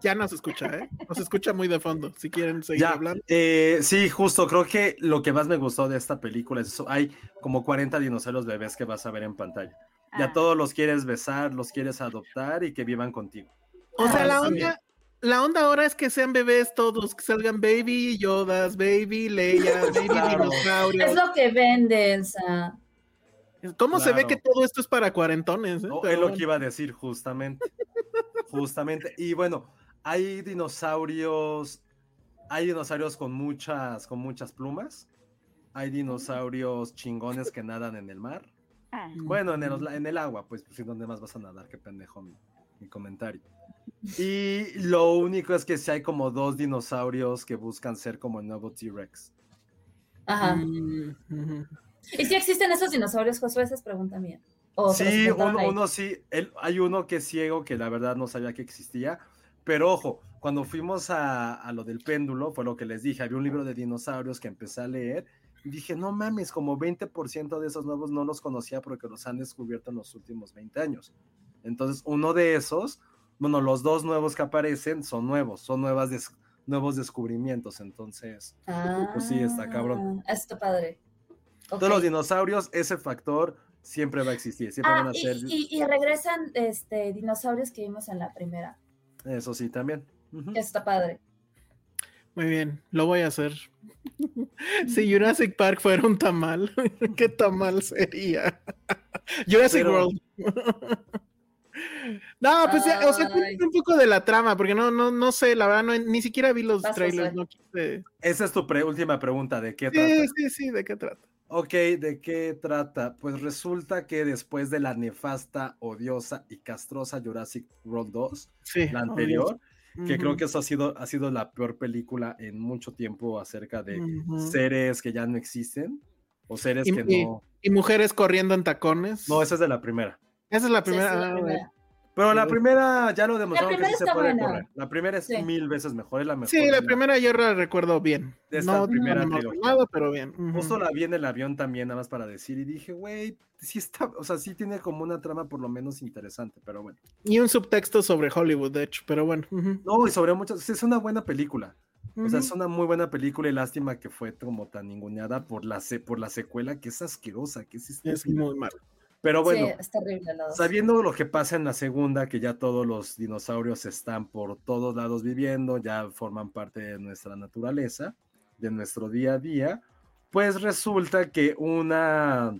ya no se escucha, ¿eh? No se escucha muy de fondo. Si quieren seguir ya, hablando. eh, sí, justo, creo que lo que más me gustó de esta película es eso. Hay como 40 dinosaurios bebés que vas a ver en pantalla. Ya ah. todos los quieres besar, los quieres adoptar y que vivan contigo. O sea, Ah, la onda, la onda ahora es que sean bebés todos, que salgan baby Yodas, baby Leia, baby Claro. dinosaurios. Es lo que vende, Elsa. ¿Cómo se ve que todo esto es para cuarentones? eh? No, es lo que iba a decir justamente. justamente. Y bueno, hay dinosaurios, hay dinosaurios con muchas, con muchas plumas. Hay dinosaurios chingones que nadan en el mar. Ah. Bueno, en el, en el agua, pues, pues, ¿y ¿dónde más vas a nadar? Qué pendejo mi, mi comentario. Y lo único es que sí hay como dos dinosaurios que buscan ser como el nuevo T-Rex. Ajá. Mm. ¿Y si existen esos dinosaurios, Josué? Esa es pregunta mía. O Sí, uno, uno sí. hay uno que es ciego que la verdad no sabía que existía. Pero ojo, cuando fuimos a, a lo del péndulo, fue lo que les dije. Había un libro de dinosaurios que empecé a leer. Y dije, no mames, como 20% de esos nuevos no los conocía porque los han descubierto en los últimos 20 años. Entonces, uno de esos, bueno, los dos nuevos que aparecen son nuevos, son nuevas des- nuevos descubrimientos. Entonces, pues sí, está cabrón. Ah, Está padre. Todos los dinosaurios, ese factor siempre va a existir. Siempre van Ah, a y, ser. y- y regresan este, dinosaurios que vimos en la primera. Eso sí, también. Está padre. Muy bien, lo voy a hacer. si Jurassic Park fuera un tamal, ¿qué tamal sería? Jurassic Pero- World. no, pues ya, o sea, un poco de la trama, porque no, no, no sé, la verdad, no, ni siquiera vi los Vas, trailers, no quise. Esa es tu pre- última pregunta, ¿de qué Sí, trata? sí, sí, ¿de qué trata? Ok, ¿de qué trata? Pues resulta que después de la nefasta, odiosa y castrosa Jurassic World 2, Sí. la anterior, que creo que eso ha sido, ha sido la peor película en mucho tiempo acerca de seres que ya no existen o seres Y- que no... Y mujeres corriendo en tacones. No, esa es de la primera. Esa es la primera. sí, la ah, primera. Pero la primera ya lo demostraron que sí se puede buena. correr. La primera es Sí. mil veces mejor, es la mejor. Sí, la primera yo la recuerdo bien. De esta no primera no acuerdo, pero bien. Justo la vi en el avión también, nada más para decir, y dije, güey, sí está, o sea, sí tiene como una trama por lo menos interesante, pero bueno. Y un subtexto sobre Hollywood, de hecho, pero bueno. No, y sobre muchas, es una buena película. O sea, es una muy buena película y lástima que fue como tan ninguneada por la, se- por la secuela, que es asquerosa, que es muy malo. Pero bueno, Sí, es terrible la dos. sabiendo lo que pasa en la segunda, que ya todos los dinosaurios están por todos lados viviendo, ya forman parte de nuestra naturaleza, de nuestro día a día, pues resulta que una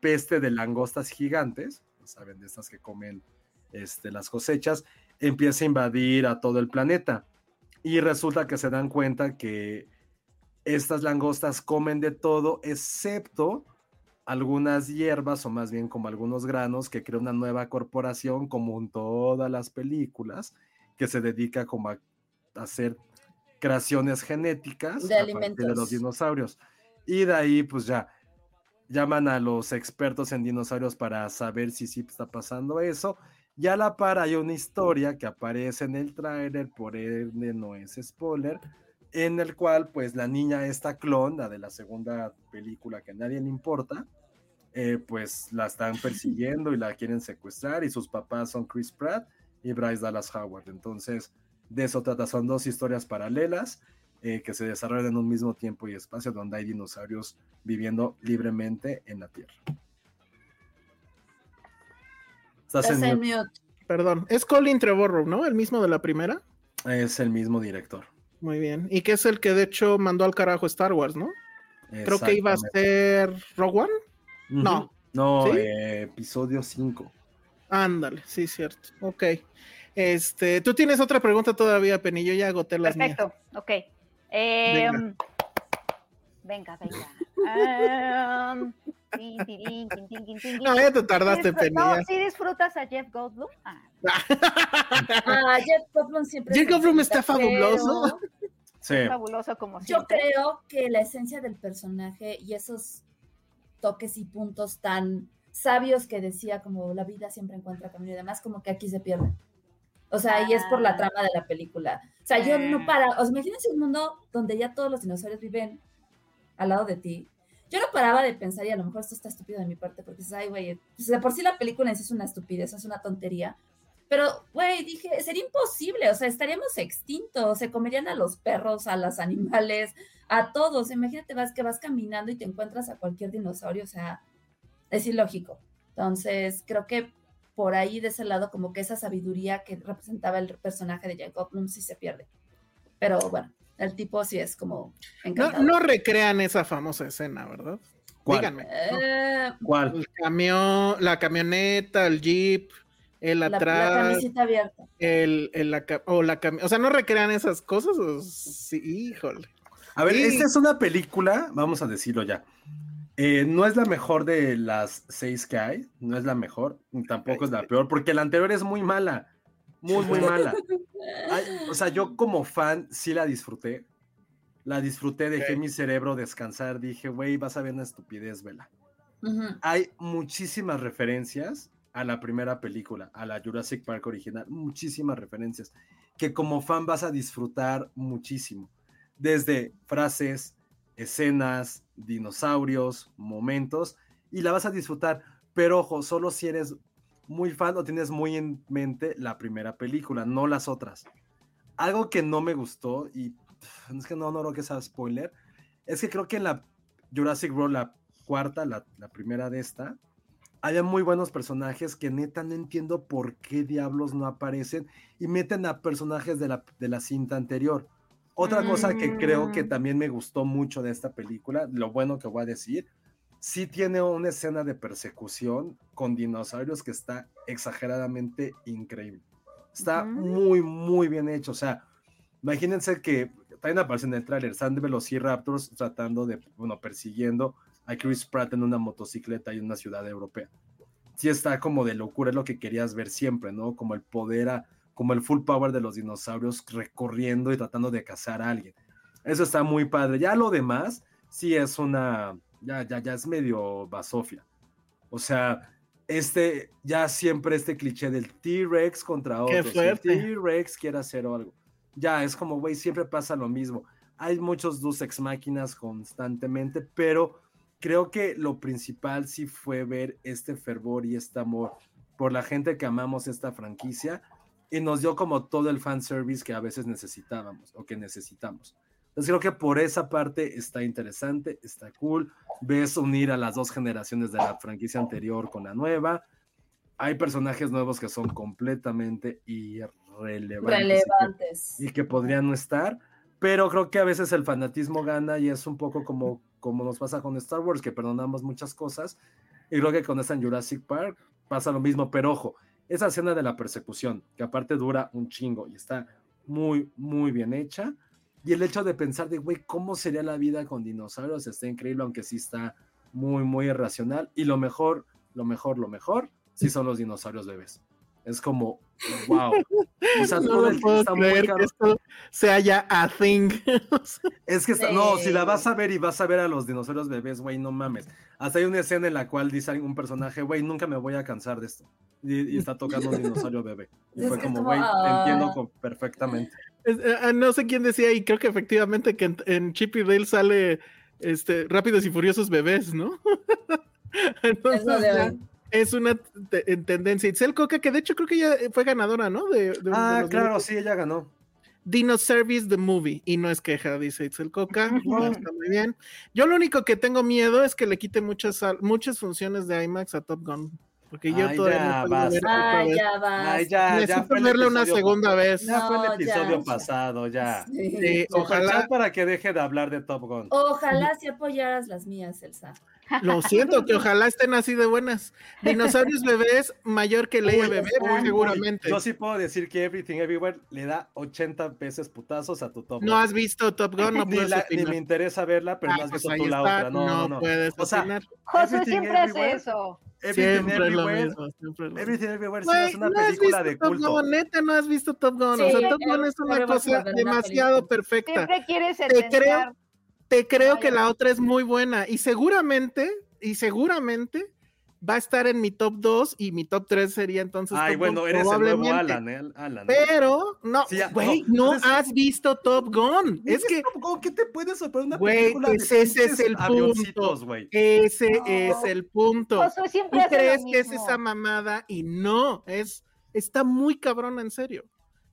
peste de langostas gigantes, saben, de estas que comen este, las cosechas, empieza a invadir a todo el planeta. Y resulta que se dan cuenta que estas langostas comen de todo, excepto algunas hierbas o más bien como algunos granos que crea una nueva corporación como en todas las películas que se dedica como a hacer creaciones genéticas De a partir de alimentos. los dinosaurios y de ahí pues ya llaman a los expertos en dinosaurios para saber si sí está pasando eso y a la par hay una historia que aparece en el tráiler por ende no es spoiler en el cual pues la niña esta clon, la de la segunda película que a nadie le importa, eh, pues la están persiguiendo y la quieren secuestrar y sus papás son Chris Pratt y Bryce Dallas Howard. Entonces, de eso trata, son dos historias paralelas eh, que se desarrollan en un mismo tiempo y espacio donde hay dinosaurios viviendo libremente en la Tierra. Estás en en mute. mute. Perdón. Es Colin Trevorrow, ¿no? El mismo de la primera. Es el mismo director. Muy bien. Y que es el que de hecho mandó al carajo Star Wars, ¿no? Creo que iba a ser Rogue One. No. No, ¿Sí? eh, episodio 5. Ándale, sí, cierto. Ok. Este, tú tienes otra pregunta todavía, Penny. Yo ya agoté las mías. Perfecto, ok. Em, venga, venga. Am, No, ya te tardaste, Penny. No, ya. ¿sí disfrutas a Jeff Goldblum? Ah, Ah, Jeff Goldblum siempre. Jeff Goldblum está fabuloso. pero Sí. fabuloso como Yo siempre. creo que la esencia del personaje y esos toques y puntos tan sabios que decía, como la vida siempre encuentra camino y demás, como que aquí se pierde. O sea, y es por la Ah. trama de la película. O sea, yo no para. O sea, imagínense un mundo donde ya todos los dinosaurios viven al lado de ti. Yo no paraba de pensar, y a lo mejor esto está estúpido de mi parte, porque dices, ay, güey, pues de por sí la película es una estupidez, es una tontería. Pero, güey, dije, sería imposible, o sea, estaríamos extintos, se comerían a los perros, a los animales, a todos. Imagínate vas que vas caminando y te encuentras a cualquier dinosaurio, o sea, es ilógico. Entonces, creo que por ahí de ese lado, como que esa sabiduría que representaba el personaje de Jacob Bloom sí se pierde. Pero bueno, el tipo sí es como No, encantador. no recrean esa famosa escena, ¿verdad? ¿Cuál? Díganme. Eh, ¿Cuál? El camión, la camioneta, el jeep, el la, la atrás, camisita abierta. el, el la, o la cami- o sea, no recrean esas cosas. o sí, híjole. A ver, Sí. esta es una película, vamos a decirlo ya. Eh, no es la mejor de las seis que hay, no es la mejor, tampoco es la peor, porque la anterior es muy mala, muy, muy mala. Ay, o sea, yo como fan sí la disfruté, la disfruté, dejé Ok. mi cerebro descansar, dije, güey, vas a ver una estupidez, vela. Ujú. Hay muchísimas referencias a la primera película, a la Jurassic Park original, muchísimas referencias que como fan vas a disfrutar muchísimo. Desde frases, escenas, dinosaurios, momentos, y la vas a disfrutar. Pero ojo, solo si eres muy fan o tienes muy en mente la primera película, no las otras. Algo que no me gustó, y es que no, no creo que sea spoiler, es que creo que en la Jurassic World, la cuarta, la, la primera de esta, había muy buenos personajes que neta no entiendo por qué diablos no aparecen y meten a personajes de la, de la cinta anterior. Otra cosa que creo que Mm. también me gustó mucho de esta película, lo bueno que voy a decir, sí tiene una escena de persecución con dinosaurios que está exageradamente increíble. Está muy, muy bien hecho. O sea, imagínense que también aparece en el tráiler, están de Velociraptors tratando de, bueno, persiguiendo a Chris Pratt en una motocicleta en una ciudad europea. Sí está como de locura, es lo que querías ver siempre, ¿no? Como el poder, a- como el full power de los dinosaurios recorriendo y tratando de cazar a alguien. Eso está muy padre. Ya lo demás, sí es una, ya, ya, ya es medio basofia. O sea, este, ya siempre este cliché del T-Rex contra fuerte. T-Rex quiere hacer algo. Ya, es como, güey, siempre pasa lo mismo. Hay muchos dos ex máquinas constantemente, pero creo que lo principal sí fue ver este fervor y este amor por la gente que amamos esta franquicia y nos dio como todo el fanservice que a veces necesitábamos o que necesitamos. Entonces creo que por esa parte está interesante, está cool. Ves unir a las dos generaciones de la franquicia anterior con la nueva. Hay personajes nuevos que son completamente irrelevantes y que- Relevantes. y que podrían no estar, pero creo que a veces el fanatismo gana y es un poco como, como nos pasa con Star Wars, que perdonamos muchas cosas, y creo que con esta en Jurassic Park pasa lo mismo, pero ojo, esa escena de la persecución, que aparte dura un chingo y está muy, muy bien hecha, y el hecho de pensar de, güey, ¿cómo sería la vida con dinosaurios? Está increíble, aunque sí está muy, muy irracional, y lo mejor, lo mejor, lo mejor, sí son los dinosaurios bebés. Es como, wow. O sea, No todo el puedo está muy creer caro. que esto sea ya a thing. Es que, está- no, si la vas a ver y vas a ver a los dinosaurios bebés, güey, no mames. Hasta hay una escena en la cual dice un personaje, güey, nunca me voy a cansar de esto. Y, y está tocando un dinosaurio bebé. Y Es fue como, güey, ah. entiendo co- perfectamente. Es- eh, ah, no sé quién decía, y creo que efectivamente que en, en Chip y Dale sale este, Rápidos y Furiosos Bebés, ¿no? Entonces, Es de una en tendencia. Itzel Coca, que de hecho creo que ella fue ganadora, ¿no? De, de- de Ah, los claro, Globos. sí, ella ganó. Dino Service the Movie. Y no es queja, dice Itzel Coca. No, está muy bien. Yo lo único que tengo miedo es que le quite muchas, muchas funciones de IMAX a Top Gun. Porque yo Ay, todavía ya, no puedo Ay, ya va. Ay, ya, Necesito verla una segunda vez. Ya fue el episodio ya. pasado, ya. Sí. Sí, ojalá, para que deje de hablar de Top Gun. Ojalá si apoyaras las mías, Elsa. Lo siento, que ojalá estén así de buenas. Dinosaurios bebés mayor que Leia bebé, uy, muy uy, seguramente. Yo sí puedo decir que Everything Everywhere le da 80 veces putazos a tu Top Gun. No has visto Top Gun, no ni, puedes la- ni opinar. me interesa verla, pero Ah, no has pues visto tú la está, otra. No, no, no. puedes O sea, opinar. José Everything siempre hace eso. Everything Siempre es lo mismo, siempre es lo Everything Everywhere sí Güey, es una no has película visto de Top culto. Gun, neta, no has visto Top Gun. Sí, o sea, Top Gun es una cosa demasiado película. perfecta. Siempre quieres Te creo. Te creo que la otra es muy buena y seguramente, y seguramente va a estar en mi top 2 y mi top 3 sería entonces Ay, Top bueno, Gun, eres el nuevo probablemente. Alan, ¿eh? Alan. Pero, no, Sí, ya, güey, no, no, entonces- has visto Top Gun. Es que Top Gun, ¿qué te puede sorprender una Güey, película de pues ese es el punto. güey? ese No. es el punto. Siempre Tú crees que es esa mamada y no, es, está muy cabrona en serio.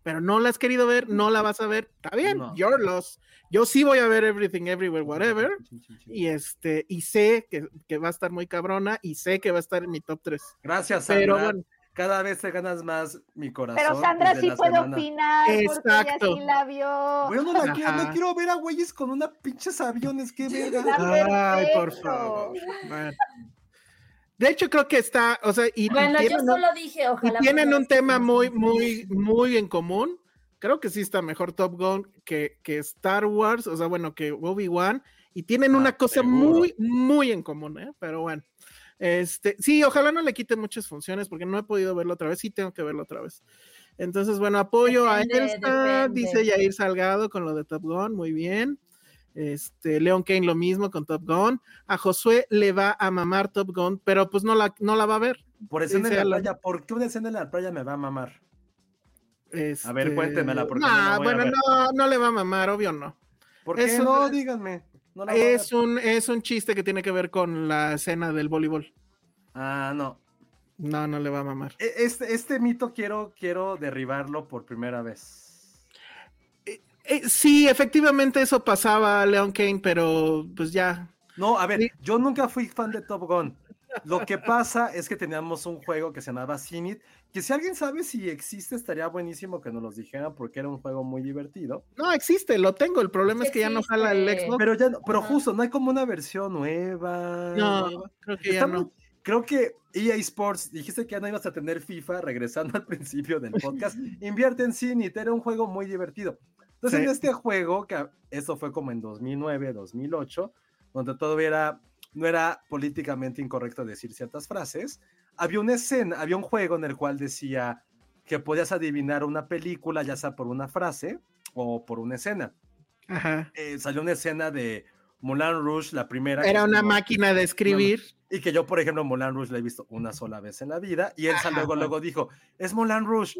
Pero no la has querido ver, no la vas a ver. Está bien, No. your loss. Yo sí voy a ver Everything Everywhere, whatever. Y este, y sé que, que va a estar muy cabrona y sé que va a estar en mi top 3. Gracias, Sandra. Pero bueno, Cada vez te ganas más mi corazón. Pero Sandra sí puede semana. opinar porque Exacto. ella sí la vio. Güey, no quiero, Ajá. no quiero ver a güeyes con una pinches aviones, qué verga. Ay, por favor. Bueno. De hecho, creo que está, o sea, y, Bueno, tienen, un- solo dije, y ojalá. tienen un tema muy, muy, muy en común. Creo que sí está mejor Top Gun que, que Star Wars, o sea, bueno, que Obi-Wan, y tienen Ah, una cosa seguro. muy, muy en común, ¿eh? Pero bueno. Este, sí, ojalá no le quiten muchas funciones porque no he podido verlo otra vez, sí tengo que verlo otra vez. Entonces, bueno, apoyo Depende, a Elsa, depende. dice Yair Salgado con lo de Top Gun, muy bien. Este, Leon Kane lo mismo con Top Gun. A Josué le va a mamar Top Gun, pero pues no la, no la va a ver. Por escena en la playa, ¿por qué una escena en la playa me va a mamar? Este, ver, cuéntemela, porque no nah, a bueno, ver. no, no le va a mamar, obvio no. ¿Por qué Es no? un- Díganme. No la a Es un, es un chiste que tiene que ver con la escena del voleibol. Ah, no. No, no le va a mamar. E- Este, este mito quiero, quiero derribarlo por primera vez. Eh, sí, efectivamente eso pasaba, Leon Kane, pero pues ya. No, a ver, Sí. yo nunca fui fan de Top Gun. Lo que pasa es que teníamos un juego que se llamaba Cinit, que si alguien sabe si existe, estaría buenísimo que nos los dijeran porque era un juego muy divertido. No, existe, lo tengo. El problema es que ya no jala el. Xbox. Pero ya, no- pero justo, no hay como una versión nueva. No, creo que ya no. Creo que EA Sports, dijiste que ya no ibas a tener FIFA, regresando al principio del podcast, invierte en Cinit, era un juego muy divertido. Entonces Sí. en este juego, que eso fue como en 2009, 2008, donde todavía era, no era políticamente incorrecto decir ciertas frases, había una escena, había un juego en el cual decía que podías adivinar una película, ya sea por una frase o por una escena. Ajá. Eh, salió una escena de Moulin Rouge, la primera. Era una como- máquina de escribir. y que yo, por ejemplo, Moulin Rouge la he visto una sola vez en la vida. Y él Ajá, luego, luego dijo, es Moulin Rouge.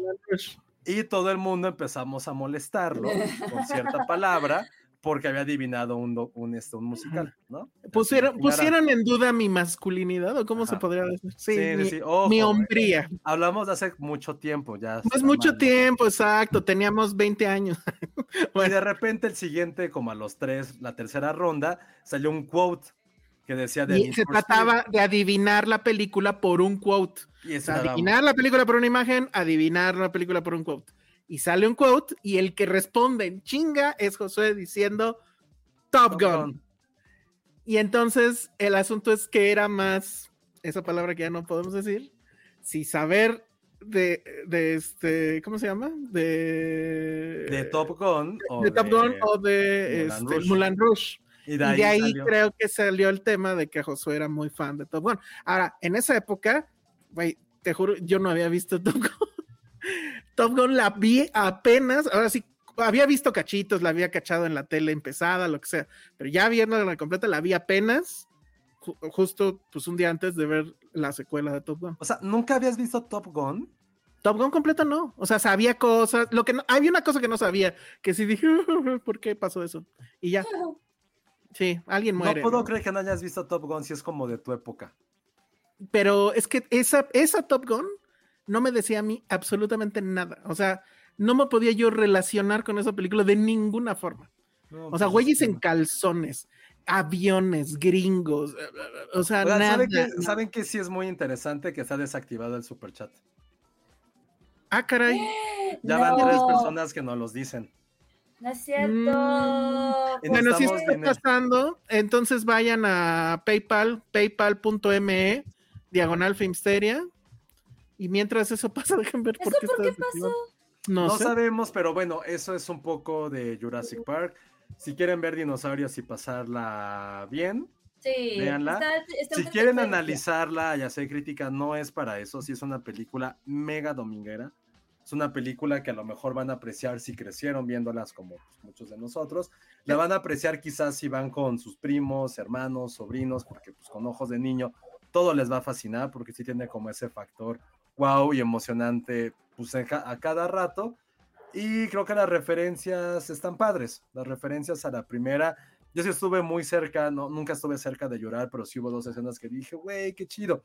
Y todo el mundo empezamos a molestarlo con cierta palabra porque había adivinado un, do- un, este, un musical, ¿no? Pusieron, pusieron en duda mi masculinidad, o cómo se podría decir. Sí, mi, sí, ojo, mi eh, hombría. Hablamos de hace mucho tiempo, ya. No es mucho mal, ¿no? tiempo, exacto. Teníamos 20 años. Y de repente el siguiente, como a los tres, la tercera ronda, salió un quote que decía de Y se trataba de adivinar la película por un quote. y adivinar la película por una imagen, adivinar la película por un quote. Y sale un quote y el que responde en chinga es Josué diciendo Top, Top Gun. Gun. Y entonces el asunto es que era más, esa palabra que ya no podemos decir, si saber de, de este, ¿cómo se llama? De, de Top Gun. o de Top Gun o de este, Rouge. Moulin Rouge. Y de ahí, de ahí salió. creo que salió el tema de que Josué era muy fan de Top Gun. Ahora, en esa época, güey, te juro, yo no había visto Top Gun. Top Gun la vi apenas, ahora sí, había visto cachitos, la había cachado en la tele empezada, lo que sea, pero ya viéndola completa, la vi apenas, ju- justo pues un día antes de ver la secuela de Top Gun. O sea, ¿nunca habías visto Top Gun? Top Gun completa no, o sea, sabía cosas, lo que no, había una cosa que no sabía, que sí dije, ¿por qué pasó eso? Y ya, sí, alguien muere. no puedo ¿no? creer que no hayas visto Top Gun si es como de tu época. pero es que esa, esa Top Gun no me decía a mí absolutamente nada. O sea, no me podía yo relacionar con esa película de ninguna forma. No, O sea, pues, güeyes en calzones, aviones, gringos, o sea, oigan, nada. ¿saben, que, ¿Saben que sí es muy interesante que está desactivado el superchat? Ah, caray. Ya van tres personas que nos los dicen. No es cierto. Mm, Bueno, si necesitamos está pasando, entonces vayan a PayPal, paypal.me, diagonal Filmsteria. Y mientras eso pasa, dejen ver por ¿Eso qué por qué pasó? No, No sé. sabemos, pero bueno, eso es un poco de Jurassic Park. Si quieren ver dinosaurios y pasarla bien, Sí. Véanla. está- está si en quieren analizarla y hacer crítica, no es para eso. Sí es una película mega dominguera. Es una película que a lo mejor van a apreciar si crecieron viéndolas como pues, muchos de nosotros. La van a apreciar quizás si van con sus primos, hermanos, sobrinos, porque pues con ojos de niño todo les va a fascinar porque sí tiene como ese factor wow y emocionante pues a cada rato. Y creo que las referencias están padres. Las referencias a la primera. Yo sí estuve muy cerca, no, nunca estuve cerca de llorar, pero sí hubo dos escenas que dije, güey, qué chido.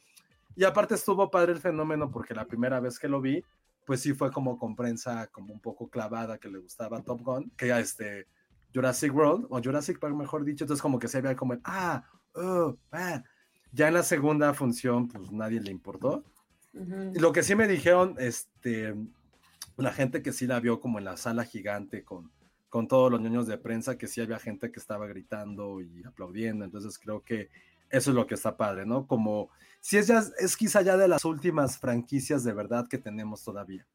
Y aparte estuvo padre el fenómeno porque la primera vez que lo vi, pues sí fue como con prensa como un poco clavada que le gustaba Top Gun, que ya este Jurassic World, o Jurassic Park mejor dicho, entonces como que se veía como el, ah, oh, ah. Ya en la segunda función, pues nadie le importó. Ujú. Y lo que sí me dijeron, este, la gente que sí la vio como en la sala gigante con, con todos los niños de prensa, que sí había gente que estaba gritando y aplaudiendo, entonces creo que eso es lo que está padre, ¿no? Como si es ya, es quizá ya de las últimas franquicias de verdad que tenemos todavía.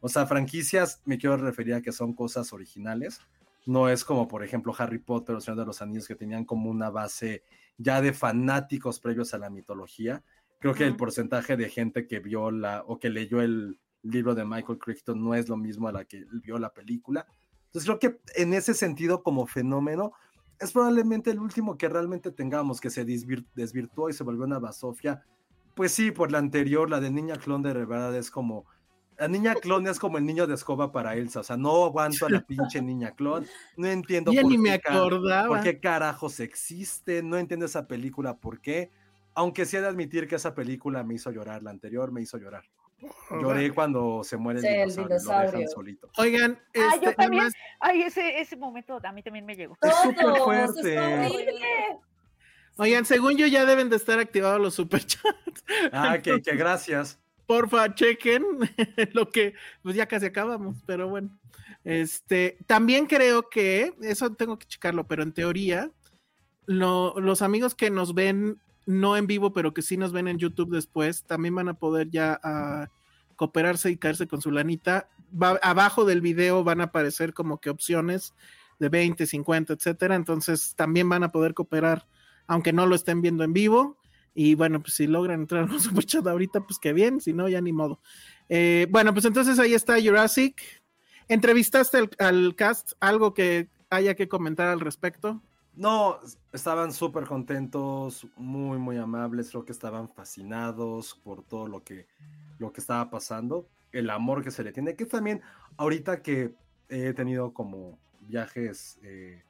O sea, franquicias me quiero referir a que son cosas originales, no es como por ejemplo Harry Potter o Señor de los Anillos que tenían como una base ya de fanáticos previos a la mitología. Creo que el porcentaje de gente que vio la o que leyó el libro de Michael Crichton no es lo mismo a la que vio la película. Entonces creo que en ese sentido como fenómeno es probablemente el último que realmente tengamos que se desvir- desvirtuó y se volvió una basofia. Pues sí, por la anterior, la de Niña Clon de verdad es como la niña clon es como el niño de escoba para Elsa, o sea, no aguanto a la pinche niña clon, no entiendo por ni qué me acordaba. ¿Por qué carajos existe? No entiendo esa película, ¿por qué? Aunque sí he de admitir que esa película me hizo llorar, la anterior me hizo llorar. Lloré cuando se muere el Sí, el dinosaurio, lo dejan dinosaurio. solito. Oigan, Ah, yo este, también. Ay, ese, ese momento a mí también me llegó. Es súper fuerte. está horrible. oigan, según yo ya deben de estar activados los superchats. Ah, que, que gracias. Porfa, chequen lo que, pues ya casi acabamos, pero bueno. Este, también creo que, eso tengo que checarlo, pero en teoría, lo- los amigos que nos ven no en vivo, pero que sí nos ven en YouTube después, también van a poder ya ah, cooperarse y caerse con su lanita. Va- abajo del video van a aparecer como que opciones de 20, 50, etcétera. Entonces también van a poder cooperar, aunque no lo estén viendo en vivo. Y bueno, pues si logran entrar a un superchat ahorita, pues qué bien, si no, ya ni modo. Eh, bueno, pues entonces ahí está Jurassic. ¿Entrevistaste al cast? ¿Algo que haya que comentar al respecto? No, estaban súper contentos, muy, muy amables, creo que estaban fascinados por todo lo que, lo que estaba pasando, el amor que se le tiene, que también ahorita que he tenido como viajes eh,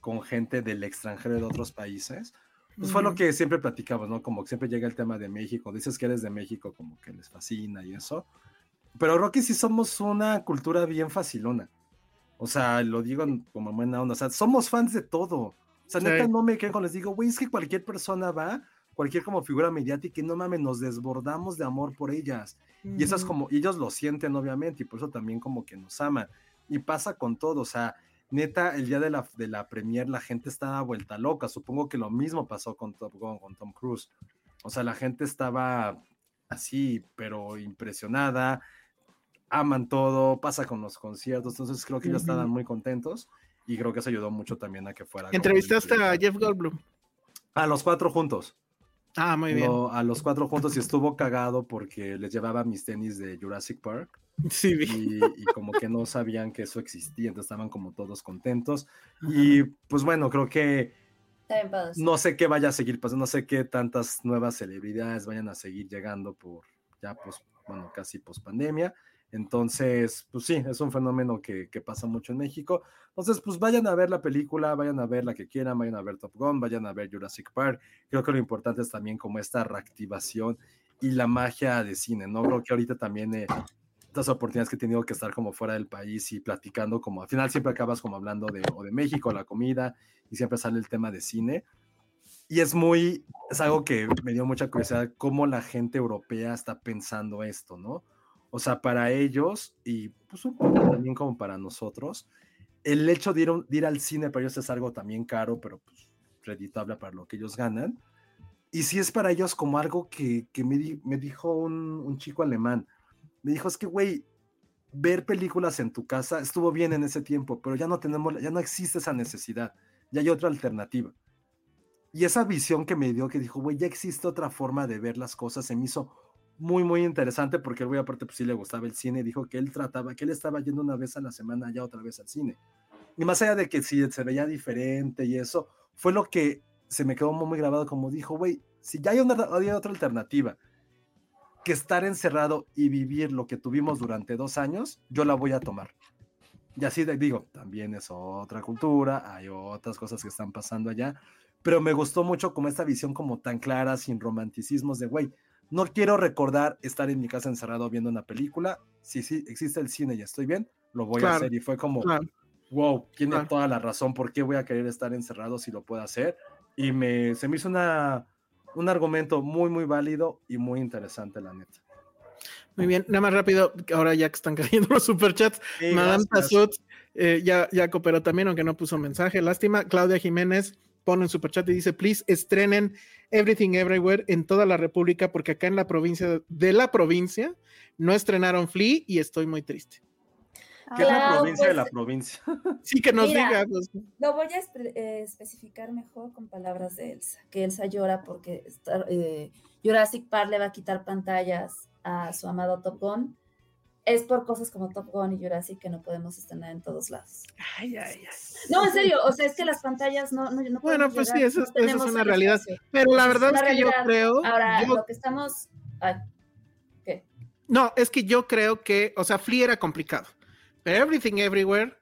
con gente del extranjero de otros países, pues fue lo que siempre platicamos, ¿no? Como que siempre llega el tema de México, dices que eres de México, como que les fascina y eso, pero Rocky sí somos una cultura bien facilona. O sea, lo digo como buena onda. O sea, somos fans de todo. O sea, Sí. neta, no me quedo cuando les digo, güey, es que cualquier persona va, cualquier como figura mediática, y no mames, nos desbordamos de amor por ellas. Y eso es Ujú. como, y ellos lo sienten, obviamente, y por eso también como que nos aman. Y pasa con todo. O sea, neta, el día de la, de la premier, la gente estaba vuelta loca. Supongo que lo mismo pasó con Top Gun, con Tom Cruise. O sea, la gente estaba así, pero impresionada aman todo, pasa con los conciertos, entonces creo que ellos Ujú. estaban muy contentos y creo que eso ayudó mucho también a que fuera. ¿Entrevistaste a. Jeff Goldblum? A los cuatro juntos. Ah, muy bien. A los cuatro juntos y estuvo cagado porque les llevaba mis tenis de Jurassic Park Sí, vi. y, y como que no sabían que eso existía, entonces estaban como todos contentos. Y pues bueno, creo que no sé qué vaya a seguir pasando, no sé qué tantas nuevas celebridades vayan a seguir llegando por ya pues, bueno, casi post pandemia. Entonces, pues sí, es un fenómeno que, que pasa mucho en México. Entonces, pues vayan a ver la película, vayan a ver la que quieran, vayan a ver Top Gun, vayan a ver Jurassic Park. Creo que lo importante es también como esta reactivación y la magia de cine, ¿no? Creo que ahorita también eh, estas oportunidades que he tenido que estar como fuera del país y platicando, como al final siempre acabas como hablando de, o de México, la comida, y siempre sale el tema de cine. Y es muy, es algo que me dio mucha curiosidad, cómo la gente europea está pensando esto, ¿no? O sea, para ellos, y pues un poco también como para nosotros, el hecho de ir, de ir al cine para ellos es algo también caro, pero pues reditable para lo que ellos ganan. Y sí es para ellos como algo que, que me, di, me, dijo un, un, chico alemán. Me dijo, es que, güey, ver películas en tu casa estuvo bien en ese tiempo, pero ya no tenemos, ya no existe esa necesidad, ya hay otra alternativa. Y esa visión que me dio, que dijo, güey, ya existe otra forma de ver las cosas, se me hizo muy, muy interesante porque el güey aparte pues sí le gustaba el cine, dijo que él trataba, que él estaba yendo una vez a la semana ya otra vez al cine. Y más allá de que sí se veía diferente y eso, fue lo que se me quedó muy grabado como dijo, güey, si ya hay, una, hay otra alternativa que estar encerrado y vivir lo que tuvimos durante dos años, yo la voy a tomar. Y así digo, también es otra cultura, hay otras cosas que están pasando allá, pero me gustó mucho como esta visión como tan clara, sin romanticismos de, güey, no quiero recordar estar en mi casa encerrado viendo una película, si sí existe el cine y estoy bien, lo voy claro, a hacer. Y fue como, claro. wow, tiene claro. toda la razón, ¿por qué voy a querer estar encerrado si lo puedo hacer? Y me, se me hizo una, un argumento muy, muy válido y muy interesante, la neta. Muy bien, nada más rápido, ahora ya que están cayendo los superchats, sí, Madame Tassut eh, ya, ya cooperó también, aunque no puso mensaje, lástima. Claudia Jiménez pone en superchat y dice, please estrenen Everything Everywhere en toda la República, porque acá en la provincia de la provincia no estrenaron Flea y estoy muy triste. ¿Qué es la provincia pues, de la provincia? Sí, que nos mira, diga. Pues. Lo voy a espe eh, especificar mejor con palabras de Elsa, que Elsa llora porque está, eh, Jurassic Park le va a quitar pantallas a su amado Top Gun. Es por cosas como Top Gun y Jurassic que no podemos estrenar en todos lados. Ay, ay, ay. No, en serio, o sea, es que las pantallas no, no, no Bueno, pues llegar, sí, eso, no eso es una realidad. Espacio. Pero la verdad es, es que realidad. yo creo. Ahora, yo... lo que estamos. No, es que yo creo que, o sea, Flea era complicado. Pero Everything Everywhere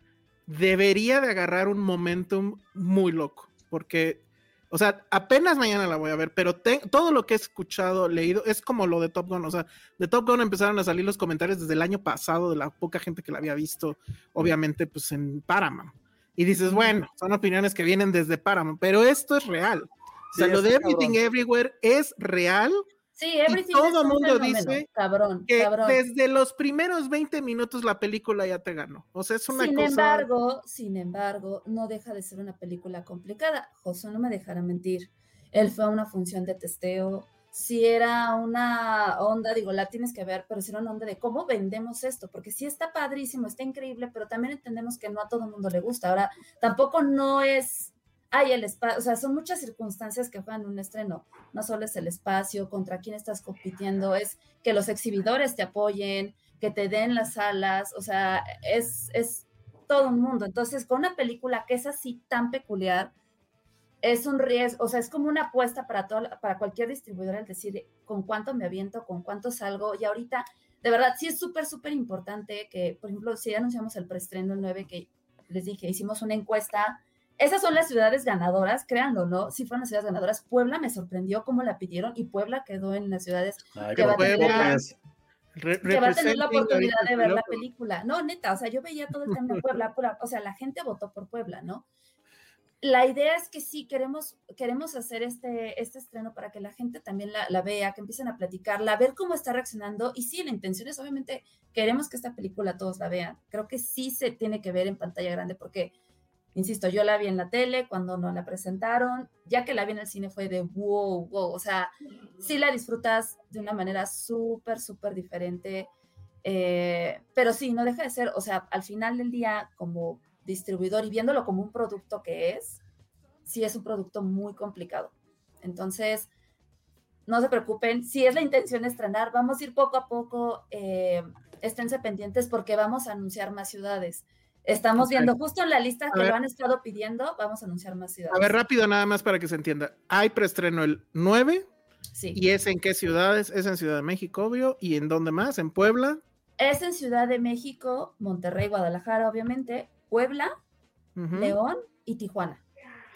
debería de agarrar un momentum muy loco, porque, o sea, apenas mañana la voy a ver, pero te, todo lo que he escuchado, leído, es como lo de Top Gun, o sea, de Top Gun empezaron a salir los comentarios desde el año pasado de la poca gente que la había visto, obviamente, pues en Paramount. Y dices, bueno, son opiniones que vienen desde Paramount, pero esto es real. O sea, sí, lo de Everything cabrón. Everywhere es real Sí, everything y todo el mundo dice cabrón, que cabrón. desde los primeros 20 minutos la película ya te ganó. O sea, es una sin cosa. embargo, sin embargo, no deja de ser una película complicada. José no me dejará mentir. Él fue a una función de testeo. Si era una onda, digo, la tienes que ver, pero si era una onda de cómo vendemos esto, porque sí está padrísimo, está increíble, pero también entendemos que no a todo el mundo le gusta. Ahora, tampoco no es hay el espacio, o sea, son muchas circunstancias que juegan un estreno. No solo es el espacio, contra quién estás compitiendo, es que los exhibidores te apoyen, que te den las salas, o sea, es, es todo un mundo. Entonces, con una película que es así tan peculiar, es un riesgo, o sea, es como una apuesta para, todo, para cualquier distribuidor el decir con cuánto me aviento, con cuánto salgo. Y ahorita, de verdad, sí es súper, súper importante que, por ejemplo, si anunciamos el preestreno el 9, que les dije, hicimos una encuesta esas son las ciudades ganadoras, créanlo o no, sí fueron las ciudades ganadoras. Puebla me sorprendió cómo la pidieron y Puebla quedó en las ciudades Ay, que, va a tener, que va a tener la oportunidad de ver la película. No, neta, o sea, yo veía todo el tema de Puebla, pura, o sea, la gente votó por Puebla, ¿no? La idea es que sí, queremos, queremos hacer este, este estreno para que la gente también la, la vea, que empiecen a platicarla, a ver cómo está reaccionando. Y sí, la intención es, obviamente, queremos que esta película todos la vean. Creo que sí se tiene que ver en pantalla grande porque Insisto, yo la vi en la tele cuando no la presentaron, ya que la vi en el cine fue de wow, wow, o sea, sí la disfrutas de una manera súper, súper diferente, eh, pero sí, no deja de ser, o sea, al final del día como distribuidor y viéndolo como un producto que es, sí es un producto muy complicado. Entonces, no se preocupen, si es la intención estrenar, vamos a ir poco a poco, eh, esténse pendientes porque vamos a anunciar más ciudades. Estamos okay. viendo justo en la lista que lo han estado pidiendo, vamos a anunciar más ciudades. A ver, rápido nada más para que se entienda. Hay preestreno el 9. Sí. ¿Y es en qué ciudades? Es en Ciudad de México, obvio. ¿Y en dónde más? ¿En Puebla? Es en Ciudad de México, Monterrey, Guadalajara, obviamente, Puebla, uh -huh. León y Tijuana.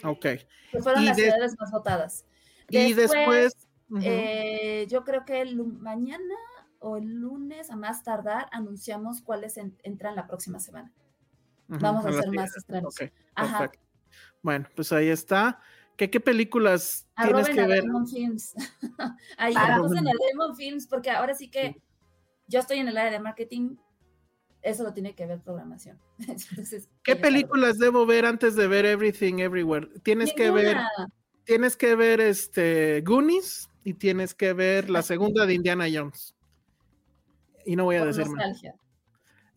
Ok. Que fueron las ciudades más votadas. Después, y después, uh -huh. eh, yo creo que el, mañana o el lunes a más tardar anunciamos cuáles en- entran la próxima semana. Vamos a en la hacer más siguiente. estrenos. Ok, Ajá. Bueno, pues ahí está. ¿Qué, qué películas tienes Arroben que a ver? Diamond Films. Ahí Arroben. pasen a Diamond Films, porque ahora sí que yo estoy en el área de marketing, eso lo tiene que ver programación. Entonces, ¿Qué ellos películas debo ver antes de ver Everything Everywhere? Tienes que ver, Ninguna. tienes que ver este Goonies y tienes que ver la segunda de Indiana Jones. Y no voy a por decir más.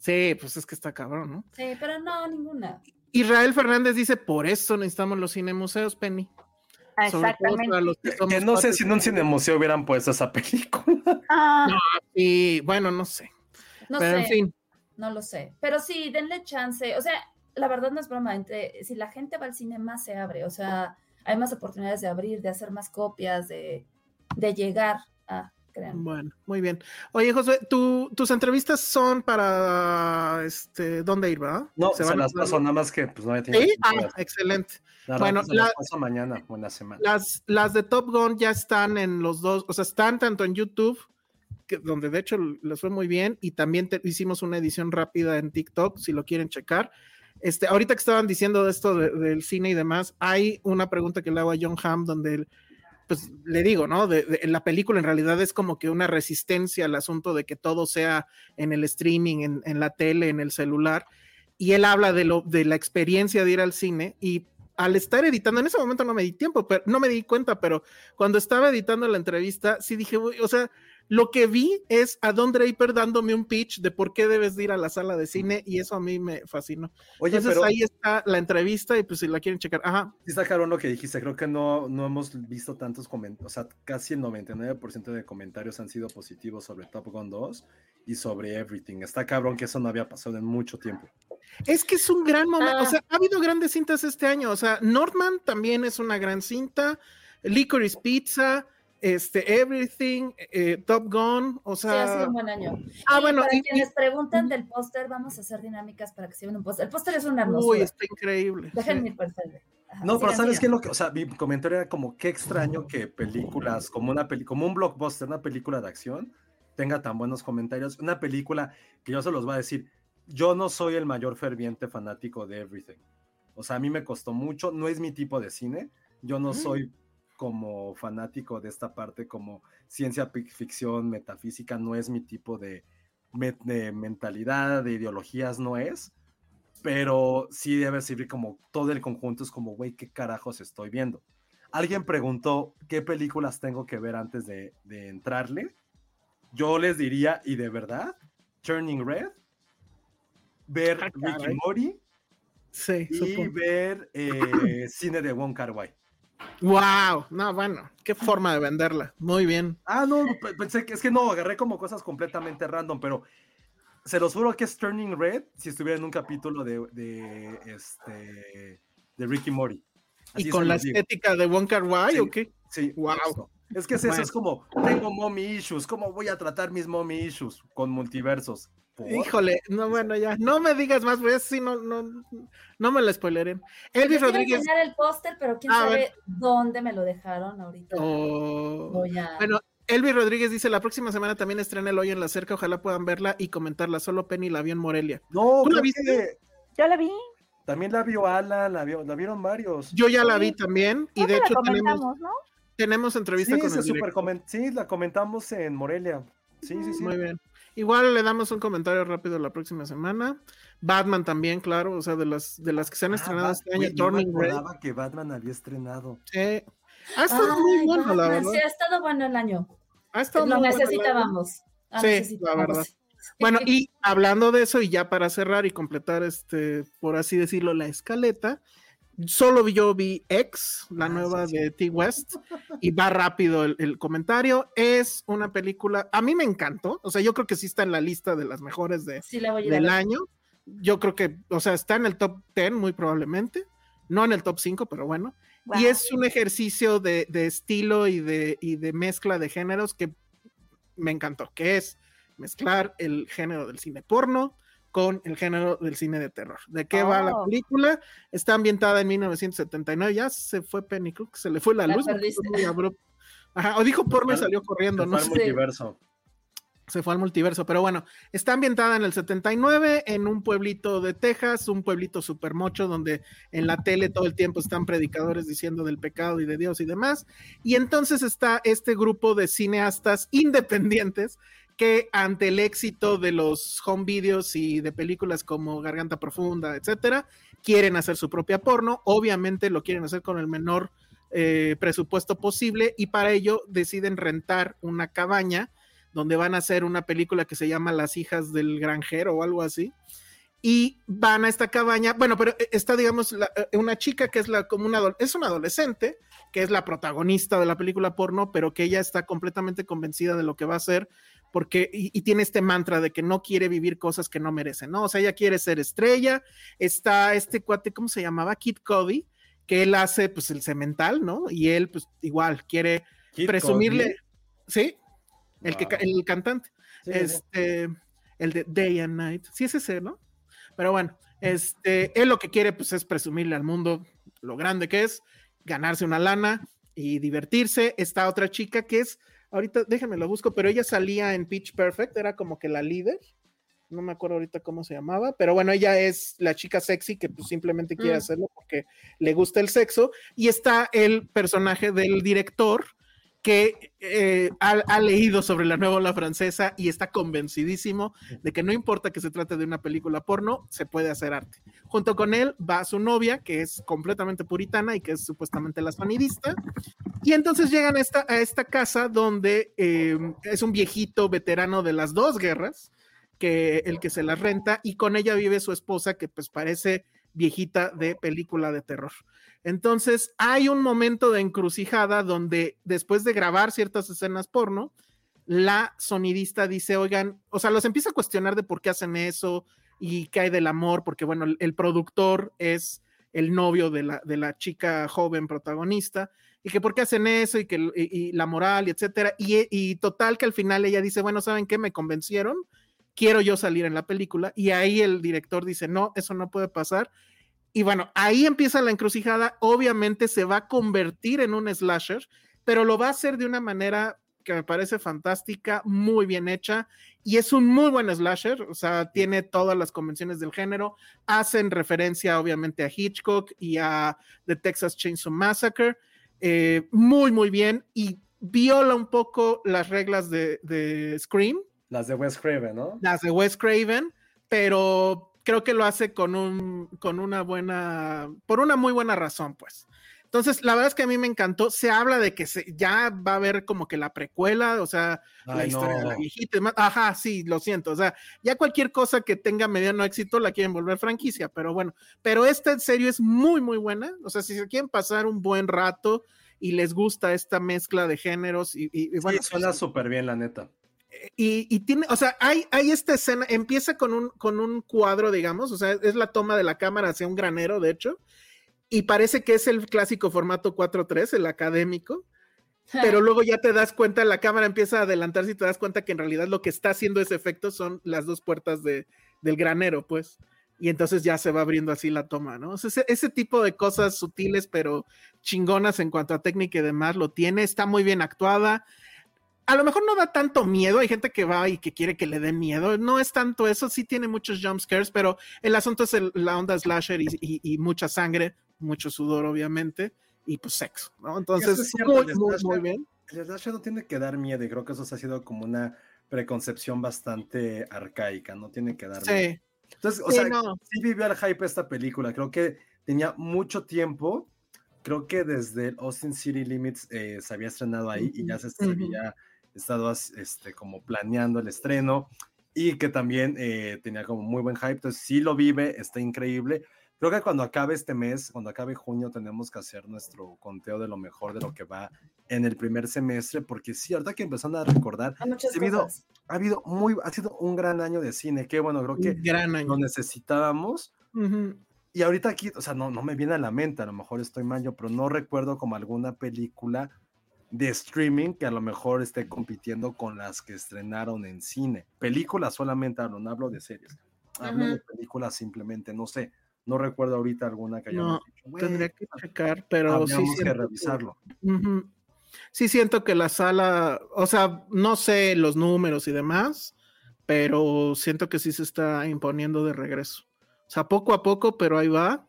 Sí, pues es que está cabrón, ¿no? Sí, pero no, ninguna. Israel Fernández dice, por eso necesitamos los cinemuseos, Penny. Sobre todo para Exactamente. los que Que no sé si en un cinemuseo hubieran puesto esa película. Ah, Y bueno, no sé. No Pero sé, en fin, no lo sé. Pero sí, denle chance. O sea, la verdad no es broma. Entre, si la gente va al cine, más se abre. O sea, hay más oportunidades de abrir, de hacer más copias, de, de llegar a, crean. bueno, muy bien. Oye, José, tu- tus entrevistas son para este, ¿dónde ir, verdad? No, ¿Se se, van a las paso, nada más que pues no había tenido ¿Sí? Ah, excelente. la bueno, se las la- paso mañana o en la semana. Las, las de Top Gun ya están en los dos, o sea, están tanto en YouTube, que, donde de hecho les fue muy bien, y también te- hicimos una edición rápida en TikTok, si lo quieren checar. Este, ahorita que estaban diciendo de esto de- del cine y demás, hay una pregunta que le hago a John Hamm donde él, pues le digo, ¿no? La película en realidad es como que una resistencia al asunto de que todo sea en el streaming, en, la tele, en el celular. Y él habla de, lo, de la experiencia de ir al cine y al estar editando, en ese momento no me di tiempo, pero no me di cuenta, pero cuando estaba editando la entrevista, sí dije, o sea, lo que vi es a Don Draper dándome un pitch de por qué debes de ir a la sala de cine y eso a mí me fascinó. Oye, Entonces pero ahí está la entrevista y pues si la quieren checar, ajá, sí está lo que dijiste. Creo que no, no hemos visto tantos comentarios. O sea, casi el 99% de comentarios han sido positivos sobre Top Gun 2 y sobre Everything. Está cabrón que eso no había pasado en mucho tiempo. Es que es un gran momento. Ah. O sea, ha habido grandes cintas este año. O sea, Northman también es una gran cinta. Licorice Pizza, este, Everything, eh, Top Gun. O Sí, ha sido sea, un buen año. ah, Y bueno. para y- quienes y- preguntan del póster, vamos a hacer dinámicas para que se vean un póster. El póster es una hermosura. uy, está increíble. Déjenme sí. ir por. Ajá, No, pero ¿sabes qué? Lo que, o sea, mi comentario era como qué extraño que películas como una peli, como un blockbuster, una película de acción, tenga tan buenos comentarios. Una película que yo se los voy a decir, yo no soy el mayor ferviente fanático de Everything. O sea, a mí me costó mucho, no es mi tipo de cine. Yo no soy como fanático de esta parte como ciencia ficción, metafísica, no es mi tipo de, de mentalidad, de ideologías, no es pero sí debe servir como todo el conjunto, es como, güey, ¿qué carajos estoy viendo? Alguien preguntó qué películas tengo que ver antes de, de entrarle. Yo les diría, y de verdad, Turning Red, ver Ah, Ricky. Mori Sí, y supongo. ver eh, cine de Wong Kar Wai. Wow, no, bueno, qué forma de venderla. Muy bien. Ah, no, pe- pensé que es que no, agarré como cosas completamente random, pero se los juro que es Turning Red si estuviera en un capítulo de, de, este, de Ricky Mori. ¿Y con la digo. estética de Wong Kar Wai Sí. o qué? Sí, Wow. justo. Es que es eso, Bueno. es como, tengo mommy issues, ¿cómo voy a tratar mis mommy issues con multiversos? ¿Por? Híjole, no, bueno, ya, no me digas más, pues sí, no, no, no me la spoileren. Les Elvis quiero Rodríguez. enseñar el póster, pero quién A sabe ver. dónde me lo dejaron ahorita. Oh. Voy a... Bueno, Elvis Rodríguez dice, la próxima semana también estrena El Hoyo en la Cerca, ojalá puedan verla y comentarla, solo Penny la vio en Morelia. No, ¿Tú la viste? que Yo la vi. también la vio Alan, la, vio, la vieron varios. Yo ya la vi también y de hecho tenemos, comentamos, ¿no? tenemos entrevista Sí, con el super sí, la comentamos en Morelia. Sí, sí, sí. Muy bien. Igual le damos un comentario rápido la próxima semana. Batman también, claro, o sea, de las de las que se han Ah, estrenado este año, güey, no me Turning Red. acordaba que Batman había estrenado. sí. Ha estado muy Ay, bueno, la Batman, verdad. Sí, ha estado bueno el año. Ha estado Lo muy bueno, la verdad. necesitábamos. Sí, la necesitábamos. verdad. Bueno, y hablando de eso, y ya para cerrar y completar este, por así decirlo, la escaleta, solo yo vi X, la Ah, nueva sí, sí. de T West, y va rápido el, el comentario. Es una película, a mí me encantó, o sea, yo creo que sí está en la lista de las mejores de, Sí, la del año. Yo creo que, o sea, está en el top 10 muy probablemente, no en el top 5, pero bueno. Y es un ejercicio de, de estilo y de, y de mezcla de géneros que me encantó, que es mezclar el género del cine porno con el género del cine de terror. ¿De qué va la Oh. película? Está ambientada en 1979, ya se fue Penny, que se le fue la, La luz. muy abrupto. Ajá, o dijo porno y salió corriendo, Se no fue al multiverso. se fue al multiverso, pero bueno, está ambientada en el 79 en un pueblito de Texas, un pueblito super mocho donde en la tele todo el tiempo están predicadores diciendo del pecado y de Dios y demás. Y entonces está este grupo de cineastas independientes que ante el éxito de los home videos y de películas como Garganta Profunda, etcétera, quieren hacer su propia porno. Obviamente lo quieren hacer con el menor eh, presupuesto posible y para ello deciden rentar una cabaña donde van a hacer una película que se llama Las hijas del granjero o algo así. Y van a esta cabaña, bueno, pero eh, está, digamos, eh, una chica que es la como una, es una adolescente, que es la protagonista de la película porno, pero que ella está completamente convencida de lo que va a hacer, porque, y, tiene este mantra de que no quiere vivir cosas que no merece, ¿no? O sea, ella quiere ser estrella, está este cuate, ¿cómo se llamaba? Kid Cody, que él hace, pues, el cemental, ¿no? Y él, pues, igual, quiere presumirle, ¿sí? el, que, el cantante, este, el de Day and Night, sí es ese, ¿no? Pero bueno, este, él lo que quiere pues es presumirle al mundo lo grande que es, ganarse una lana y divertirse. Esta otra chica que es, ahorita déjenme lo busco, pero ella salía en Pitch Perfect, era como que la líder. No me acuerdo ahorita cómo se llamaba, pero bueno, ella es la chica sexy que pues simplemente quiere mm. hacerlo porque le gusta el sexo. Y está el personaje del director, que eh, ha, leído sobre la nueva ola francesa y está convencidísimo de que no importa que se trate de una película porno, se puede hacer arte. Junto con él va su novia, que es completamente puritana y que es supuestamente la sonidista. Y entonces llegan a esta, casa donde eh, es un viejito veterano de las dos guerras, que el que se la renta, y con ella vive su esposa, que pues parece viejita de película de terror. Entonces, hay un momento de encrucijada donde después de grabar ciertas escenas porno, la sonidista dice, oigan, o sea, los empieza a cuestionar de por qué hacen eso y qué hay del amor, porque bueno, el, productor es el novio de la, de la, chica joven protagonista, y que por qué hacen eso, y que la moral, y etcétera. Y, y, total que al final ella dice, bueno, ¿saben qué? Me convencieron, quiero yo salir en la película, y ahí el director dice, no, eso no puede pasar, y bueno, ahí empieza la encrucijada. Obviamente se va a convertir en un slasher, pero lo va a hacer de una manera que me parece fantástica, muy bien hecha. Y es un muy buen slasher, o sea, tiene todas las convenciones del género. Hacen referencia, obviamente, a Hitchcock y a The Texas Chainsaw Massacre. Eh, muy, muy bien. Y viola un poco las reglas de, de Scream. Las de Wes Craven, ¿no? Las de Wes Craven, pero creo que lo hace con un, con una buena, por una muy buena razón, pues. Entonces, la verdad es que a mí me encantó. Se habla de que se, ya va a haber como que la precuela, o sea, la historia de la viejita. Ajá, sí, lo siento. O sea, ya cualquier cosa que tenga mediano éxito la quieren volver franquicia, pero bueno. Pero esta en serio es muy, muy buena. O sea, si se quieren pasar un buen rato y les gusta esta mezcla de géneros y, y, bueno. suena súper bien, la neta y, tiene, o sea, hay, hay esta escena, empieza con un, con un cuadro, digamos, o sea, es la toma de la cámara hacia un granero, de hecho, y parece que es el clásico formato 4.3, el académico, pero luego ya te das cuenta, la cámara empieza a adelantarse y te das cuenta que en realidad lo que está haciendo ese efecto son las dos puertas de, del granero, pues, y entonces ya se va abriendo así la toma, ¿no? O sea, ese, ese tipo de cosas sutiles, pero chingonas en cuanto a técnica y demás, lo tiene, está muy bien actuada a lo mejor no da tanto miedo, hay gente que va y que quiere que le dé miedo, no es tanto eso, sí tiene muchos jump scares, pero el asunto es la onda slasher y, mucha sangre, mucho sudor obviamente, y pues sexo, ¿no? Entonces, muy, muy, bien. El slasher no tiene que dar miedo y creo que eso ha sido como una preconcepción bastante arcaica, no tiene que dar miedo. Entonces, o sea, sí vivió el hype esta película, creo que tenía mucho tiempo, creo que desde Austin City Limits eh, se había estrenado ahí y ya se había estado este, como planeando el estreno y que también eh, tenía como muy buen hype. Entonces, sí lo vive, está increíble. Creo que cuando acabe este mes, cuando acabe junio, tenemos que hacer nuestro conteo de lo mejor de lo que va en el primer semestre, porque sí, ahorita que empezando a recordar, ha habido, ha habido muy, ha sido un gran año de cine, que bueno, creo que lo necesitábamos. Y ahorita aquí, o sea, no, no me viene a la mente, a lo mejor estoy mal yo, pero no recuerdo como alguna película de streaming que a lo mejor esté compitiendo con las que estrenaron en cine. Películas solamente hablo, no hablo de series. Hablo de películas simplemente, no sé. No recuerdo ahorita alguna que haya no, Tendría que checar, pero sí. que revisarlo. sí siento que la sala, o sea, no sé los números y demás, pero siento que sí se está imponiendo de regreso. O sea, poco a poco, pero ahí va.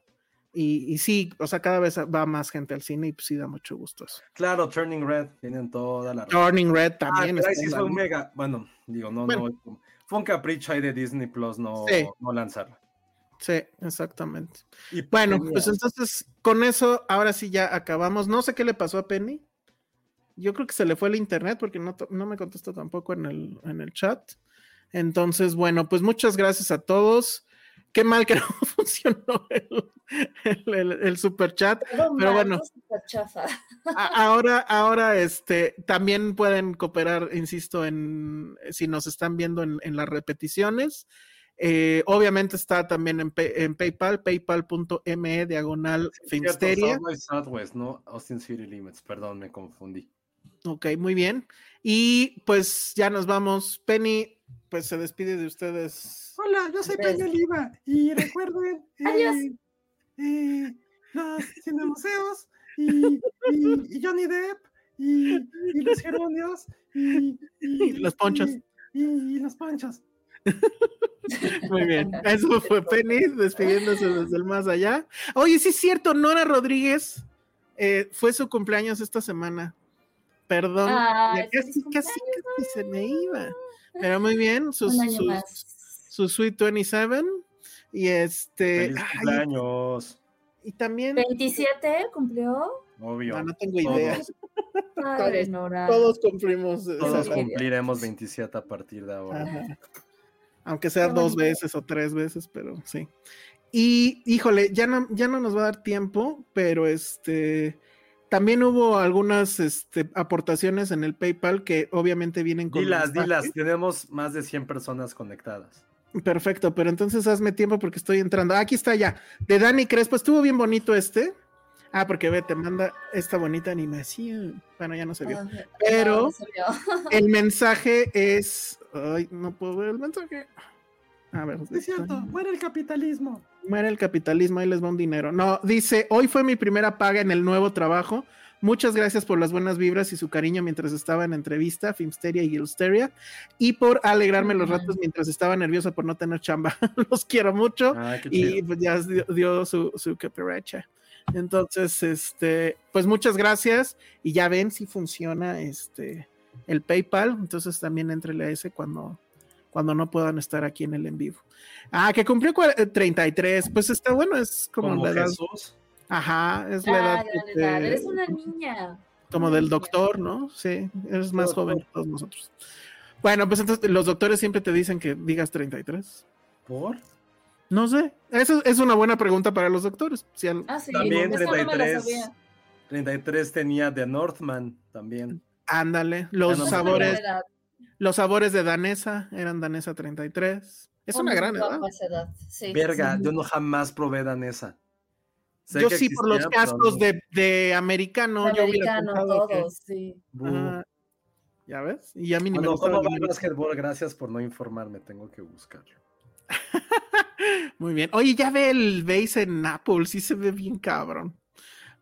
Y, y sí, o sea, cada vez va más gente al cine y pues sí da mucho gusto eso. Claro, Turning Red, tienen toda la Turning Red Ah, también. está sí fue un mega, bueno, digo, no, Bueno. no, fue un capricho ahí de Disney Plus no, Sí. no lanzarla. Sí, exactamente. Y Bueno, tenía- pues entonces con eso, ahora sí ya acabamos. No sé qué le pasó a Penny. Yo creo que se le fue el internet porque no, no me contestó tampoco en el, en el chat. Entonces, bueno, pues muchas gracias a todos. Qué mal que no funcionó el, el, el- el super chat. Pero mal, bueno. A- ahora, ahora, este, también pueden cooperar, insisto, en si nos están viendo en, en las repeticiones. Eh, obviamente está también en, en PayPal, paypal.me diagonal Cierto, Filmsteria. South by Southwest, no Austin City Limits, perdón, me confundí. Ok, muy bien. Y pues ya nos vamos. Penny, pues se despide de ustedes. Hola, yo soy Peña Oliva y recuerden Adiós. eh, eh, los cinemuseos y, y, y Johnny Depp y, y los geronios y, Y los ponchos. y, y- y los ponchos. Muy bien. Eso fue Penny despidiéndose desde el más allá. Oye, sí es cierto, Nora Rodríguez eh, fue su cumpleaños esta semana. Perdón, ya casi, casi, casi se me iba. Pero muy bien, sus- más. su Sweet 27. Y este. Feliz ay, cumpleaños. y también. 27 cumplió. Obvio. No, no tengo idea. Todos, Todos- Nora. Todos cumplimos. todos cumpliremos 27 a partir de ahora. Ajá. Aunque sea Qué dos bonito. veces o tres veces, pero sí. Y híjole, ya no, ya no nos va a dar tiempo, pero este también hubo algunas este, aportaciones en el PayPal que obviamente vienen con. Dilas, mensaje. dilas, tenemos más de 100 personas conectadas. Perfecto, pero entonces hazme tiempo porque estoy entrando. Ah, aquí está ya. De Dani Crespo, estuvo bien bonito este. Ah, porque ve, te manda esta bonita animación. Bueno, ya no se vio. Ay, Pero- no, no se vio. El mensaje es. Ay, no puedo ver el mensaje. A ver. Es cierto, muere el capitalismo. Muere el capitalismo, ahí les va un dinero. No, dice, hoy fue mi primera paga en el nuevo trabajo. Muchas gracias por las buenas vibras y su cariño mientras estaba en entrevista, Filmsteria y Gilsteria, y por alegrarme los ratos mientras estaba nerviosa por no tener chamba. los quiero mucho. Ah, Y pues ya dio, dio su, su cooperacha. Entonces, este, pues muchas gracias. Y ya ven si funciona este el PayPal. Entonces también entrele a ese cuando, cuando no puedan estar aquí en el en vivo. Ah, que cumplió cua- eh, 33. Pues está bueno, es como, Como la edad. Jesús. Ajá, es la edad. Dale, te- Eres una niña. como Una del niña. doctor, ¿no? Sí, eres más Doctor. joven que todos nosotros. Bueno, pues entonces los doctores siempre te dicen que digas 33. ¿Por? No sé, eso es una buena pregunta para los doctores. Si al- Ah, sí, También esa no me la 33. sabía. 33 tenía de Northman también. Ándale, los no sabores, Esa los sabores de danesa eran danesa 33. Es Fue una gran edad. edad, sí, Verga, sí. yo no jamás probé danesa. Sé Yo sí por los pero cascos no. de, de americano, yo hubiera Americano, que- todos, sí. Ya ves, y a mí ni me Bueno, gustaba ¿cómo va el? Gracias por no informarme, tengo que buscarlo. Muy bien. Oye, ya ve el base en Apple, sí se ve bien cabrón.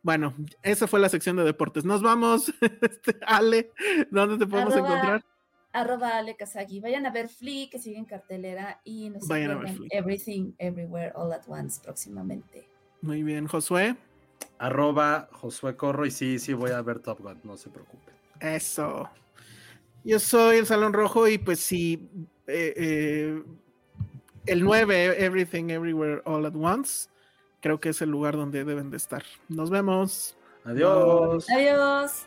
Bueno, esa fue la sección de deportes. Nos vamos, este, Ale, ¿dónde te podemos Arroba- encontrar? Arroba Ale Kazagi. Vayan a ver Flea, que sigue en cartelera, y no se Vayan a ver Flea. Everything, Everywhere, All at Once próximamente. Muy bien, Josué. Arroba Josué Corro y sí, sí voy a ver Top Gun, no se preocupen. Eso. Yo soy el Salón Rojo y pues sí, eh, eh, el 9, Everything, Everywhere, All at Once, creo que es el lugar donde deben de estar. Nos vemos. Adiós. Adiós.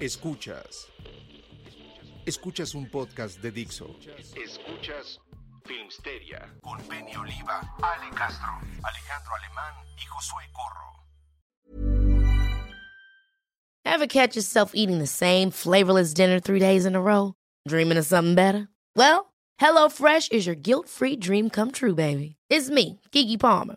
Escuchas. Escuchas. Escuchas un podcast de Dixo. Escuchas Filmsteria con Penny Oliva, Ale Castro, Alejandro Alemán y Josué Corro. Ever catch yourself eating the same flavorless dinner three days in a row? Dreaming of something better? Well, HelloFresh is your guilt free dream come true, baby. It's me, Kiki Palmer.